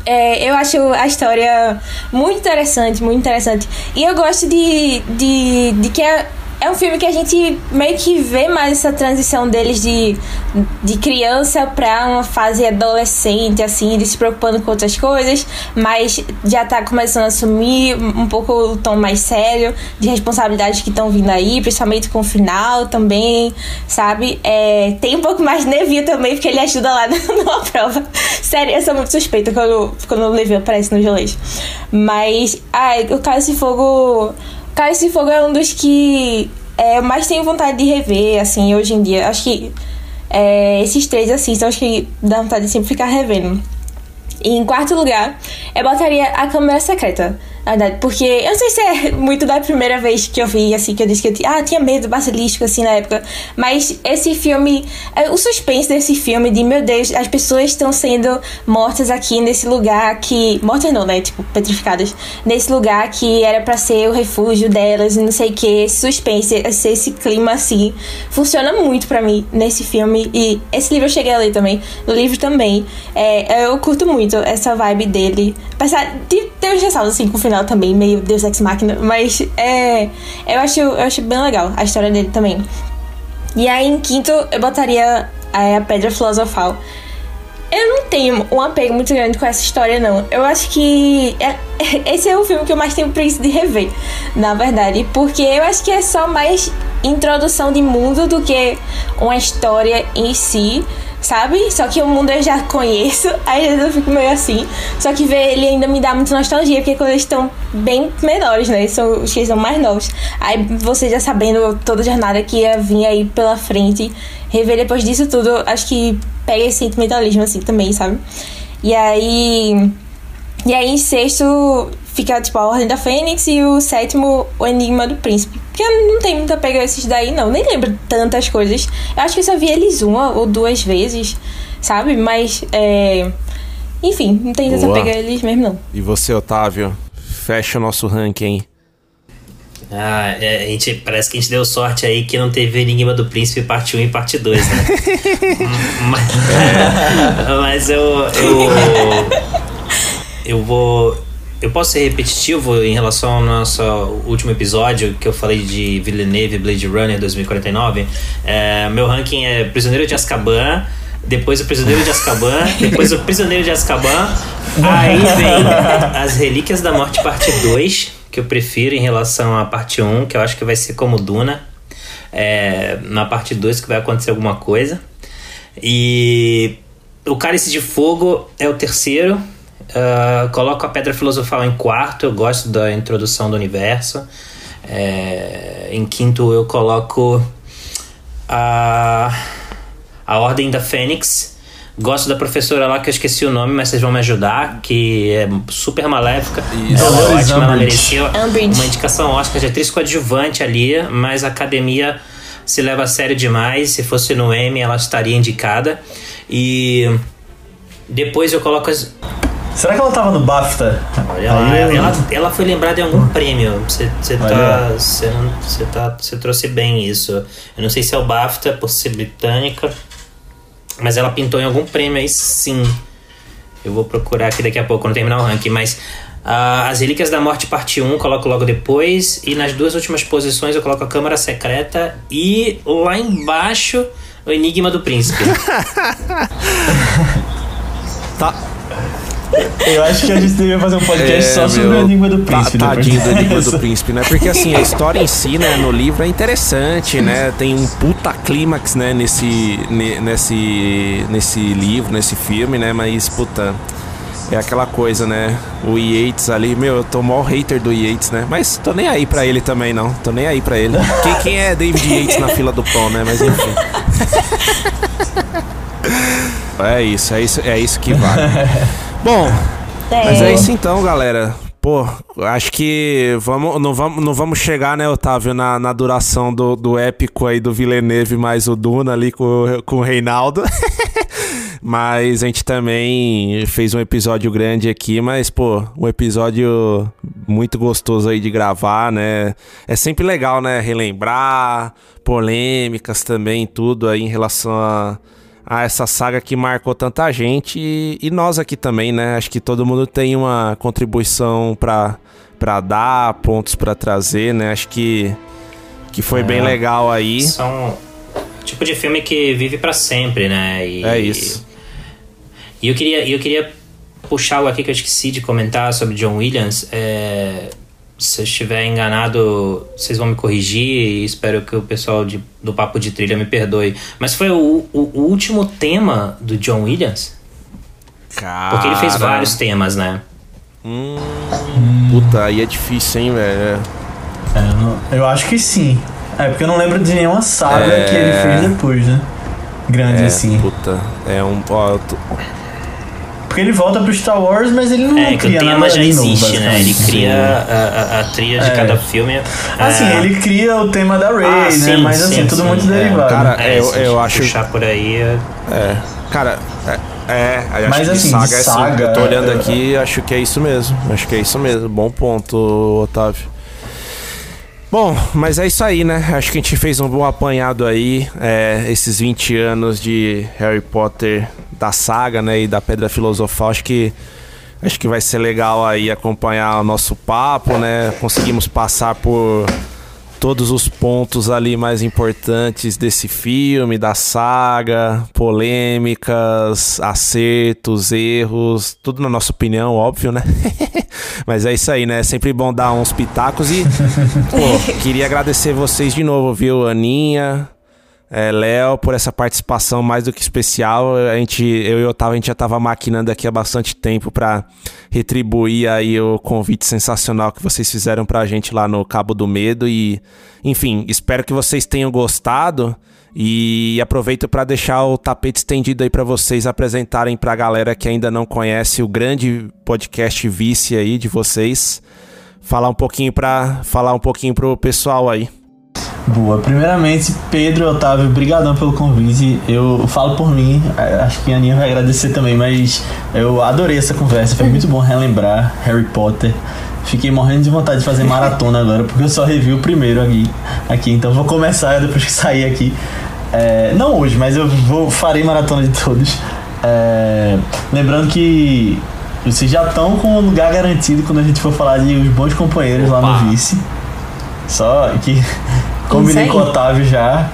É, eu acho a história muito interessante, muito interessante. E eu gosto de, de, de que é, é um filme que a gente meio que vê mais essa transição deles de, de criança pra uma fase adolescente, assim, de se preocupando com outras coisas, mas já tá começando a assumir um pouco o tom mais sério de responsabilidades que estão vindo aí, principalmente com o final também, sabe? É, tem um pouco mais de Neville também, porque ele ajuda lá *laughs* numa prova. Sério, eu sou muito suspeita quando, quando o Neville aparece no Jolês. Mas, ai, o Cálice de Fogo. Cálice de Fogo é um dos que é, mais tenho vontade de rever, assim, hoje em dia. Acho que é, esses três, assim, são os que dá vontade de sempre ficar revendo. E em quarto lugar, eu botaria a Câmara Secreta. Na verdade, porque eu não sei se é *laughs* muito da primeira vez que eu vi, assim, que eu disse que eu tinha, ah, tinha medo do basilisco, assim, na época. Mas esse filme, é, o suspense desse filme, de meu Deus, as pessoas estão sendo mortas aqui nesse lugar que. Mortas não, né? Tipo, petrificadas. Nesse lugar que era pra ser o refúgio delas e não sei o que. Esse suspense, esse, esse clima, assim, funciona muito pra mim nesse filme. E esse livro eu cheguei a ler também. No livro também. É, eu curto muito essa vibe dele. Apesar de ter uns ressaltos, assim, com o final também, meio Deus Ex Machina. Mas é. Eu acho, eu acho bem legal a história dele também. E aí, em quinto, eu botaria é, a Pedra Filosofal. Eu não tenho um apego muito grande com essa história, não. Eu acho que é- *laughs* esse é o filme que eu mais tenho preguiça de rever, na verdade. Porque eu acho que é só mais introdução de mundo do que uma história em si, sabe? Só que o mundo eu já conheço, *laughs* às vezes eu fico meio assim. Só que ver ele ainda me dá muita nostalgia, porque quando eles estão bem menores, né? São os que são mais novos. Aí você já sabendo toda a jornada que ia vir aí pela frente, rever depois disso tudo, acho que pega esse sentimentalismo assim também, sabe? E aí. E aí em sexto fica tipo a Ordem da Fênix e o sétimo o Enigma do Príncipe. Porque eu não tenho muita pega esses daí, não. Nem lembro tantas coisas. Eu acho que eu só vi eles uma ou duas vezes, sabe? Mas é. Enfim, não tem tanta pega eles mesmo, não. E você, Otávio? Fecha o nosso ranking, hein? Ah, é, a gente, parece que a gente deu sorte aí que não teve Enigma do Príncipe parte 1 e parte 2, né? mas, *laughs* *laughs* mas eu, eu. *laughs* Eu vou. Eu posso ser repetitivo em relação ao nosso último episódio que eu falei de Villeneuve Blade Runner 2049. É, meu ranking é Prisioneiro de Azkaban, depois o Prisioneiro de Azkaban, *laughs* depois o Prisioneiro de Azkaban, aí vem As Relíquias da Morte parte 2, que eu prefiro em relação à parte 1, que eu acho que vai ser como Duna. É, na parte 2 que vai acontecer alguma coisa. E o Cálice de Fogo é o terceiro, Uh, coloco a Pedra Filosofal em quarto, eu gosto da introdução do universo. É, em quinto, eu coloco a, a Ordem da Fênix. Gosto da professora lá, que eu esqueci o nome, mas vocês vão me ajudar, que é super maléfica. Isso. Ela é ótima, ela merecia Umbridge. uma indicação Oscar de atriz coadjuvante ali, mas a academia se leva a sério demais. Se fosse no Emmy, ela estaria indicada. E depois eu coloco as, Será que ela tava no BAFTA? Olha lá, Aí ela, ela foi lembrada em algum prêmio. Você tá, você tá, você trouxe bem isso. Eu não sei se é o BAFTA por ser britânica, mas ela pintou em algum prêmio aí sim. Eu vou procurar aqui daqui a pouco, quando terminar o ranking, mas ah, As Relíquias da Morte parte 1 coloco logo depois e nas duas últimas posições eu coloco a Câmara Secreta e lá embaixo o Enigma do Príncipe. *laughs* Tá, Eu acho que a gente devia fazer um podcast só sobre É, meu, o Enigma do tá- Príncipe. depois tadinho do *laughs* Enigma do Príncipe, né? Porque assim, a história em si, né, no livro é interessante, né? Tem um puta clímax, né, nesse, ne- nesse, nesse livro, nesse filme, né? Mas, puta, é aquela coisa, né? O Yates ali, meu, eu tô mó hater do Yates, né? Mas tô nem aí pra ele também, não. Tô nem aí pra ele. Quem, quem é David Yates na fila do pão, né? Mas enfim. *laughs* É isso, é isso, é isso que vale. *laughs* Bom, mas é isso então, galera. Pô, acho que vamos, não, vamos, não vamos chegar, né, Otávio, na, na duração do, do épico aí do Villeneuve mais o Duna ali com, com o Reinaldo. *laughs* mas a gente também fez um episódio grande aqui, mas, pô, um episódio muito gostoso aí de gravar, né? É sempre legal, né, relembrar, polêmicas também, tudo aí em relação a a essa saga que marcou tanta gente e, e nós aqui também, né? Acho que todo mundo tem uma contribuição pra para dar, pontos pra trazer, né? Acho que que foi bem legal aí. São tipo de filme que vive pra sempre, né? E, É isso. E eu queria, eu queria puxar algo aqui que eu esqueci de comentar sobre John Williams. É, se eu estiver enganado, vocês vão me corrigir e espero que o pessoal de- do Papo de Trilha me perdoe. Mas foi o, o- o último tema do John Williams? Porque ele fez Cara, vários temas, né? Hum, puta, aí é difícil, hein, velho? É, eu não- eu acho que sim. É, porque eu não lembro de nenhuma saga É. que ele fez depois, né? Grande É, assim. puta, é um. Ó, eu tô- Porque ele volta pro Star Wars, mas ele não É que o cria tema nada já de novo, existe, né? Ele cria a, a, a trilha de É. cada filme. Assim, É, ele cria o tema da Rey, Ah, né? sim, Mas assim, sim, tudo sim, muito é. derivado. Cara, é, eu- gente eu acho- puxar por aí. é- É, cara, é, é eu Mas, acho assim, que saga de é assim. saga, Eu tô olhando é- aqui acho que é isso mesmo. Acho que é isso mesmo. Bom ponto, Otávio. Bom, mas é isso aí, né? Acho que a gente fez um bom apanhado aí. é, esses 20 anos de Harry Potter da saga, né? E da Pedra Filosofal. Acho que. Acho que vai ser legal aí acompanhar o nosso papo, né? Conseguimos passar por todos os pontos ali mais importantes desse filme, da saga, polêmicas, acertos, erros, tudo na nossa opinião, óbvio, né? *laughs* Mas é isso aí, né? É sempre bom dar uns pitacos e, pô, *laughs* queria agradecer vocês de novo, viu, Aninha, é, Léo, por essa participação mais do que especial. A gente, eu e o Otávio, a gente já tava maquinando aqui há bastante tempo pra retribuir aí o convite sensacional que vocês fizeram pra gente lá no Cabo do Medo e, enfim, espero que vocês tenham gostado e aproveito pra deixar o tapete estendido aí pra vocês apresentarem pra galera que ainda não conhece o grande podcast Vice aí de vocês. Falar um pouquinho para falar um pouquinho pro pessoal aí. Boa. Primeiramente, Pedro, Otávio, brigadão pelo convite. Eu falo por mim, eh, acho que a Aninha vai agradecer também, mas eu adorei essa conversa. Foi muito bom relembrar Harry Potter. Fiquei morrendo de vontade de fazer maratona agora, porque eu só revi o primeiro aqui. aqui então vou começar depois que sair aqui. É, não hoje, mas eu vou farei maratona de todos. É, lembrando que vocês já estão com o lugar garantido quando a gente for falar de os bons companheiros Opa. lá no Vice. Só que combinei com o Otávio já.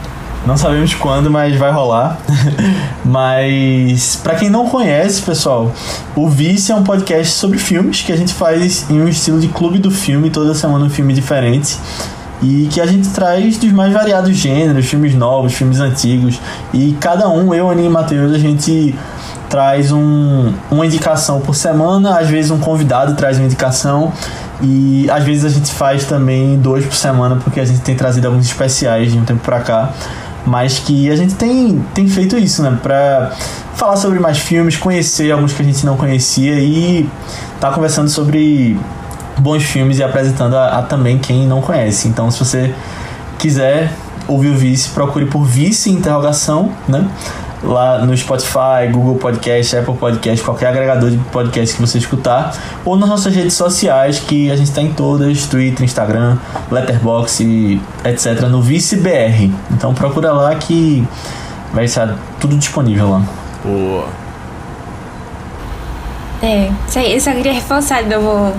Não sabemos quando, mas vai rolar. *laughs* mas pra quem não conhece, pessoal, o Vice é um podcast sobre filmes que a gente faz em um estilo de clube do filme, toda semana um filme diferente. E que a gente traz dos mais variados gêneros, filmes novos, filmes antigos. E cada um, eu, Aninha e Matheus, a gente traz um, uma indicação por semana, às vezes um convidado traz uma indicação e às vezes a gente faz também dois por semana porque a gente tem trazido alguns especiais de um tempo pra cá, mas que a gente tem, tem feito isso, né, pra falar sobre mais filmes, conhecer alguns que a gente não conhecia e tá conversando sobre bons filmes e apresentando a, a também quem não conhece. Então, se você quiser ouvir o Vice, procure por Vice interrogação, né? Lá no Spotify, Google Podcast, Apple Podcast, qualquer agregador de podcast que você escutar, ou nas nossas redes sociais, que a gente está em todas, Twitter, Instagram, Letterboxd, etc, no Vice BR. Então procura lá que vai estar tudo disponível lá. Boa. É, isso aí, eu só queria reforçar de novo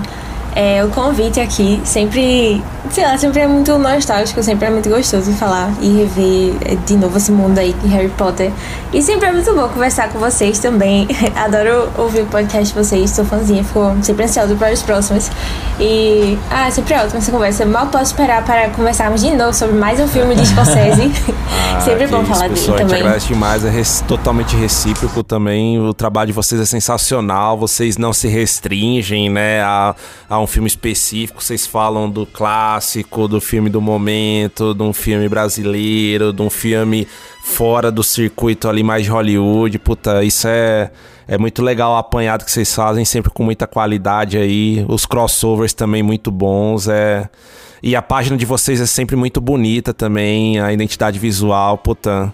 é, o convite aqui. Sempre, sei lá, sempre é muito nostálgico, sempre é muito gostoso falar e rever é, de novo esse mundo aí de Harry Potter. E sempre é muito bom conversar com vocês também. *laughs* Adoro ouvir o podcast de vocês, sou fãzinha, fico sempre ansiosa para os próximos. E, ah, sempre é ótima essa conversa. Mal posso esperar para conversarmos de novo sobre mais um filme de *laughs* Scorsese. sempre é bom isso, falar dele também. agradece demais, é res- totalmente recíproco também. O trabalho de vocês é sensacional. Vocês não se restringem, né, a, a um filme específico. Vocês falam do clássico, do filme do momento, de um filme brasileiro, de um filme fora do circuito ali mais de Hollywood. Puta, isso é. É muito legal o apanhado que vocês fazem, sempre com muita qualidade aí. Os crossovers também muito bons. É. E a página de vocês é sempre muito bonita também, a identidade visual, puta.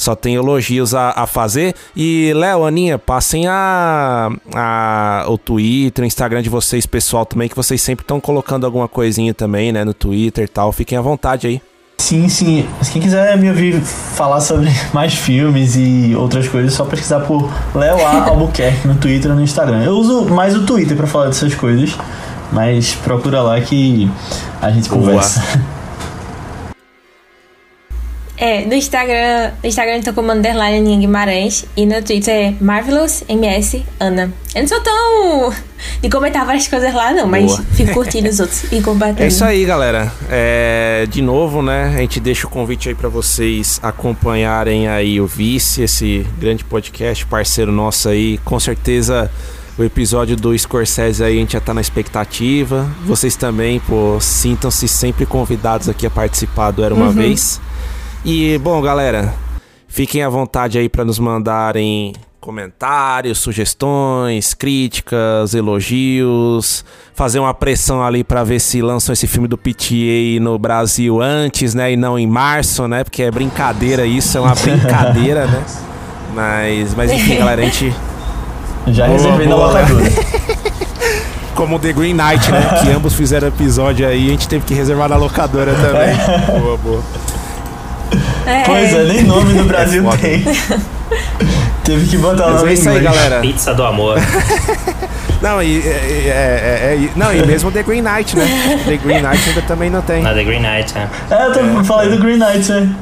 Só tem elogios a, a fazer. E, Léo, Aninha, passem a, a, o Twitter, o Instagram de vocês, pessoal, também, que vocês sempre estão colocando alguma coisinha também, né, no Twitter e tal. Fiquem à vontade aí. Sim, sim. Mas Quem quiser me ouvir falar sobre *laughs* mais filmes e outras coisas, é só pesquisar por Léo A. *laughs* Albuquerque no Twitter e no Instagram. Eu uso mais o Twitter pra falar dessas coisas, mas procura lá que a gente Boa. conversa. *laughs* É, no Instagram, no Instagram eu tô como underline Aninha Guimarães e no Twitter é Marvelous MS Ana. Eu não sou tão de comentar várias coisas lá não, mas Boa. fico curtindo os outros e compartilhando. É isso aí, galera. É, de novo, né? A gente deixa o convite aí pra vocês acompanharem aí o Vice, esse grande podcast, parceiro nosso aí. Com certeza o episódio do Scorsese aí a gente já tá na expectativa. Vocês também, pô, sintam-se sempre convidados aqui a participar do Era Uma Vez. E, bom, galera, fiquem à vontade aí pra nos mandarem comentários, sugestões, críticas, elogios, fazer uma pressão ali pra ver se lançam esse filme do PTA no Brasil antes, né, e não em março, né? Porque é brincadeira isso, é uma *laughs* brincadeira, né? Mas, mas enfim, galera, a gente *laughs* Já reservei na boa. locadora. *laughs* como The Green Knight, né? Que ambos fizeram episódio aí, a gente teve que reservar na locadora também. Boa, boa. É, Pois é, nem nome no Brasil foda. tem. *laughs* Teve que botar o nome é isso aí, galera. Pizza do amor. *laughs* Não, e, é, é- é- é- não, e mesmo The Green Knight, né? The Green Knight ainda também não tem. Na The Green Knight, né? É, eu tô, falei do Green Knight, né?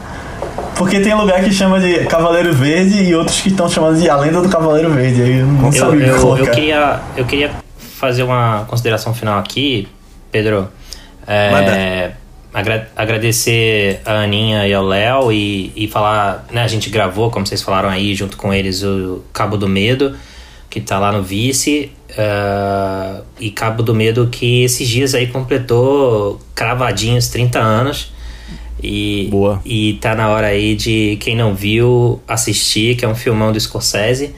Porque tem lugar que chama de Cavaleiro Verde e outros que estão chamando de A Lenda do Cavaleiro Verde. Aí eu não sabia o que eu, colocar. eu, queria, eu queria fazer uma consideração final aqui, Pedro. É, agra- agradecer a Aninha e ao Léo e, e falar, né, a gente gravou, como vocês falaram aí, junto com eles, o Cabo do Medo, que tá lá no Vice, ah, e Cabo do Medo que esses dias aí completou cravadinhos 30 anos. E, Boa. e tá na hora aí de quem não viu assistir, que é um filmão do Scorsese.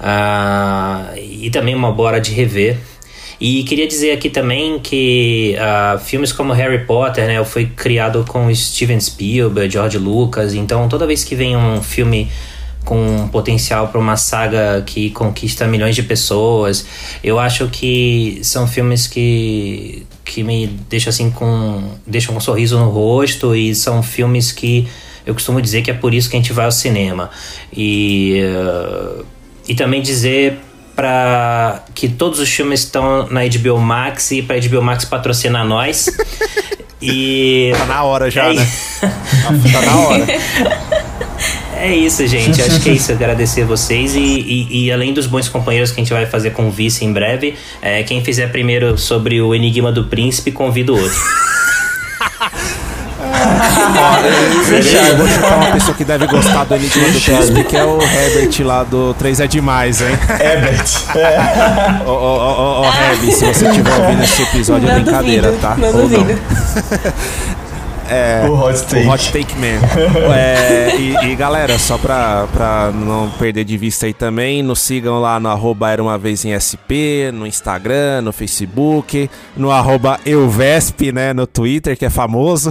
Ah, e também uma boa hora de rever. E queria dizer aqui também que ah, filmes como Harry Potter, né, foi criado com Steven Spielberg, George Lucas. Então toda vez que vem um filme com potencial para uma saga que conquista milhões de pessoas. Eu acho que são filmes que, que me deixam assim com deixam um sorriso no rosto e são filmes que eu costumo dizer que é por isso que a gente vai ao cinema. E, uh, e também dizer para que todos os filmes estão na HBO Max e para HBO Max patrocinar nós. *laughs* e tá na hora já, é né? tá na hora. *laughs* É isso, gente. Acho que é isso. Agradecer vocês e, e, e, além dos bons companheiros que a gente vai fazer com o vice em breve, é, quem fizer primeiro sobre o Enigma do Príncipe, convida o outro. *laughs* eu vou chutar uma pessoa que deve gostar do Enigma do Príncipe, que é o Herbert lá do 3 é Demais, hein? Herbert. É. Ô, ô, ô, ô, Herbert, se você estiver ouvindo esse episódio, é brincadeira, duvido, tá? Não Ou duvido. *laughs* É, O hot take. O Hot Take Man. *laughs* É, e, e, galera, só pra, pra não perder de vista aí também, nos sigam lá no arroba Era Uma Vez em SP, no Instagram, no Facebook, no arroba Euvesp, né, no Twitter, que é famoso.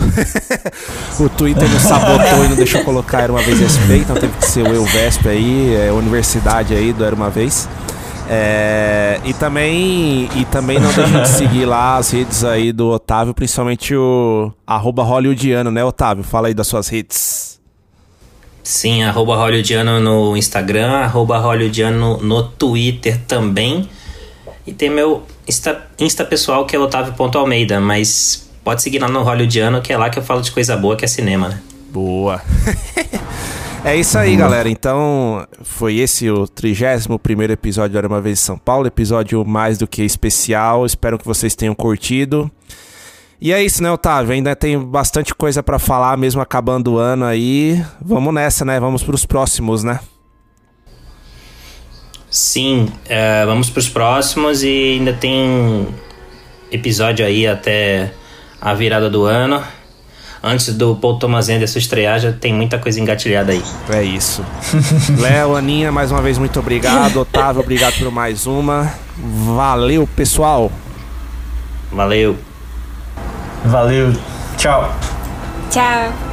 *laughs* o Twitter nos sabotou e não deixou colocar Era Uma Vez em SP, então teve que ser o Euvesp aí, é, universidade aí do Era Uma Vez. É, e também e também não deixe de seguir lá as redes aí do Otávio, principalmente o arroba hollywoodiano, né, Otávio? Fala aí das suas redes. Sim, arroba hollywoodiano no Instagram, arroba hollywoodiano no Twitter também. E tem meu Insta, Insta pessoal que é otávio.almeida, mas pode seguir lá no hollywoodiano, que é lá que eu falo de coisa boa, que é cinema, né? Boa. *laughs* É isso aí, galera. Então, foi esse o 31 episódio do Era Uma Vez em São Paulo. Episódio mais do que especial. Espero que vocês tenham curtido. E é isso, né, Otávio? Ainda tem bastante coisa para falar, mesmo acabando o ano aí. Vamos nessa, né? Vamos pros próximos, né? Sim, uh, vamos pros próximos e ainda tem episódio aí até a virada do ano antes do Paul Thomas Anderson estrear, já tem muita coisa engatilhada aí. É isso. *laughs* Léo, Aninha, mais uma vez muito obrigado. Otávio, obrigado por mais uma. Valeu, pessoal. Valeu. Valeu. Tchau. Tchau.